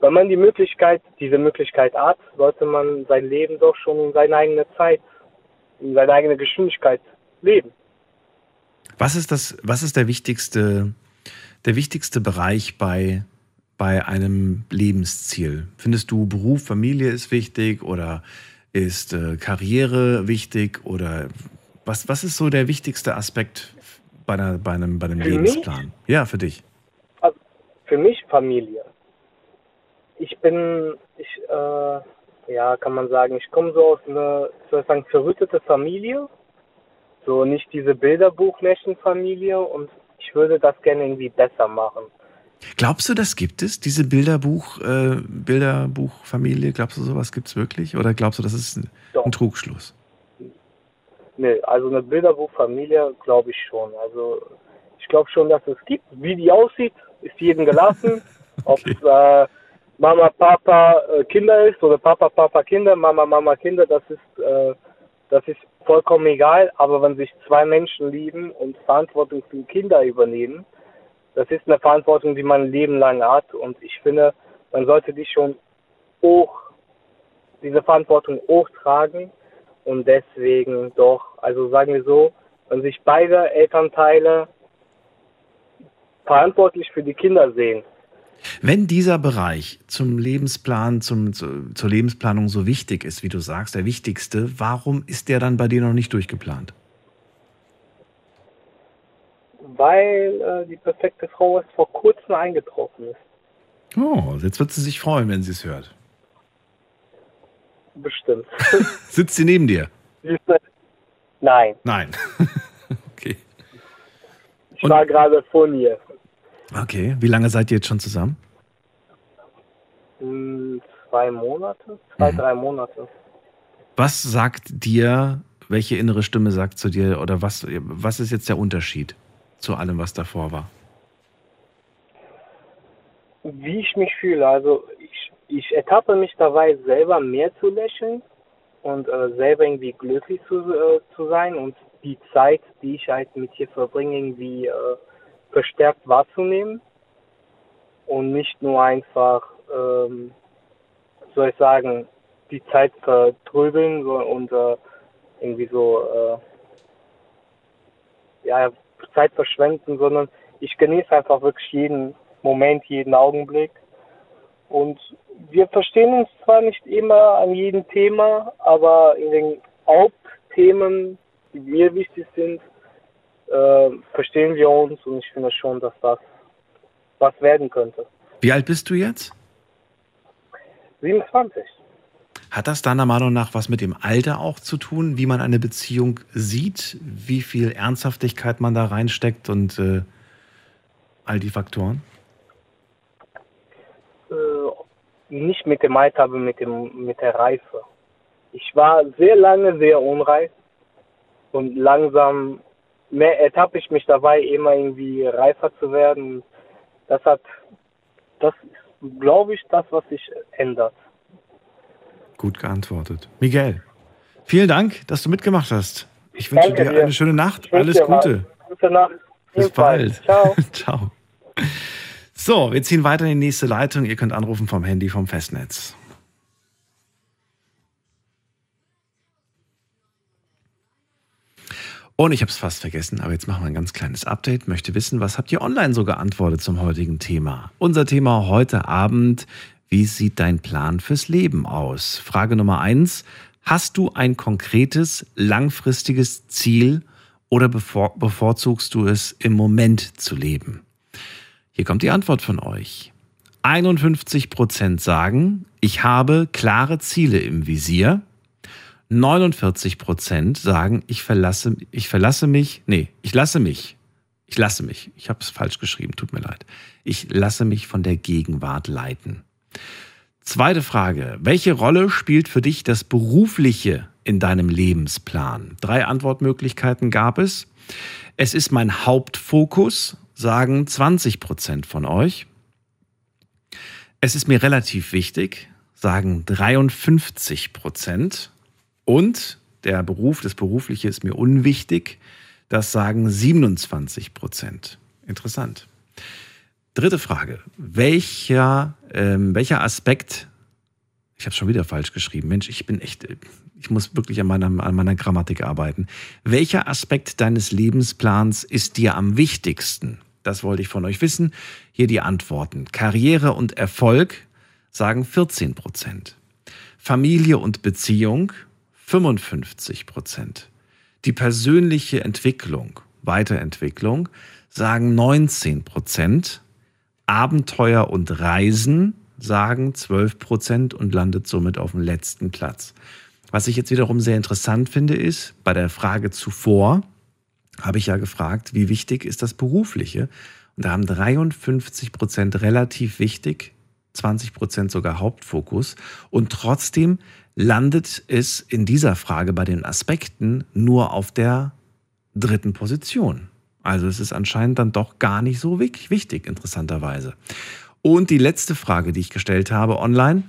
wenn man die Möglichkeit, diese Möglichkeit hat, sollte man sein Leben doch schon in seine eigene Zeit, in seine eigene Geschwindigkeit leben. Was ist das, was ist der wichtigste, der wichtigste Bereich bei, bei einem Lebensziel? Findest du Beruf, Familie ist wichtig oder ist äh, Karriere wichtig oder was, was ist so der wichtigste Aspekt bei, einer, bei einem, bei einem Für mich? Lebensplan? Ja, für dich. Also für mich Familie. Ich bin, ich, äh, ja, kann man sagen, ich komme so aus einer, soll ich sagen, verrüttete Familie. So nicht diese Bilderbuchmärchenfamilie und ich würde das gerne irgendwie besser machen. Glaubst du, das gibt es, diese Bilderbuch, äh, Bilderbuchfamilie? Glaubst du, sowas gibt es wirklich? Oder glaubst du, das ist ein, ein Trugschluss? Nö, also eine Bilderbuchfamilie glaube ich schon. Also ich glaube schon, dass es gibt. Wie die aussieht, ist jedem gelassen. Ob es äh, Mama, Papa, äh, Kinder ist oder Papa, Papa, Kinder, Mama, Mama, Kinder, das ist, äh, das ist vollkommen egal. Aber wenn sich zwei Menschen lieben und Verantwortung für Kinder übernehmen, das ist eine Verantwortung, die man ein Leben lang hat. Und ich finde, man sollte die schon hoch, diese Verantwortung hochtragen. Und deswegen doch, also sagen wir so, wenn sich beide Elternteile verantwortlich für die Kinder sehen, Wenn dieser Bereich zum Lebensplan, zum, zu, zur Lebensplanung so wichtig ist, wie du sagst, der wichtigste, warum ist der dann bei dir noch nicht durchgeplant? weil äh, die perfekte Frau erst vor kurzem eingetroffen ist. Oh, jetzt wird sie sich freuen, wenn sie es hört. Bestimmt. Sitzt sie neben dir? Nein, Nein. ich war gerade von ihr. Okay, wie lange seid ihr jetzt schon zusammen? Hm, Zwei Monate? Zwei, drei Monate. Was sagt dir, welche innere Stimme sagt zu dir oder was, was ist jetzt der Unterschied zu allem, was davor war? wie ich mich fühle. Also ich, ertappe mich dabei, selber mehr zu lächeln und äh, selber irgendwie glücklich zu, äh, zu sein und die Zeit, die ich halt mit dir verbringe, irgendwie äh, verstärkt wahrzunehmen und nicht nur einfach, ähm, soll ich sagen, die Zeit vertrödeln so, und äh, irgendwie so äh, ja, Zeit verschwenden, sondern ich genieße einfach wirklich jeden Moment, jeden Augenblick. Und wir verstehen uns zwar nicht immer an jedem Thema, aber in den Hauptthemen, die mir wichtig sind, äh, verstehen wir uns und ich finde schon, dass das was werden könnte. Wie alt bist du jetzt? 27. Hat das deiner Meinung nach was mit dem Alter auch zu tun, wie man eine Beziehung sieht, wie viel Ernsthaftigkeit man da reinsteckt und äh, all die Faktoren? Äh, nicht mit dem Alter, aber mit, dem, mit der Reife. Ich war sehr lange sehr unreif und langsam mehr ertappe ich mich dabei, immer irgendwie reifer zu werden. Das hat, das ist, glaube ich, das, was sich ändert. Gut geantwortet. Miguel, vielen Dank, dass du mitgemacht hast. Ich wünsche dir dir. eine schöne Nacht. Alles Gute. was. Gute Nacht. Bis bald. Ciao. Ciao. So, wir ziehen weiter in die nächste Leitung. Ihr könnt anrufen vom Handy vom Festnetz. Und ich habe es fast vergessen, aber jetzt machen wir ein ganz kleines Update. Möchte wissen, was habt ihr online so geantwortet zum heutigen Thema? Unser Thema heute Abend, wie sieht dein Plan fürs Leben aus? Frage Nummer eins, hast du ein konkretes, langfristiges Ziel oder bevor, bevorzugst du es, im Moment zu leben? Hier kommt die Antwort von euch. 51 Prozent sagen, ich habe klare Ziele im Visier. 49 Prozent sagen, ich verlasse, ich verlasse mich, nee, ich lasse mich, ich lasse mich, ich habe es falsch geschrieben, tut mir leid. Ich lasse mich von der Gegenwart leiten. Zweite Frage, welche Rolle spielt für dich das Berufliche in deinem Lebensplan? Drei Antwortmöglichkeiten gab es. Es ist mein Hauptfokus, sagen 20 Prozent von euch. Es ist mir relativ wichtig, sagen 53 Prozent. Und der Beruf, das Berufliche ist mir unwichtig. Das sagen 27 Prozent. Interessant. Dritte Frage. Welcher, ähm, welcher Aspekt, ich habe schon wieder falsch geschrieben, Mensch, ich bin echt, ich muss wirklich an meiner, an meiner Grammatik arbeiten. Welcher Aspekt deines Lebensplans ist dir am wichtigsten? Das wollte ich von euch wissen. Hier die Antworten. Karriere und Erfolg sagen 14 Prozent. Familie und Beziehung 55 Prozent. Die persönliche Entwicklung, Weiterentwicklung sagen 19 Prozent. Abenteuer und Reisen sagen 12 Prozent und landet somit auf dem letzten Platz. Was ich jetzt wiederum sehr interessant finde, ist, bei der Frage zuvor habe ich ja gefragt, wie wichtig ist das Berufliche? Und da haben 53 Prozent relativ wichtig, 20 Prozent sogar Hauptfokus. Und trotzdem landet es in dieser Frage bei den Aspekten nur auf der dritten Position. Also es ist anscheinend dann doch gar nicht so wichtig, interessanterweise. Und die letzte Frage, die ich gestellt habe online,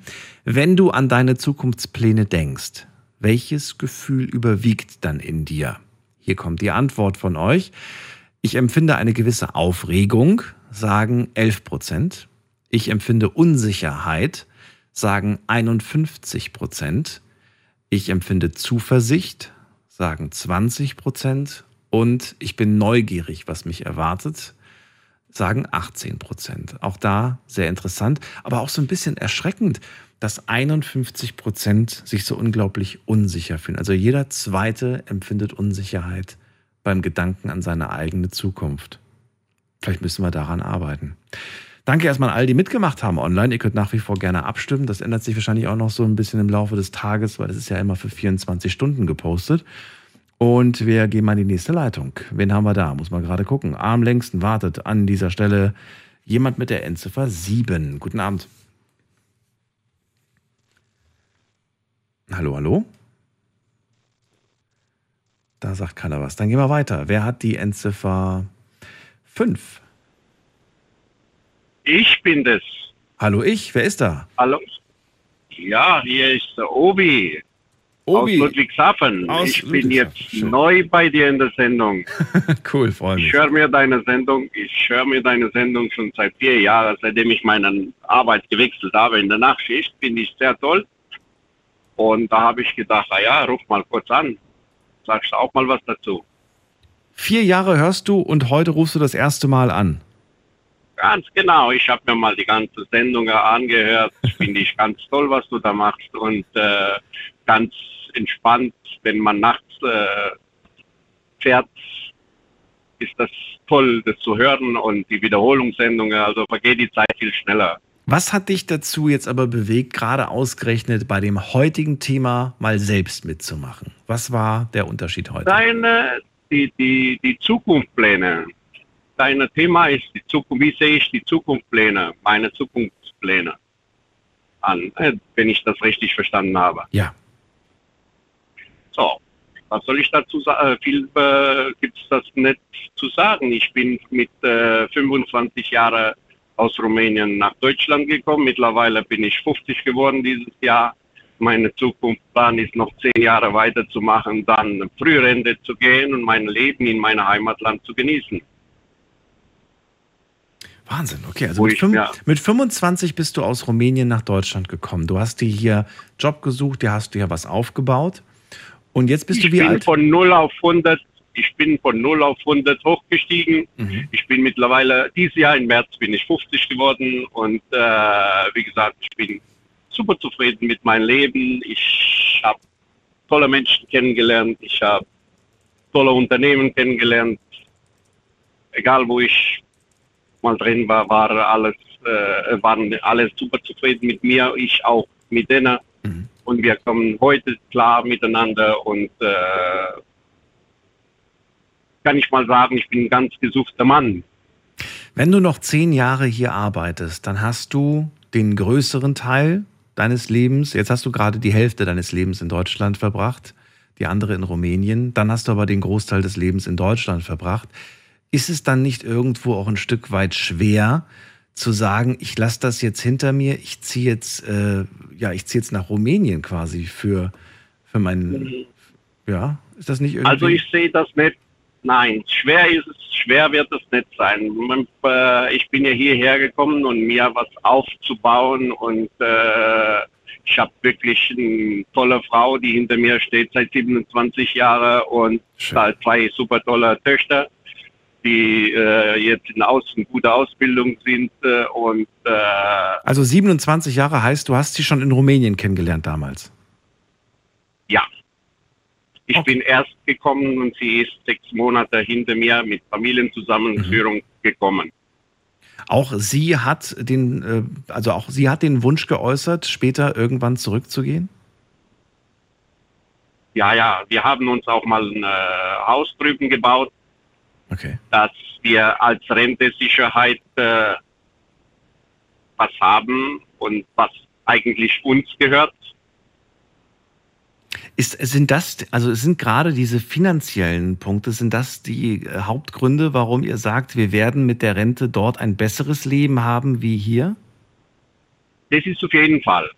wenn du an deine Zukunftspläne denkst, welches Gefühl überwiegt dann in dir? Hier kommt die Antwort von euch. Ich empfinde eine gewisse Aufregung, sagen 11 Prozent. Ich empfinde Unsicherheit, sagen 51 Prozent. Ich empfinde Zuversicht, sagen 20 Prozent. Und ich bin neugierig, was mich erwartet, sagen 18 Prozent. Auch da sehr interessant, aber auch so ein bisschen erschreckend, dass 51 Prozent sich so unglaublich unsicher fühlen. Also jeder zweite empfindet Unsicherheit beim Gedanken an seine eigene Zukunft. Vielleicht müssen wir daran arbeiten. Danke erstmal an all, die mitgemacht haben online. Ihr könnt nach wie vor gerne abstimmen. Das ändert sich wahrscheinlich auch noch so ein bisschen im Laufe des Tages, weil es ist ja immer für 24 Stunden gepostet. Und wir gehen mal in die nächste Leitung. Wen haben wir da? Muss man gerade gucken. Am längsten wartet an dieser Stelle jemand mit der Endziffer 7. Guten Abend. Hallo, hallo? Da sagt keiner was. Dann gehen wir weiter. Wer hat die Endziffer 5? Ich bin das. Hallo ich, wer ist da? Hallo. Ja, hier ist der Obi. Obi. Aus Ludwigshafen. Aus ich bin Ludwigshafen. jetzt neu bei dir in der Sendung. cool, freue Ich mich. höre mir deine Sendung, ich höre mir deine Sendung schon seit vier Jahren, seitdem ich meine Arbeit gewechselt habe in der Nachtschicht, finde ich sehr toll. Und da habe ich gedacht, na ja, ruf mal kurz an. Sagst du auch mal was dazu? Vier Jahre hörst du und heute rufst du das erste Mal an. Ganz genau. Ich habe mir mal die ganze Sendung angehört. Finde ich ganz toll, was du da machst. Und äh, ganz entspannt, wenn man nachts äh, fährt, ist das toll, das zu hören. Und die Wiederholungssendungen, also vergeht die Zeit viel schneller. Was hat dich dazu jetzt aber bewegt, gerade ausgerechnet bei dem heutigen Thema mal selbst mitzumachen? Was war der Unterschied heute? Deine, die, die, die Zukunftspläne. Dein Thema ist die Zukunft. Wie sehe ich die Zukunftspläne, meine Zukunftspläne an, äh, wenn ich das richtig verstanden habe? Ja. So, was soll ich dazu sagen? Viel äh, gibt es das nicht zu sagen. Ich bin mit äh, 25 Jahren aus Rumänien nach Deutschland gekommen. Mittlerweile bin ich 50 geworden dieses Jahr. Meine Zukunftsplan ist noch zehn Jahre weiterzumachen, dann Frührente zu gehen und mein Leben in meinem Heimatland zu genießen. Wahnsinn, okay. Also mit, ich- fünf- ja. mit 25 bist du aus Rumänien nach Deutschland gekommen. Du hast dir hier Job gesucht, dir hast du hier was aufgebaut. Und jetzt bist ich du wie bin alt? von 0 auf 100, ich bin von 0 auf 100 hochgestiegen. Mhm. Ich bin mittlerweile, dieses Jahr im März bin ich 50 geworden und äh, wie gesagt, ich bin super zufrieden mit meinem Leben. Ich habe tolle Menschen kennengelernt, ich habe tolle Unternehmen kennengelernt. Egal wo ich mal drin war, war alles, äh, waren alle super zufrieden mit mir, ich auch mit denen. Und wir kommen heute klar miteinander und äh, kann ich mal sagen, ich bin ein ganz gesuchter Mann. Wenn du noch zehn Jahre hier arbeitest, dann hast du den größeren Teil deines Lebens, jetzt hast du gerade die Hälfte deines Lebens in Deutschland verbracht, die andere in Rumänien, dann hast du aber den Großteil des Lebens in Deutschland verbracht. Ist es dann nicht irgendwo auch ein Stück weit schwer zu sagen, ich lasse das jetzt hinter mir, ich ziehe jetzt, äh, ja, ich ziehe jetzt nach Rumänien quasi für, für meinen, ja, ist das nicht irgendwie? Also ich sehe das nicht. Nein, schwer ist es, schwer wird es nicht sein. Äh, Ich bin ja hierher gekommen und mir was aufzubauen und äh, ich habe wirklich eine tolle Frau, die hinter mir steht seit 27 Jahren und da zwei super tolle Töchter, die äh, jetzt in Aus guter Ausbildung sind äh, und äh, Also 27 Jahre heißt, du hast sie schon in Rumänien kennengelernt damals. Ja. Ich bin erst gekommen und sie ist sechs Monate hinter mir mit Familienzusammenführung gekommen. Auch sie hat den, äh, also auch sie hat den Wunsch geäußert, später irgendwann zurückzugehen. Ja, ja, wir haben uns auch mal ein äh, Haus drüben gebaut, Okay. dass wir als Rentesicherheit äh, was haben und was eigentlich uns gehört. Ist, sind das, also sind gerade diese finanziellen Punkte, sind das die äh, Hauptgründe, warum ihr sagt, wir werden mit der Rente dort ein besseres Leben haben wie hier? Das ist auf jeden Fall.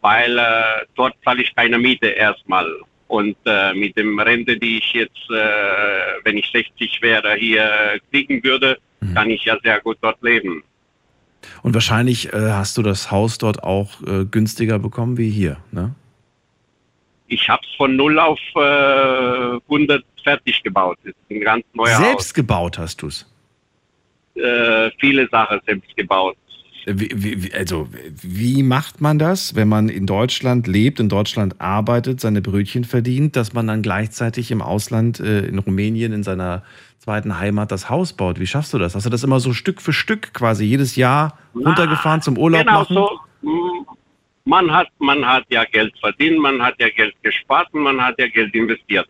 Weil äh, dort zahle ich keine Miete erstmal. Und äh, mit dem Rente, die ich jetzt, äh, wenn ich 60 wäre, hier kriegen würde, kann ich ja sehr gut dort leben. Und wahrscheinlich äh, hast du das Haus dort auch äh, günstiger bekommen wie hier, ne? Ich habe es von 0 auf äh, 100 fertig gebaut. Das ist ein ganz neuer Selbst gebaut hast du es. Haus. Äh, viele Sachen selbst gebaut. Wie, wie, wie- also, wie macht man das, wenn man in Deutschland lebt, in Deutschland arbeitet, seine Brötchen verdient, dass man dann gleichzeitig im Ausland, äh, in Rumänien, in seiner zweiten Heimat das Haus baut? Wie schaffst du das? Hast du das immer so Stück für Stück quasi jedes Jahr runtergefahren zum Urlaub genau machen? so. Man hat, man hat ja Geld verdient, man hat ja Geld gespart und man hat ja Geld investiert.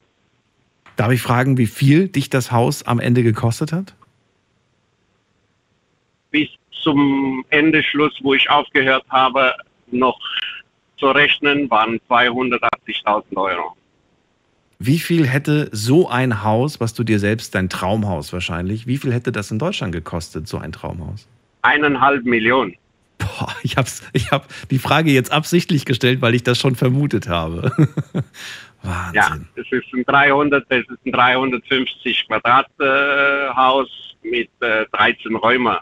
Darf ich fragen, wie viel dich das Haus am Ende gekostet hat? Bis zum Ende Schluss, wo ich aufgehört habe, noch zu rechnen, waren 280.000 Euro. Wie viel hätte so ein Haus, was du dir selbst, dein Traumhaus wahrscheinlich, wie viel hätte das in Deutschland gekostet, so ein Traumhaus? Eineinhalb Millionen. Boah, ich habe ich hab die Frage jetzt absichtlich gestellt, weil ich das schon vermutet habe. Wahnsinn. Ja, es ist ein 300, es ist ein 350 Quadrathaus äh, mit äh, 13 Räumen.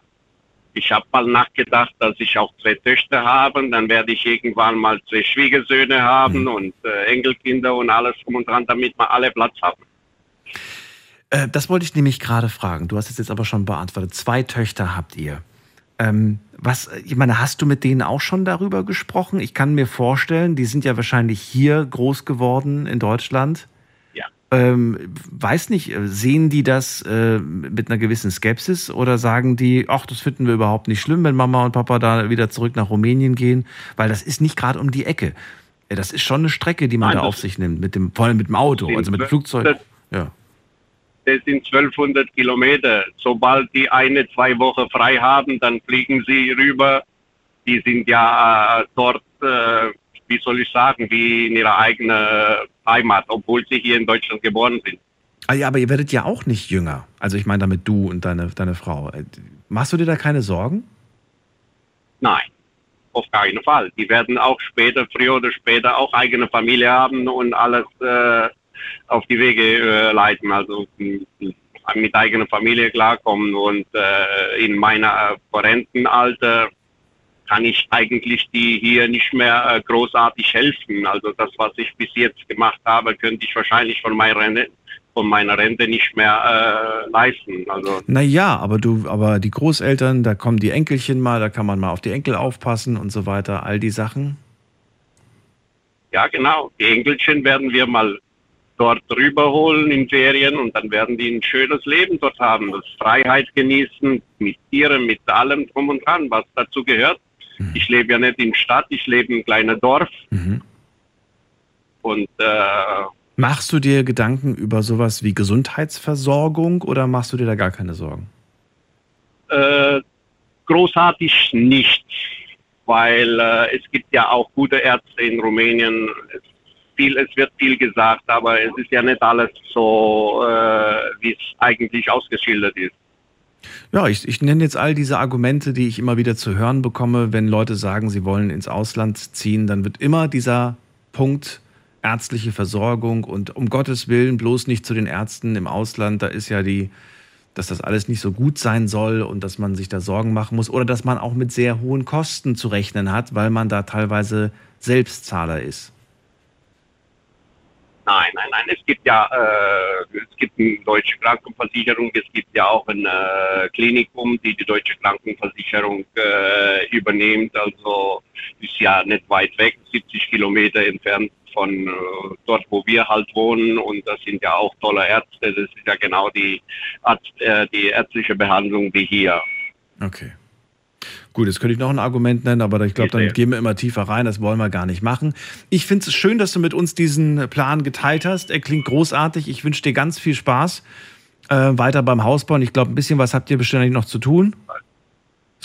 Ich habe mal nachgedacht, dass ich auch zwei Töchter habe, dann werde ich irgendwann mal zwei Schwiegersöhne haben mhm. und äh, Enkelkinder und alles drum und dran, damit wir alle Platz haben. Äh, das wollte ich nämlich gerade fragen. Du hast es jetzt aber schon beantwortet. Zwei Töchter habt ihr. Ähm, was, ich meine, hast du mit denen auch schon darüber gesprochen? Ich kann mir vorstellen, die sind ja wahrscheinlich hier groß geworden in Deutschland. Ja. Ähm, weiß nicht, äh, sehen die das äh, mit einer gewissen Skepsis oder sagen die, ach, das finden wir überhaupt nicht schlimm, wenn Mama und Papa da wieder zurück nach Rumänien gehen, weil das ist nicht gerade um die Ecke. Das ist schon eine Strecke, die man Nein, da auf sich nimmt, mit dem, vor allem mit dem Auto, also mit dem Flugzeug. Ja das sind 1200 Kilometer. Sobald die eine, zwei Wochen frei haben, dann fliegen sie rüber. Die sind ja äh, dort, äh, wie soll ich sagen, wie in ihrer eigenen Heimat, obwohl sie hier in Deutschland geboren sind. Ah ja, aber ihr werdet ja auch nicht jünger. Also ich meine damit du und deine, deine Frau. Machst du dir da keine Sorgen? Nein, auf keinen Fall. Die werden auch später, früher oder später, auch eigene Familie haben und alles äh, auf die Wege äh, leiten, also mit eigener Familie klarkommen und äh, in meiner Rentenalter kann ich eigentlich die hier nicht mehr äh, großartig helfen. Also das, was ich bis jetzt gemacht habe, könnte ich wahrscheinlich von meiner Rente, von meiner Rente nicht mehr äh, leisten. Also naja, aber du, aber die Großeltern, da kommen die Enkelchen mal, da kann man mal auf die Enkel aufpassen und so weiter, all die Sachen. Ja, genau. Die Enkelchen werden wir mal dort rüberholen in Ferien und dann werden die ein schönes Leben dort haben, das Freiheit genießen, mit Tieren, mit allem drum und dran, was dazu gehört. Mhm. Ich lebe ja nicht in Stadt, ich lebe in kleinem Dorf. Mhm. Und äh, Machst du dir Gedanken über sowas wie Gesundheitsversorgung oder machst du dir da gar keine Sorgen? Äh, großartig nicht, weil äh, es gibt ja auch gute Ärzte in Rumänien. Es viel, es wird viel gesagt, aber es ist ja nicht alles so, äh, wie es eigentlich ausgeschildert ist. Ja, ich, ich nenne jetzt all diese Argumente, die ich immer wieder zu hören bekomme, wenn Leute sagen, sie wollen ins Ausland ziehen, dann wird immer dieser Punkt ärztliche Versorgung und um Gottes Willen bloß nicht zu den Ärzten im Ausland, da ist ja die, dass das alles nicht so gut sein soll und dass man sich da Sorgen machen muss oder dass man auch mit sehr hohen Kosten zu rechnen hat, weil man da teilweise Selbstzahler ist. Nein, nein, nein. Es gibt ja, äh, es gibt eine deutsche Krankenversicherung, es gibt ja auch ein äh, Klinikum, die die deutsche Krankenversicherung äh, übernimmt. Also ist ja nicht weit weg, 70 Kilometer entfernt von äh, dort, wo wir halt wohnen. Und das sind ja auch tolle Ärzte. Das ist ja genau die, Arzt, äh, die ärztliche Behandlung wie hier. Okay. Gut, jetzt könnte ich noch ein Argument nennen, aber ich glaube, dann gehen wir immer tiefer rein. Das wollen wir gar nicht machen. Ich finde es schön, dass du mit uns diesen Plan geteilt hast. Er klingt großartig. Ich wünsche dir ganz viel Spaß äh, weiter beim Hausbauen. Ich glaube, ein bisschen was habt ihr bestimmt noch zu tun.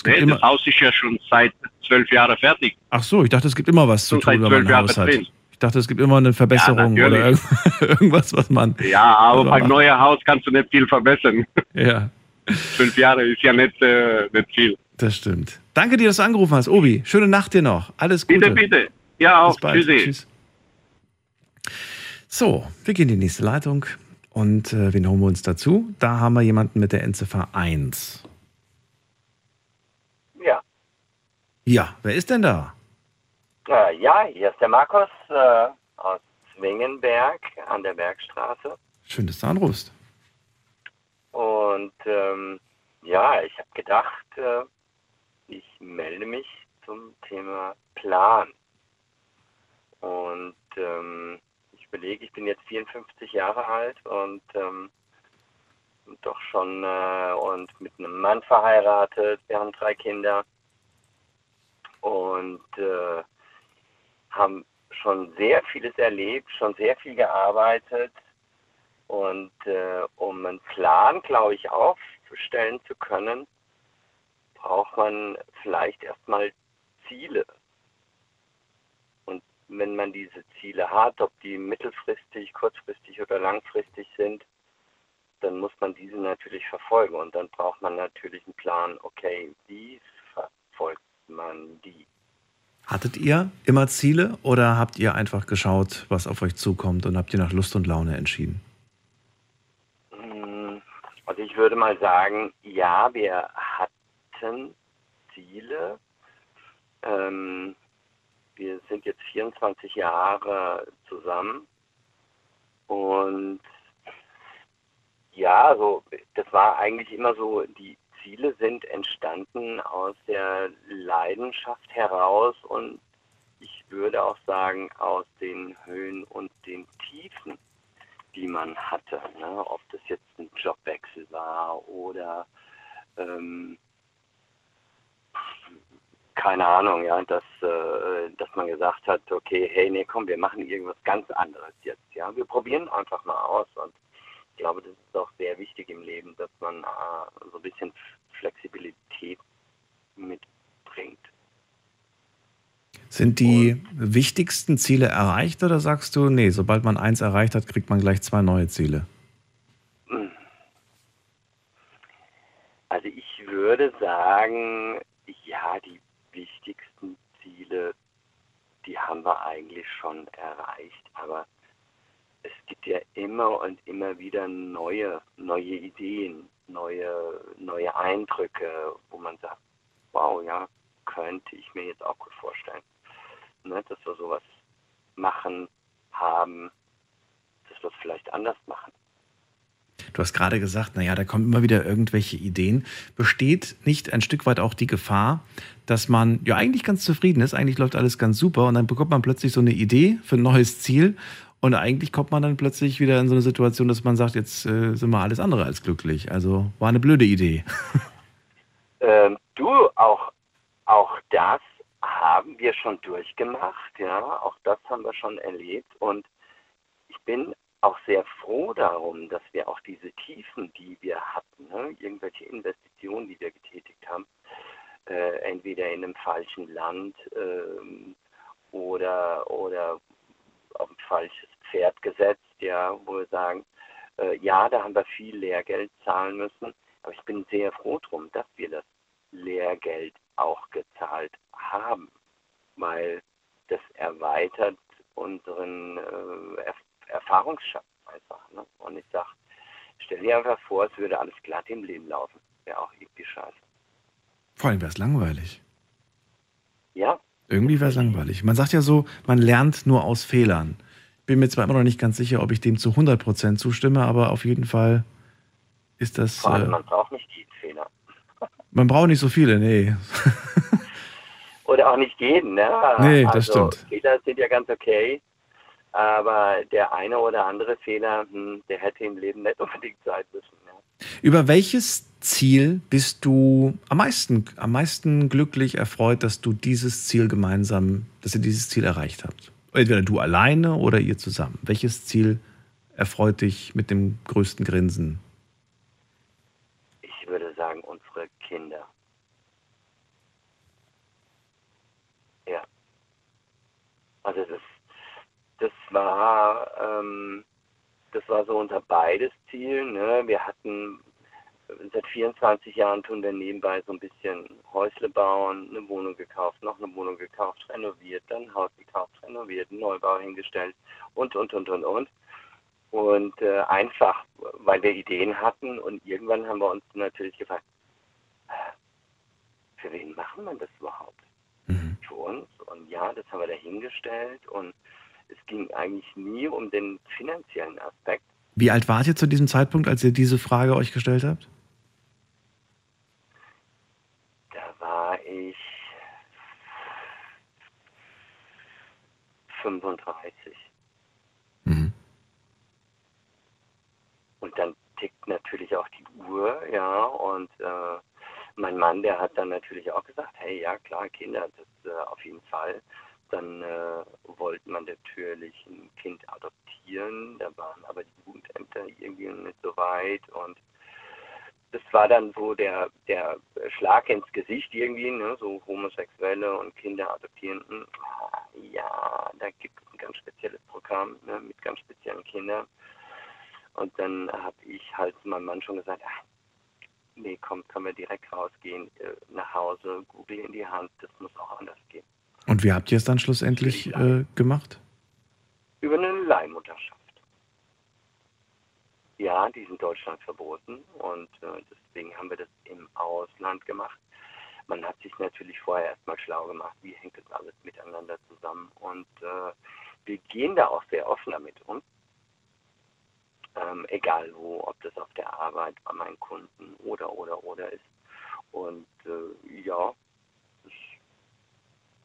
Nee, immer das Haus ist ja schon seit zwölf Jahren fertig. Ach so, ich dachte, es gibt immer was zu tun, wenn man ein Haus hat. Drin. Ich dachte, es gibt immer eine Verbesserung ja, oder irgendwas, was man. Ja, aber beim neuen Haus kannst du nicht viel verbessern. Ja. Fünf Jahre ist ja nicht, äh, nicht viel. Das stimmt. Danke dir, dass du angerufen hast, Obi. Schöne Nacht dir noch. Alles Gute. Bitte, bitte. Ja, auch. Tschüss. So, wir gehen in die nächste Leitung. Und äh, wen holen wir uns dazu? Da haben wir jemanden mit der Endziffer 1. Ja. Ja, wer ist denn da? Äh, ja, hier ist der Markus äh, aus Zwingenberg an der Bergstraße. Schön, dass du anrufst. Und ähm, ja, ich habe gedacht, äh, ich melde mich zum Thema Plan. Und ähm, ich überlege, ich bin jetzt 54 Jahre alt und ähm, doch schon äh, und mit einem Mann verheiratet. Wir haben drei Kinder und äh, haben schon sehr vieles erlebt, schon sehr viel gearbeitet. Und äh, um einen Plan, glaube ich, aufstellen zu können, braucht man vielleicht erstmal Ziele. Und wenn man diese Ziele hat, ob die mittelfristig, kurzfristig oder langfristig sind, dann muss man diese natürlich verfolgen und dann braucht man natürlich einen Plan, okay, wie verfolgt man die? Hattet ihr immer Ziele oder habt ihr einfach geschaut, was auf euch zukommt und habt ihr nach Lust und Laune entschieden? Hm, Also ich würde mal sagen, ja, wir hatten Ziele. Ähm, wir sind jetzt 24 Jahre zusammen und ja, also das war eigentlich immer so, die Ziele sind entstanden aus der Leidenschaft heraus und ich würde auch sagen aus den Höhen und den Tiefen, die man hatte. Ne? Ob das jetzt ein Jobwechsel war oder ähm, keine Ahnung, ja, dass, äh, dass man gesagt hat, okay, hey, nee, komm, wir machen irgendwas ganz anderes jetzt, ja, wir probieren einfach mal aus und ich glaube, das ist auch sehr wichtig im Leben, dass man äh, so ein bisschen Flexibilität mitbringt. Sind die wichtigsten Ziele erreicht oder sagst du, nee, sobald man eins erreicht hat, kriegt man gleich zwei neue Ziele? Also ich würde sagen, ja, die wichtigsten Ziele, die haben wir eigentlich schon erreicht, aber es gibt ja immer und immer wieder neue, neue Ideen, neue, neue Eindrücke, wo man sagt, wow, ja, könnte ich mir jetzt auch gut vorstellen. Ne, dass wir sowas machen, haben, dass wir es vielleicht anders machen. Du hast gerade gesagt, naja, da kommen immer wieder irgendwelche Ideen. Besteht nicht ein Stück weit auch die Gefahr, dass man ja eigentlich ganz zufrieden ist, eigentlich läuft alles ganz super und dann bekommt man plötzlich so eine Idee für ein neues Ziel und eigentlich kommt man dann plötzlich wieder in so eine Situation, dass man sagt, jetzt äh, sind wir alles andere als glücklich. Also war eine blöde Idee. Ähm, du, auch, auch das haben wir schon durchgemacht, ja, auch das haben wir schon erlebt und ich bin auch sehr froh darum, dass wir auch diese Tiefen, die wir hatten, ne, irgendwelche Investitionen, die wir getätigt haben, äh, entweder in einem falschen Land ähm, oder, oder auf ein falsches Pferd gesetzt, ja, wo wir sagen, äh, ja, da haben wir viel Lehrgeld zahlen müssen, aber ich bin sehr froh drum, dass wir das Lehrgeld auch gezahlt haben, weil das erweitert unseren äh, Erfahrungsschatz einfach. Ne? Und ich sage, stell dir einfach vor, es würde alles glatt im Leben laufen. Wäre auch irgendwie scheiße. Vor allem wäre es langweilig. Ja, Irgendwie wäre es langweilig. Man sagt ja so, man lernt nur aus Fehlern. Bin mir zwar immer noch nicht ganz sicher, ob ich dem zu 100% zustimme, aber auf jeden Fall ist das. vor allem, Äh, man braucht nicht jeden Fehler. man braucht nicht so viele, nee. Oder auch nicht jeden, ne? Nee, das also, stimmt. Fehler sind ja ganz okay, aber der eine oder andere Fehler, hm, der hätte im Leben nicht unbedingt sein müssen. Ne? Über welches Ziel bist du am meisten, am meisten glücklich erfreut, dass du dieses Ziel gemeinsam, dass ihr dieses Ziel erreicht habt? Entweder du alleine oder ihr zusammen. Welches Ziel erfreut dich mit dem größten Grinsen? Ich würde sagen, unsere Kinder. Ja. Also das, das war, ähm, das war so unser beides Ziel. Ne? Wir hatten seit 24 Jahren tun wir nebenbei so ein bisschen Häusle bauen, eine Wohnung gekauft, noch eine Wohnung gekauft, renoviert, dann ein Haus gekauft, renoviert, einen Neubau hingestellt und, und, und, und, und. Und äh, einfach, weil wir Ideen hatten und irgendwann haben wir uns natürlich gefragt, für wen machen wir das überhaupt? Für uns. Und ja, das haben wir dahingestellt und es ging eigentlich nie um den finanziellen Aspekt. Wie alt wart ihr zu diesem Zeitpunkt, als ihr diese Frage euch gestellt habt? Da war ich 35. Und dann tickt natürlich auch die Uhr, ja, und äh, mein Mann, der hat dann natürlich auch gesagt, hey, ja klar, Kinder, das äh, auf jeden Fall. Dann äh, wollte man natürlich ein Kind adoptieren, da waren aber die Jugendämter irgendwie nicht so weit und das war dann so der, der Schlag ins Gesicht irgendwie, ne? so Homosexuelle und Kinder adoptieren. hm, Ja, da gibt es ein ganz spezielles Programm ne? mit ganz speziellen Kindern. Und dann habe ich halt meinem Mann schon gesagt, ach, nee, komm, können wir direkt rausgehen, äh, nach Hause, Google in die Hand, das muss auch anders gehen. Und wie habt ihr es dann schlussendlich äh, gemacht? Über eine Leihmutterschaft. Ja, die ist in Deutschland verboten und äh, deswegen haben wir das im Ausland gemacht. Man hat sich natürlich vorher erstmal schlau gemacht, wie hängt das alles miteinander zusammen und äh, wir gehen da auch sehr offen damit um. Ähm, egal wo, ob das auf der Arbeit, bei meinen Kunden oder, oder, oder ist. Und äh, ja,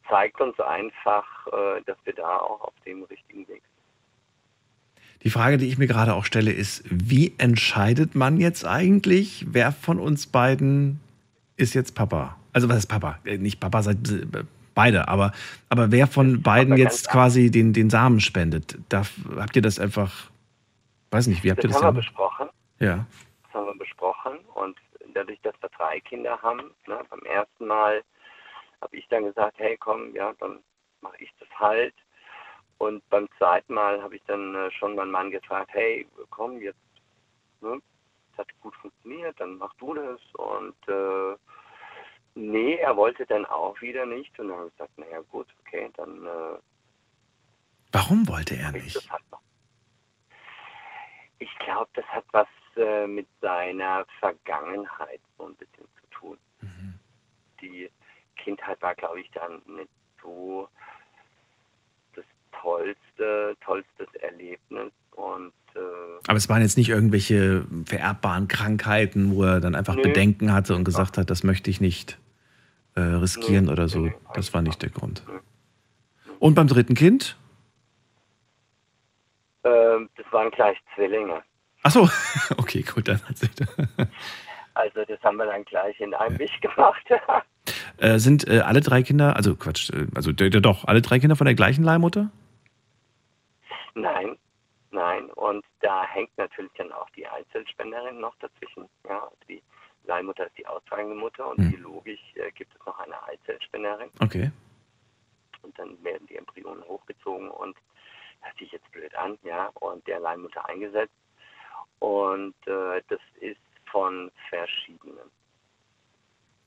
zeigt uns einfach, äh, dass wir da auch auf dem richtigen Weg sind. Die Frage, die ich mir gerade auch stelle, ist, wie entscheidet man jetzt eigentlich, wer von uns beiden ist jetzt Papa? Also was ist Papa? Äh, nicht Papa, seid beide, aber, aber wer von beiden jetzt quasi den, den Samen spendet? Darf, habt ihr das einfach, weiß nicht, wie habt das ihr das? haben wir besprochen. Ja. Das haben wir besprochen und dadurch, dass wir drei Kinder haben, ne, beim ersten Mal habe ich dann gesagt, hey komm, ja, dann mache ich das halt. Und beim zweiten Mal habe ich dann äh, schon meinen Mann gefragt, hey, komm, jetzt, ne, das hat gut funktioniert, dann mach du das. Und äh, nee, er wollte dann auch wieder nicht. Und dann habe ich gesagt, naja gut, okay, dann... Äh, Warum wollte er nicht? Das halt. Ich glaube, das hat was äh, mit seiner Vergangenheit so ein bisschen zu tun. Die Kindheit war, glaube ich, dann nicht so das tollste, tollstes Erlebnis und äh, Aber es waren jetzt nicht irgendwelche vererbbaren Krankheiten, wo er dann einfach Nö. Bedenken hatte und gesagt hat, das möchte ich nicht äh, riskieren oder so. Das war nicht der Grund. Und beim dritten Kind? ähm, das waren gleich Zwillinge. Ach so, okay, gut, dann hat sich Also das haben wir dann gleich in einem Wisch gemacht. äh, Sind äh, alle drei Kinder, also Quatsch, äh, also doch, alle drei Kinder von der gleichen Leihmutter? nein, nein. Und da hängt natürlich dann auch die Einzelspenderin noch dazwischen. Ja, also die Leihmutter ist die austragende Mutter und biologisch äh, gibt es noch eine Eizellspenderin. Okay. Und dann werden die Embryonen hochgezogen und hört sich jetzt blöd an, ja, und der Leihmutter eingesetzt. Und äh, das ist von verschiedenen.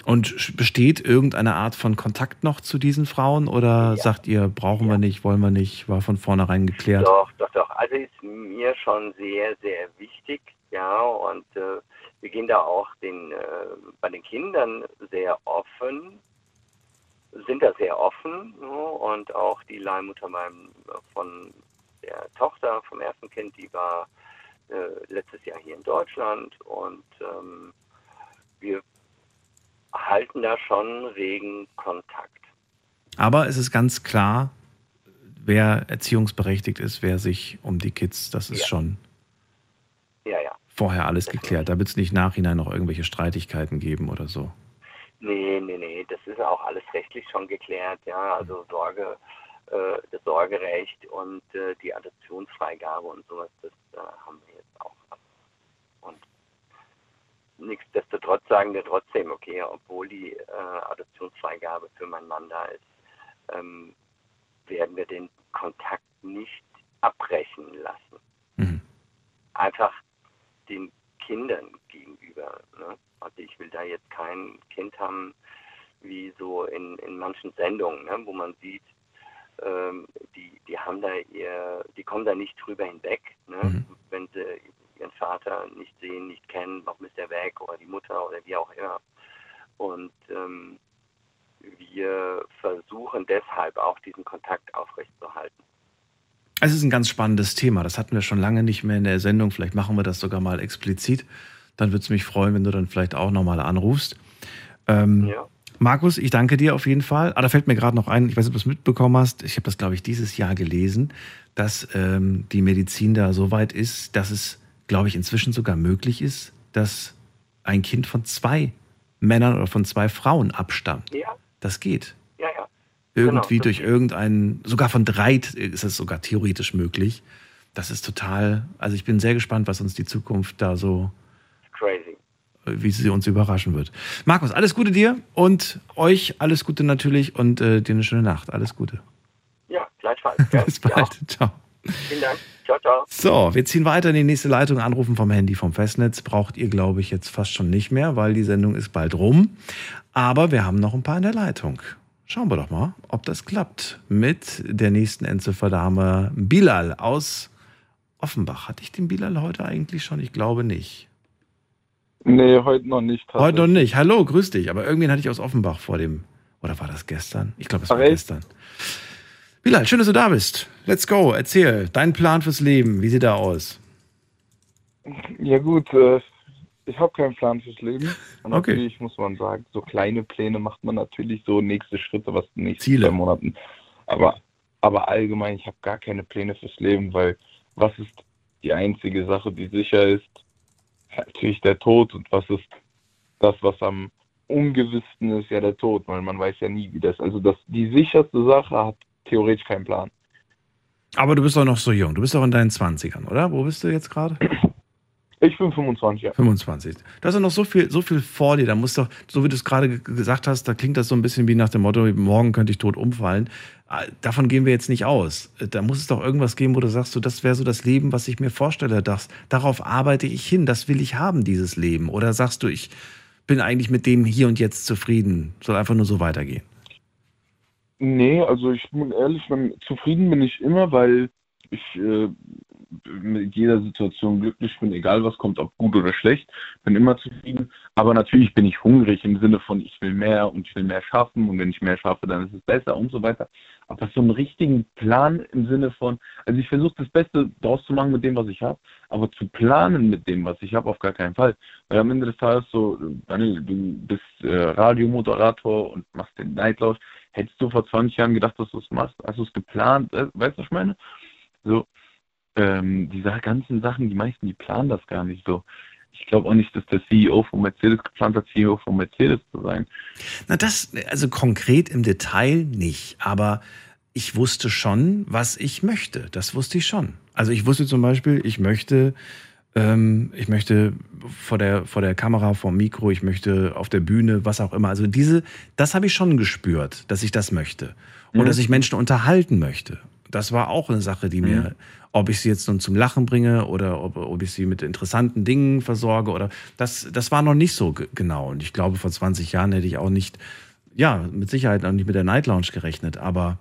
Und besteht irgendeine Art von Kontakt noch zu diesen Frauen oder sagt ihr, brauchen wir nicht, wollen wir nicht, war von vornherein geklärt? Doch, doch, doch. Also ist mir schon sehr, sehr wichtig, ja, und äh, wir gehen da auch den, äh, bei den Kindern sehr offen, sind da sehr offen ja, und auch die Leihmutter beim, von der Tochter vom ersten Kind, die war äh, letztes Jahr hier in Deutschland und ähm, wir halten da schon regen Kontakt. Aber es ist ganz klar, wer erziehungsberechtigt ist, wer sich um die Kids, das ist schon Ja, ja. vorher alles geklärt. Da wird es nicht nachhinein noch irgendwelche Streitigkeiten geben oder so. Nee, nee, nee, das ist auch alles rechtlich schon geklärt, ja, also Sorge, äh, das Sorgerecht und äh, die Adoptionsfreigabe und sowas, das äh, haben wir jetzt auch. Und nichtsdestotrotz sagen wir trotzdem, okay, obwohl die äh, Adoptionsfreigabe für meinen Mann da ist, ähm, werden wir den Kontakt nicht abbrechen lassen. Einfach den Kindern gegenüber. Ne? Also ich will da jetzt kein Kind haben, wie so in, in manchen Sendungen, ne? wo man sieht, ähm, die, die haben da ihr, die kommen da nicht drüber hinweg, ne? wenn sie ihren Vater nicht sehen, nicht kennen, warum ist er weg oder die Mutter oder wie auch immer. Und ähm, wir versuchen deshalb auch diesen Kontakt aufrechtzuerhalten. Es ist ein ganz spannendes Thema. Das hatten wir schon lange nicht mehr in der Sendung. Vielleicht machen wir das sogar mal explizit. Dann würde es mich freuen, wenn du dann vielleicht auch nochmal anrufst. Ähm, Markus, ich danke dir auf jeden Fall. Ah, da fällt mir gerade noch ein, ich weiß nicht, ob du es mitbekommen hast. Ich habe das, glaube ich, dieses Jahr gelesen, dass ähm, die Medizin da so weit ist, dass es, glaube ich, inzwischen sogar möglich ist, dass ein Kind von zwei Männern oder von zwei Frauen abstammt. Ja, Das geht. ja, ja. Irgendwie Genau, durch irgendeinen, sogar von drei ist es sogar theoretisch möglich. Das ist total, also ich bin sehr gespannt, was uns die Zukunft da so, Crazy. Wie sie uns überraschen wird. Markus, alles Gute dir und euch alles Gute natürlich und äh, dir eine schöne Nacht. Alles Gute. Ja, gleichfalls. Bis bald. Ciao. Vielen Dank. Ciao, ciao. So, wir ziehen weiter in die nächste Leitung. Anrufen vom Handy vom Festnetz braucht ihr, glaube ich, jetzt fast schon nicht mehr, weil die Sendung ist bald rum. Aber wir haben noch ein paar in der Leitung. Schauen wir doch mal, ob das klappt mit der nächsten Endzifferdame Bilal aus Offenbach. Hatte ich den Bilal heute eigentlich schon? Ich glaube nicht. Nee, heute noch nicht. Heute noch nicht. Hallo, grüß dich. Aber irgendwen hatte ich aus Offenbach vor dem. Oder war das gestern? Ich glaube, es war echt? gestern. Bilal, schön, dass du da bist. Let's go. Erzähl. Dein Plan fürs Leben. Wie sieht er aus? Ja gut, äh, ich habe keinen Plan fürs Leben. Und Okay. natürlich muss man sagen, so kleine Pläne macht man natürlich so nächste Schritte, was in den nächsten Ziele. zwei Monaten. Aber, aber allgemein, ich habe gar keine Pläne fürs Leben, weil was ist die einzige Sache, die sicher ist? Natürlich der Tod. Und was ist das, was am ungewissten ist? Ja, der Tod, weil man weiß ja nie, wie das. Also das, die sicherste Sache hat theoretisch keinen Plan. Aber du bist doch noch so jung. Du bist doch in deinen 20ern, oder? Wo bist du jetzt gerade? Ich bin 25, ja. 25. Du hast ja noch so viel, so viel vor dir. Da muss doch, so wie du es gerade ge- gesagt hast, da klingt das so ein bisschen wie nach dem Motto, morgen könnte ich tot umfallen. Äh, Davon gehen wir jetzt nicht aus. Da muss es doch irgendwas geben, wo du sagst, so, das wäre so das Leben, was ich mir vorstelle. Das, darauf arbeite ich hin. Das will ich haben, dieses Leben. Oder sagst du, ich bin eigentlich mit dem hier und jetzt zufrieden. Soll einfach nur so weitergehen. Nee, also ich bin ehrlich, zufrieden bin ich immer, weil ich äh, mit jeder Situation glücklich bin, egal was kommt, ob gut oder schlecht, bin immer zufrieden. Aber natürlich bin ich hungrig im Sinne von, ich will mehr und ich will mehr schaffen und wenn ich mehr schaffe, dann ist es besser und so weiter. Aber so einen richtigen Plan im Sinne von, also ich versuche das Beste draus zu machen mit dem, was ich habe, aber zu planen mit dem, was ich habe, auf gar keinen Fall. Weil am Ende des Tages so, Daniel, du bist äh, Radiomoderator und machst den Night Lounge. Hättest du vor 20 Jahren gedacht, dass du es machst? Hast du es geplant? Weißt du, was ich meine? So, ähm, diese ganzen Sachen, die meisten, die planen das gar nicht so. Ich glaube auch nicht, dass der CEO von Mercedes geplant hat, CEO von Mercedes zu sein. Na, das, also konkret im Detail nicht, aber ich wusste schon, was ich möchte. Das wusste ich schon. Also ich wusste zum Beispiel, ich möchte, ähm, ich möchte vor der, vor der Kamera, vor dem Mikro, ich möchte auf der Bühne, was auch immer. Also diese, das habe ich schon gespürt, dass ich das möchte. Und Mhm. dass ich Menschen unterhalten möchte. Das war auch eine Sache, die mir, ob ich sie jetzt nun zum Lachen bringe oder ob, ob ich sie mit interessanten Dingen versorge oder das, das war noch nicht so ge- genau. Und ich glaube, vor 20 Jahren hätte ich auch nicht, ja, mit Sicherheit auch nicht mit der Night Lounge gerechnet, aber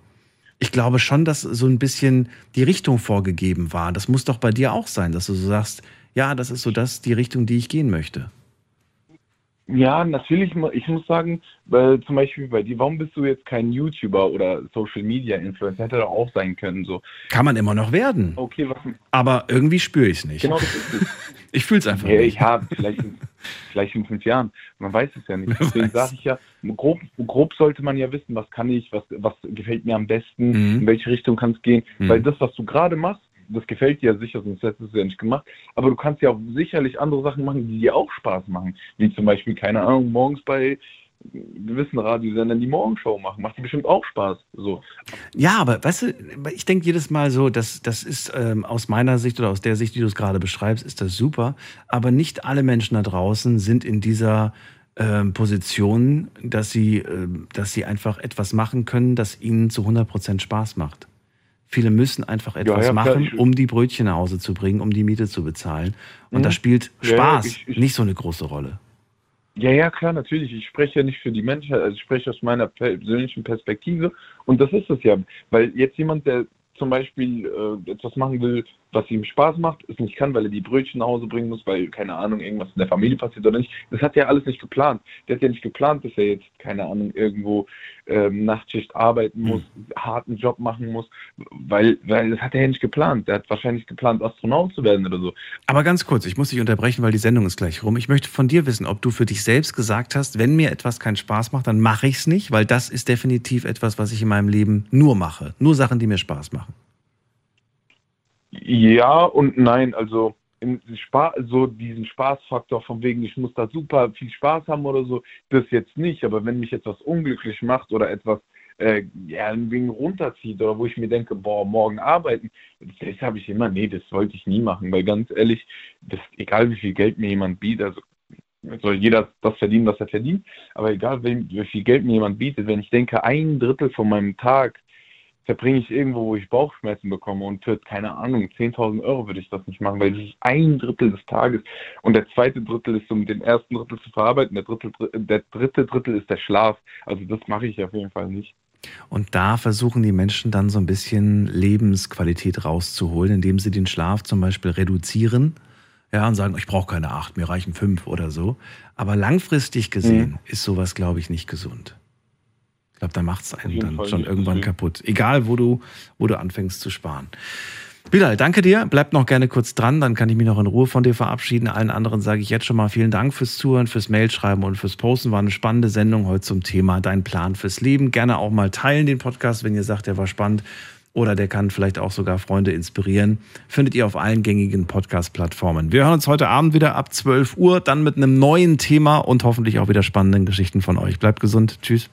ich glaube schon, dass so ein bisschen die Richtung vorgegeben war. Das muss doch bei dir auch sein, dass du so sagst, ja, das ist so das, die Richtung, die ich gehen möchte. Ja, natürlich, ich muss sagen, weil zum Beispiel bei dir, warum bist du jetzt kein YouTuber oder Social Media Influencer? Hätte doch auch sein können, so. Kann man immer noch werden. Okay, was, Aber irgendwie spüre ich es nicht. genau das ist es. Ich fühle es einfach Ja, nicht. ich habe vielleicht, in- vielleicht in fünf Jahren. Man weiß es ja nicht. Deswegen sage ich ja, grob, grob sollte man ja wissen, was kann ich, was, was gefällt mir am besten, Mhm. in welche Richtung kann es gehen. Mhm. Weil das, was du gerade machst, das gefällt dir ja sicher, sonst hättest du es ja nicht gemacht. Aber du kannst ja auch sicherlich andere Sachen machen, die dir auch Spaß machen. Wie zum Beispiel, keine Ahnung, morgens bei gewissen Radiosendern die Morgenshow machen. Macht dir bestimmt auch Spaß. So. Ja, aber weißt du, ich denke jedes Mal so, dass das ist ähm, aus meiner Sicht oder aus der Sicht, die du es gerade beschreibst, ist das super. Aber nicht alle Menschen da draußen sind in dieser ähm, Position, dass sie, ähm, dass sie einfach etwas machen können, das ihnen zu 100% Spaß macht. Viele müssen einfach etwas ja, klar, machen, ich- um die Brötchen nach Hause zu bringen, um die Miete zu bezahlen. Und Mhm. da spielt Ja, ja, Spaß ich- ich- nicht so eine große Rolle. Ja, ja, klar, natürlich. Ich spreche ja nicht für die Menschheit, also ich spreche aus meiner persönlichen Perspektive. Und das ist es ja. Weil jetzt jemand, der zum Beispiel äh, etwas machen will, was ihm Spaß macht, es nicht kann, weil er die Brötchen nach Hause bringen muss, weil, keine Ahnung, irgendwas in der Familie passiert oder nicht. Das hat er alles nicht geplant. Der hat ja nicht geplant, dass er jetzt, keine Ahnung, irgendwo ähm, Nachtschicht arbeiten muss, harten Job machen muss, weil, weil das hat er ja nicht geplant. Der hat wahrscheinlich geplant, Astronaut zu werden oder so. Aber ganz kurz, ich muss dich unterbrechen, weil die Sendung ist gleich rum. Ich möchte von dir wissen, ob du für dich selbst gesagt hast, wenn mir etwas keinen Spaß macht, dann mache ich es nicht, weil das ist definitiv etwas, was ich in meinem Leben nur mache. Nur Sachen, die mir Spaß machen. Ja und nein, also Spaß, so diesen Spaßfaktor von wegen, ich muss da super viel Spaß haben oder so, das jetzt nicht. Aber wenn mich etwas unglücklich macht oder etwas äh, ja, wegen runterzieht oder wo ich mir denke, boah, morgen arbeiten, das habe ich immer, nee, das wollte ich nie machen, weil ganz ehrlich, das, egal wie viel Geld mir jemand bietet, also soll jeder das verdienen, was er verdient, aber egal wie viel Geld mir jemand bietet, wenn ich denke, ein Drittel von meinem Tag verbringe ich irgendwo, wo ich Bauchschmerzen bekomme und für, keine Ahnung, 10.000 Euro würde ich das nicht machen, weil das ist ein Drittel des Tages und der zweite Drittel ist, um den ersten Drittel zu verarbeiten, der, Drittel, der dritte Drittel ist der Schlaf. Also das mache ich auf jeden Fall nicht. Und da versuchen die Menschen dann so ein bisschen Lebensqualität rauszuholen, indem sie den Schlaf zum Beispiel reduzieren. Ja, und sagen, ich brauche keine acht, mir reichen fünf oder so. Aber langfristig gesehen mhm. ist sowas, glaube ich, nicht gesund. Ich glaube, da macht es einen dann Fall schon irgendwann kaputt. Egal, wo du, wo du anfängst zu sparen. Bilal, danke dir. Bleib noch gerne kurz dran, dann kann ich mich noch in Ruhe von dir verabschieden. Allen anderen sage ich jetzt schon mal vielen Dank fürs Zuhören, fürs Mailschreiben und fürs Posten. War eine spannende Sendung heute zum Thema Dein Plan fürs Leben. Gerne auch mal teilen den Podcast, wenn ihr sagt, der war spannend oder der kann vielleicht auch sogar Freunde inspirieren. Findet ihr auf allen gängigen Podcast-Plattformen. Wir hören uns heute Abend wieder ab 12 Uhr, dann mit einem neuen Thema und hoffentlich auch wieder spannenden Geschichten von euch. Bleibt gesund. Tschüss.